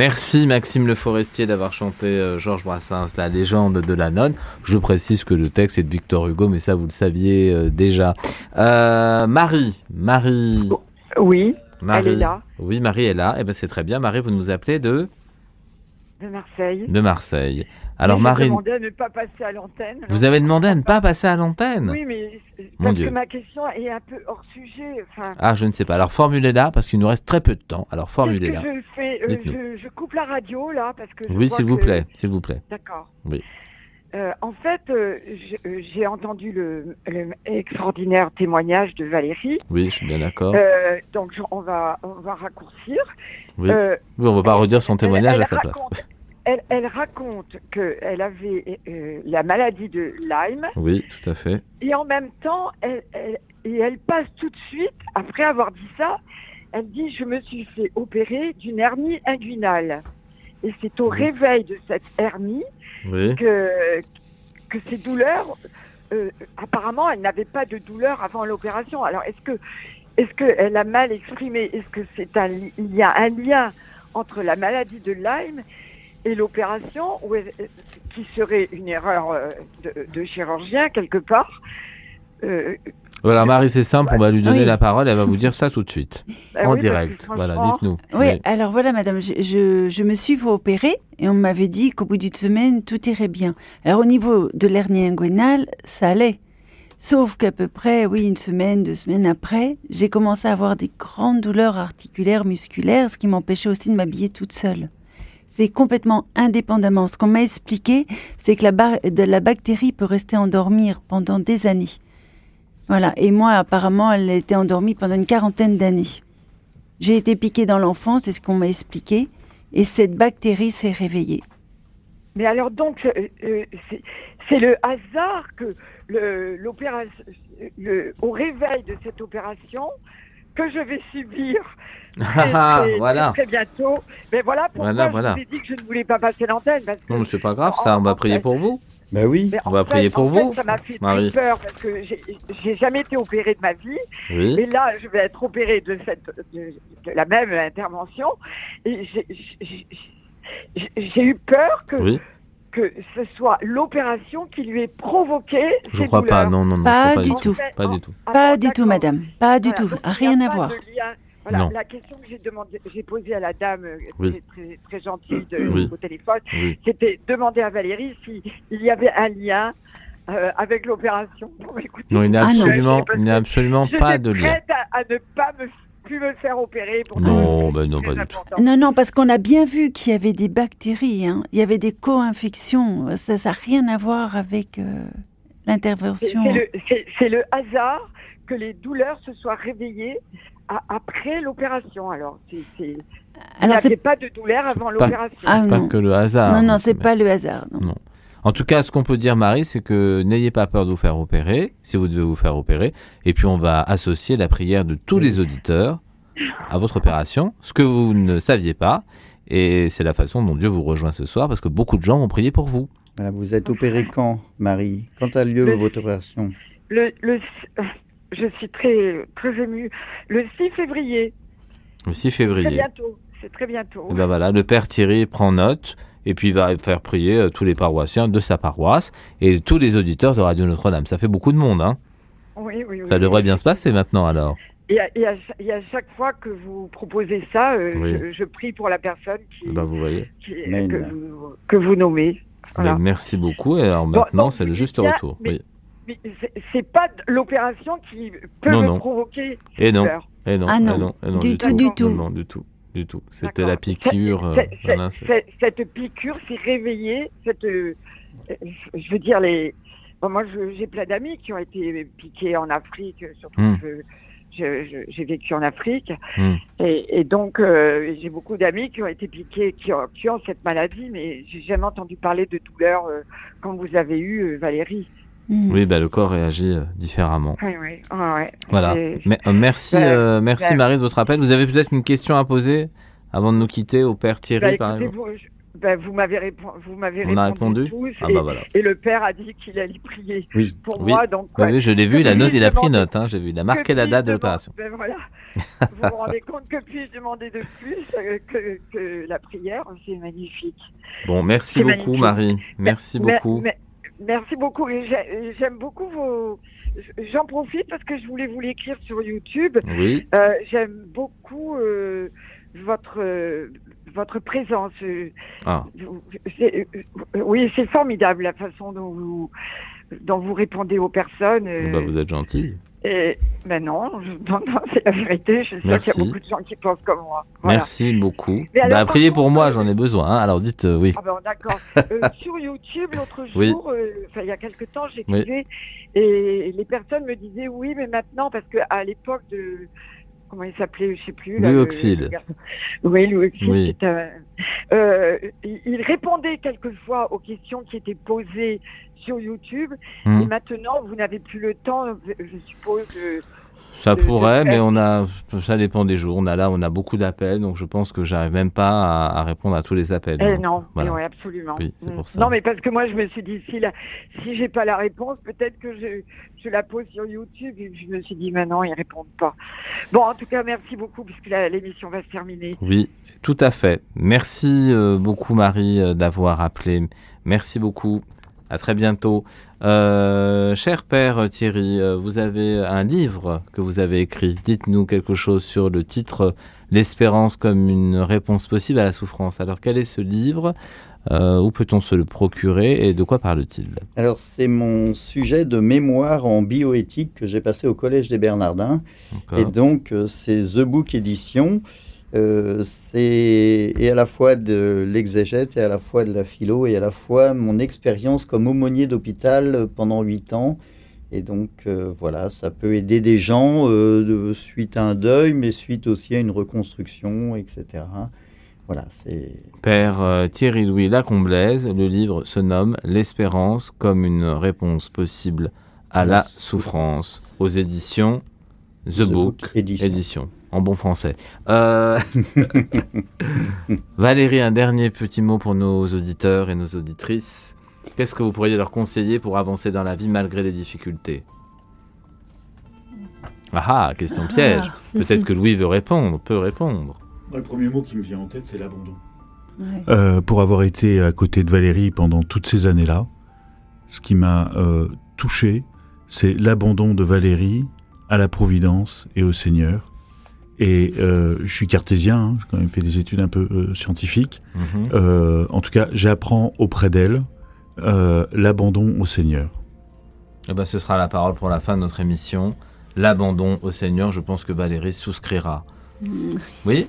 Merci Maxime Le Forestier d'avoir chanté euh, Georges Brassens, la légende de la nonne. Je précise que le texte est de Victor Hugo, mais ça vous le saviez euh, déjà. Euh, Marie, Marie. Oui, Marie. elle est là. Oui, Marie est là. Eh ben c'est très bien. Marie, vous nous appelez de De Marseille. de Marseille. Alors Mais demandé à ne pas passer à l'antenne. vous avez demandé à ne pas passer à l'antenne? Oui, mais Mon parce Dieu. que ma question est un peu hors sujet. Enfin, Ah, je ne sais pas. Alors formulez-la parce qu'il nous reste très peu de temps. Alors formulez-la. que je fais Euh, je, je coupe la radio là parce que je Oui, s'il vous plaît, s'il vous plaît. D'accord. Oui. Euh, en fait, euh, j'ai- entendu le, le extraordinaire témoignage de Valérie. Oui, je suis bien d'accord. Euh, donc on va on va raccourcir. Oui. Oui, on va pas redire son témoignage elle à sa place. Raconte- Elle, elle raconte qu'elle avait euh, la maladie de Lyme Oui, tout à fait. et en même temps, elle, elle- et elle passe tout de suite, après avoir dit ça, elle dit Je me suis fait opérer d'une hernie inguinale. Et c'est au réveil de cette hernie Oui. que, que ces douleurs, euh, apparemment, elle n'avait pas de douleur avant l'opération. Alors, est-ce que est-ce qu'elle a mal exprimé? Est-ce que c'est un il y a un lien entre la maladie de Lyme et l'opération, qui serait une erreur euh, de, de chirurgien quelque part Euh, Voilà, Marie, c'est simple. On va lui donner Oui. la parole. Elle va vous dire ça tout de suite. Bah en oui, direct. Voilà, dites-nous. Oui, Oui. alors voilà, madame, je, je, je me suis fait opérer et on m'avait dit qu'au bout d'une semaine, tout irait bien. Alors, au niveau de l'hernie inguinale, ça allait. Sauf qu'à peu près, oui, une semaine, deux semaines après, j'ai commencé à avoir des grandes douleurs articulaires, musculaires, ce qui m'empêchait aussi de m'habiller toute seule. Resté complètement indépendamment. Ce qu'on m'a expliqué, c'est que la, de la bactérie peut rester endormie pendant des années. Voilà. Et moi, apparemment, elle était endormie pendant une quarantaine d'années. J'ai été piquée dans l'enfance, c'est ce qu'on m'a expliqué. Et cette bactérie s'est réveillée. Mais alors donc, euh, euh, c'est- c'est le hasard que le- le- au réveil de cette opération, que je vais subir très, Ah, très- voilà. très bientôt. Mais voilà pourquoi Voilà, je voilà. vous ai dit que je ne voulais pas passer l'antenne. parce que Non, mais c'est pas grave, ça, on va prier pour vous. Ben oui. Mais On va fait- prier pour en fait, vous, ça m'a fait Marie. très peur parce que j'ai- jamais été opérée de ma vie. Oui. Et là, je vais être opérée de, cette, de, de la même intervention. Et j'ai- eu peur que, Oui. que ce soit l'opération qui lui ait provoqué Je ces crois pas, non, non, non, je Pas crois pas du du tout. Pas du tout. Pas du tout, madame. Pas du Voilà, tout. Rien à voir. Voilà, Non. la question que j'ai demandé, j'ai posée à la dame euh, Oui. très, très, très gentille de- Oui. au téléphone, Oui. c'était demander à Valérie s'il y avait un lien euh, avec l'opération. Bon, écoutez, Non, il n'y a Ah non. absolument, il n'y a absolument je pas suis de lien. prête à, à ne pas me, plus me faire opérer. Pour Non, ben non, pas du tout. Non, non, parce qu'on a bien vu qu'il y avait des bactéries, hein. il y avait des co-infections. Ça n'a rien à voir avec euh, l'intervention. c'est le, hasard que les douleurs se soient réveillées après l'opération. Alors, c'est, il n'y Alors, c'est- pas de douleur avant l'opération. Ah, pas non. que le hasard. Non, non, c'est pas le hasard. non. Non. En tout cas, ce qu'on peut dire, Marie, c'est que n'ayez pas peur de vous faire opérer, si vous devez vous faire opérer. Et puis, on va associer la prière de tous les auditeurs à votre opération, ce que vous ne saviez pas. Et c'est la façon dont Dieu vous rejoint ce soir, parce que beaucoup de gens vont prier pour vous. Voilà, vous êtes opéré quand, Marie? Quand a lieu Le- votre opération? Le, le- je suis très, très émue. Le 6 février, Le 6 très février. bientôt. C'est très bientôt. Et ben voilà, le Père Thierry prend note et puis il va faire prier euh, tous les paroissiens de sa paroisse et tous les auditeurs de Radio Notre-Dame. Ça fait beaucoup de monde, hein Oui, oui, oui. Ça devrait bien se passer maintenant alors. Et à, et à cha- et à chaque fois que vous proposez ça, euh, Oui. je, je prie pour la personne qui, Eh ben, vous voyez. qui- Amen. que, vous, que vous nommez. Voilà. Ben, merci beaucoup. Et alors Bon, maintenant, c'est le juste bien, retour. mais- Oui. C'est- pas l'opération qui peut Non, me non. provoquer Et non. douleur. Et non, Ah et non, non, et non, du tout, du tout. Non, non, du tout, du tout. C'était la piqûre. euh, Cette- voilà, piqûre s'est réveillée. Cette, euh, je veux dire, les. bon, moi, je- j'ai plein d'amis qui ont été piqués en Afrique, surtout Hmm. que j'ai vécu en Afrique. Hmm. Et, et donc, euh, j'ai beaucoup d'amis qui ont été piqués, qui ont, qui ont cette maladie, mais j'ai jamais entendu parler de douleur euh, comme vous avez eu, Valérie. Mm. Oui, ben, le corps réagit euh, différemment. Oui, oui, ouais. Voilà. Euh, merci, Ben, euh, merci ben- Marie de votre appel. Vous avez peut-être une question à poser avant de nous quitter au Père Thierry, Bah, par exemple vous, je- bah, vous m'avez a répondu, tous, Ah et, bah voilà. et le père a dit qu'il allait prier Oui. pour Oui. moi. Donc, Oui, ouais. oui, je l'ai vu, Que il a, note, il a pris note. hein, J'ai vu, il a marqué la date de l'opération. Ben voilà. vous vous rendez compte que puis-je demander de plus euh, que, que la prière? C'est magnifique. Bon, merci beaucoup, magnifique. Marie. Merci Mais- beaucoup. mais- merci beaucoup. J'aime beaucoup vos. J'en profite parce que je voulais vous l'écrire sur YouTube. Oui. Euh, J'aime beaucoup euh, votre euh, votre présence. Ah. euh, oui, c'est formidable la façon dont vous dont vous répondez aux personnes. euh, Bah, vous êtes gentil. Et ben non, je- non, non, c'est la vérité. Je sûre qu'il y a beaucoup de gens qui pensent comme moi. Voilà. Merci beaucoup. Mais alors, Bah, priez pour moi, j'en ai besoin. hein. Alors dites euh, oui. Ah ben d'accord. Euh, sur YouTube, l'autre jour, Oui. euh, il y a quelque temps, j'écrivais et les personnes me disaient oui, mais maintenant parce que à l'époque de comment il s'appelait, je sais plus. Louis le-. Oui, Louis. Oui. un- euh, il répondait quelquefois aux questions qui étaient posées sur YouTube. Hmm. Et maintenant, vous n'avez plus le temps, je suppose. de- Ça pourrait, mais on a, ça dépend des jours. On a là, on a beaucoup d'appels, donc je pense que j'arrive même pas à, à répondre à tous les appels. Eh Donc, non, voilà. oui, absolument. Oui, c'est Mm. pour ça. Non, mais parce que moi, je me suis dit, si, la, si j'ai pas la réponse, peut-être que je, je la pose sur YouTube. Et je me suis dit, maintenant, ils répondent pas. Bon, en tout cas, merci beaucoup, puisque l'émission va se terminer. Oui, tout à fait. Merci euh, beaucoup Marie euh, d'avoir appelé. Merci beaucoup. À très bientôt. Euh, cher père Thierry, vous avez un livre que vous avez écrit. Dites-nous quelque chose sur le titre L'espérance comme une réponse possible à la souffrance. Alors quel est ce livre? Euh, Où peut-on se le procurer et de quoi parle-t-il? Alors, c'est mon sujet de mémoire en bioéthique que j'ai passé au Collège des Bernardins. Et donc, euh, c'est The Book Édition. Euh, c'est et à la fois de l'exégète et à la fois de la philo et à la fois mon expérience comme aumônier d'hôpital pendant huit ans. Et donc euh, voilà, ça peut aider des gens euh, de, suite à un deuil, mais suite aussi à une reconstruction, etc. Voilà, c'est. Père Thierry Louis Lacomblaise, le livre se nomme L'espérance comme une réponse possible à la, souffrance. aux éditions The, Book, édition. en bon français. Euh, Valérie, un dernier petit mot pour nos auditeurs et nos auditrices. Qu'est-ce que vous pourriez leur conseiller pour avancer dans la vie malgré les difficultés? Ah, ah question piège. Ah. Peut-être que Louis veut répondre, peut répondre. Le premier mot qui me vient en tête, c'est l'abandon. Euh, pour avoir été à côté de Valérie pendant toutes ces années-là, ce qui m'a euh, touché, c'est l'abandon de Valérie à la Providence et au Seigneur. Et euh, je suis cartésien, hein, j'ai quand même fait des études un peu euh, scientifiques. Mhm. Euh, en tout cas, j'apprends auprès d'elle l'abandon au Seigneur. Eh ben, ce sera la parole pour la fin de notre émission. L'abandon au Seigneur, je pense que Valérie souscrira. Oui.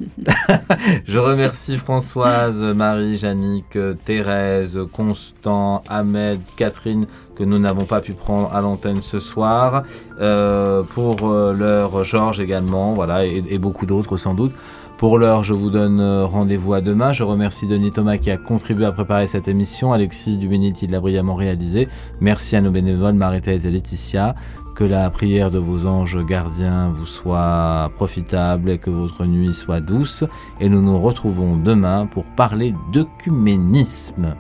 je remercie Françoise, Marie, Jannick, Thérèse, Constant, Ahmed, Catherine, que nous n'avons pas pu prendre à l'antenne ce soir. Euh, pour euh, l'heure, Georges également, voilà, et, beaucoup d'autres sans doute. Pour l'heure, je vous donne euh, rendez-vous à demain. Je remercie Denis Thomas qui a contribué à préparer cette émission. Alexis Dubéniti l'a brillamment réalisé. Merci à nos bénévoles, Marie-Thèse et Laetitia. Que la prière de vos anges gardiens vous soit profitable et que votre nuit soit douce. Et nous nous retrouvons demain pour parler d'œcuménisme.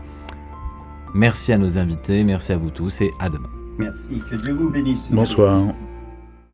Merci à nos invités, merci à vous tous et à demain. Merci, que Dieu vous bénisse. Bonsoir.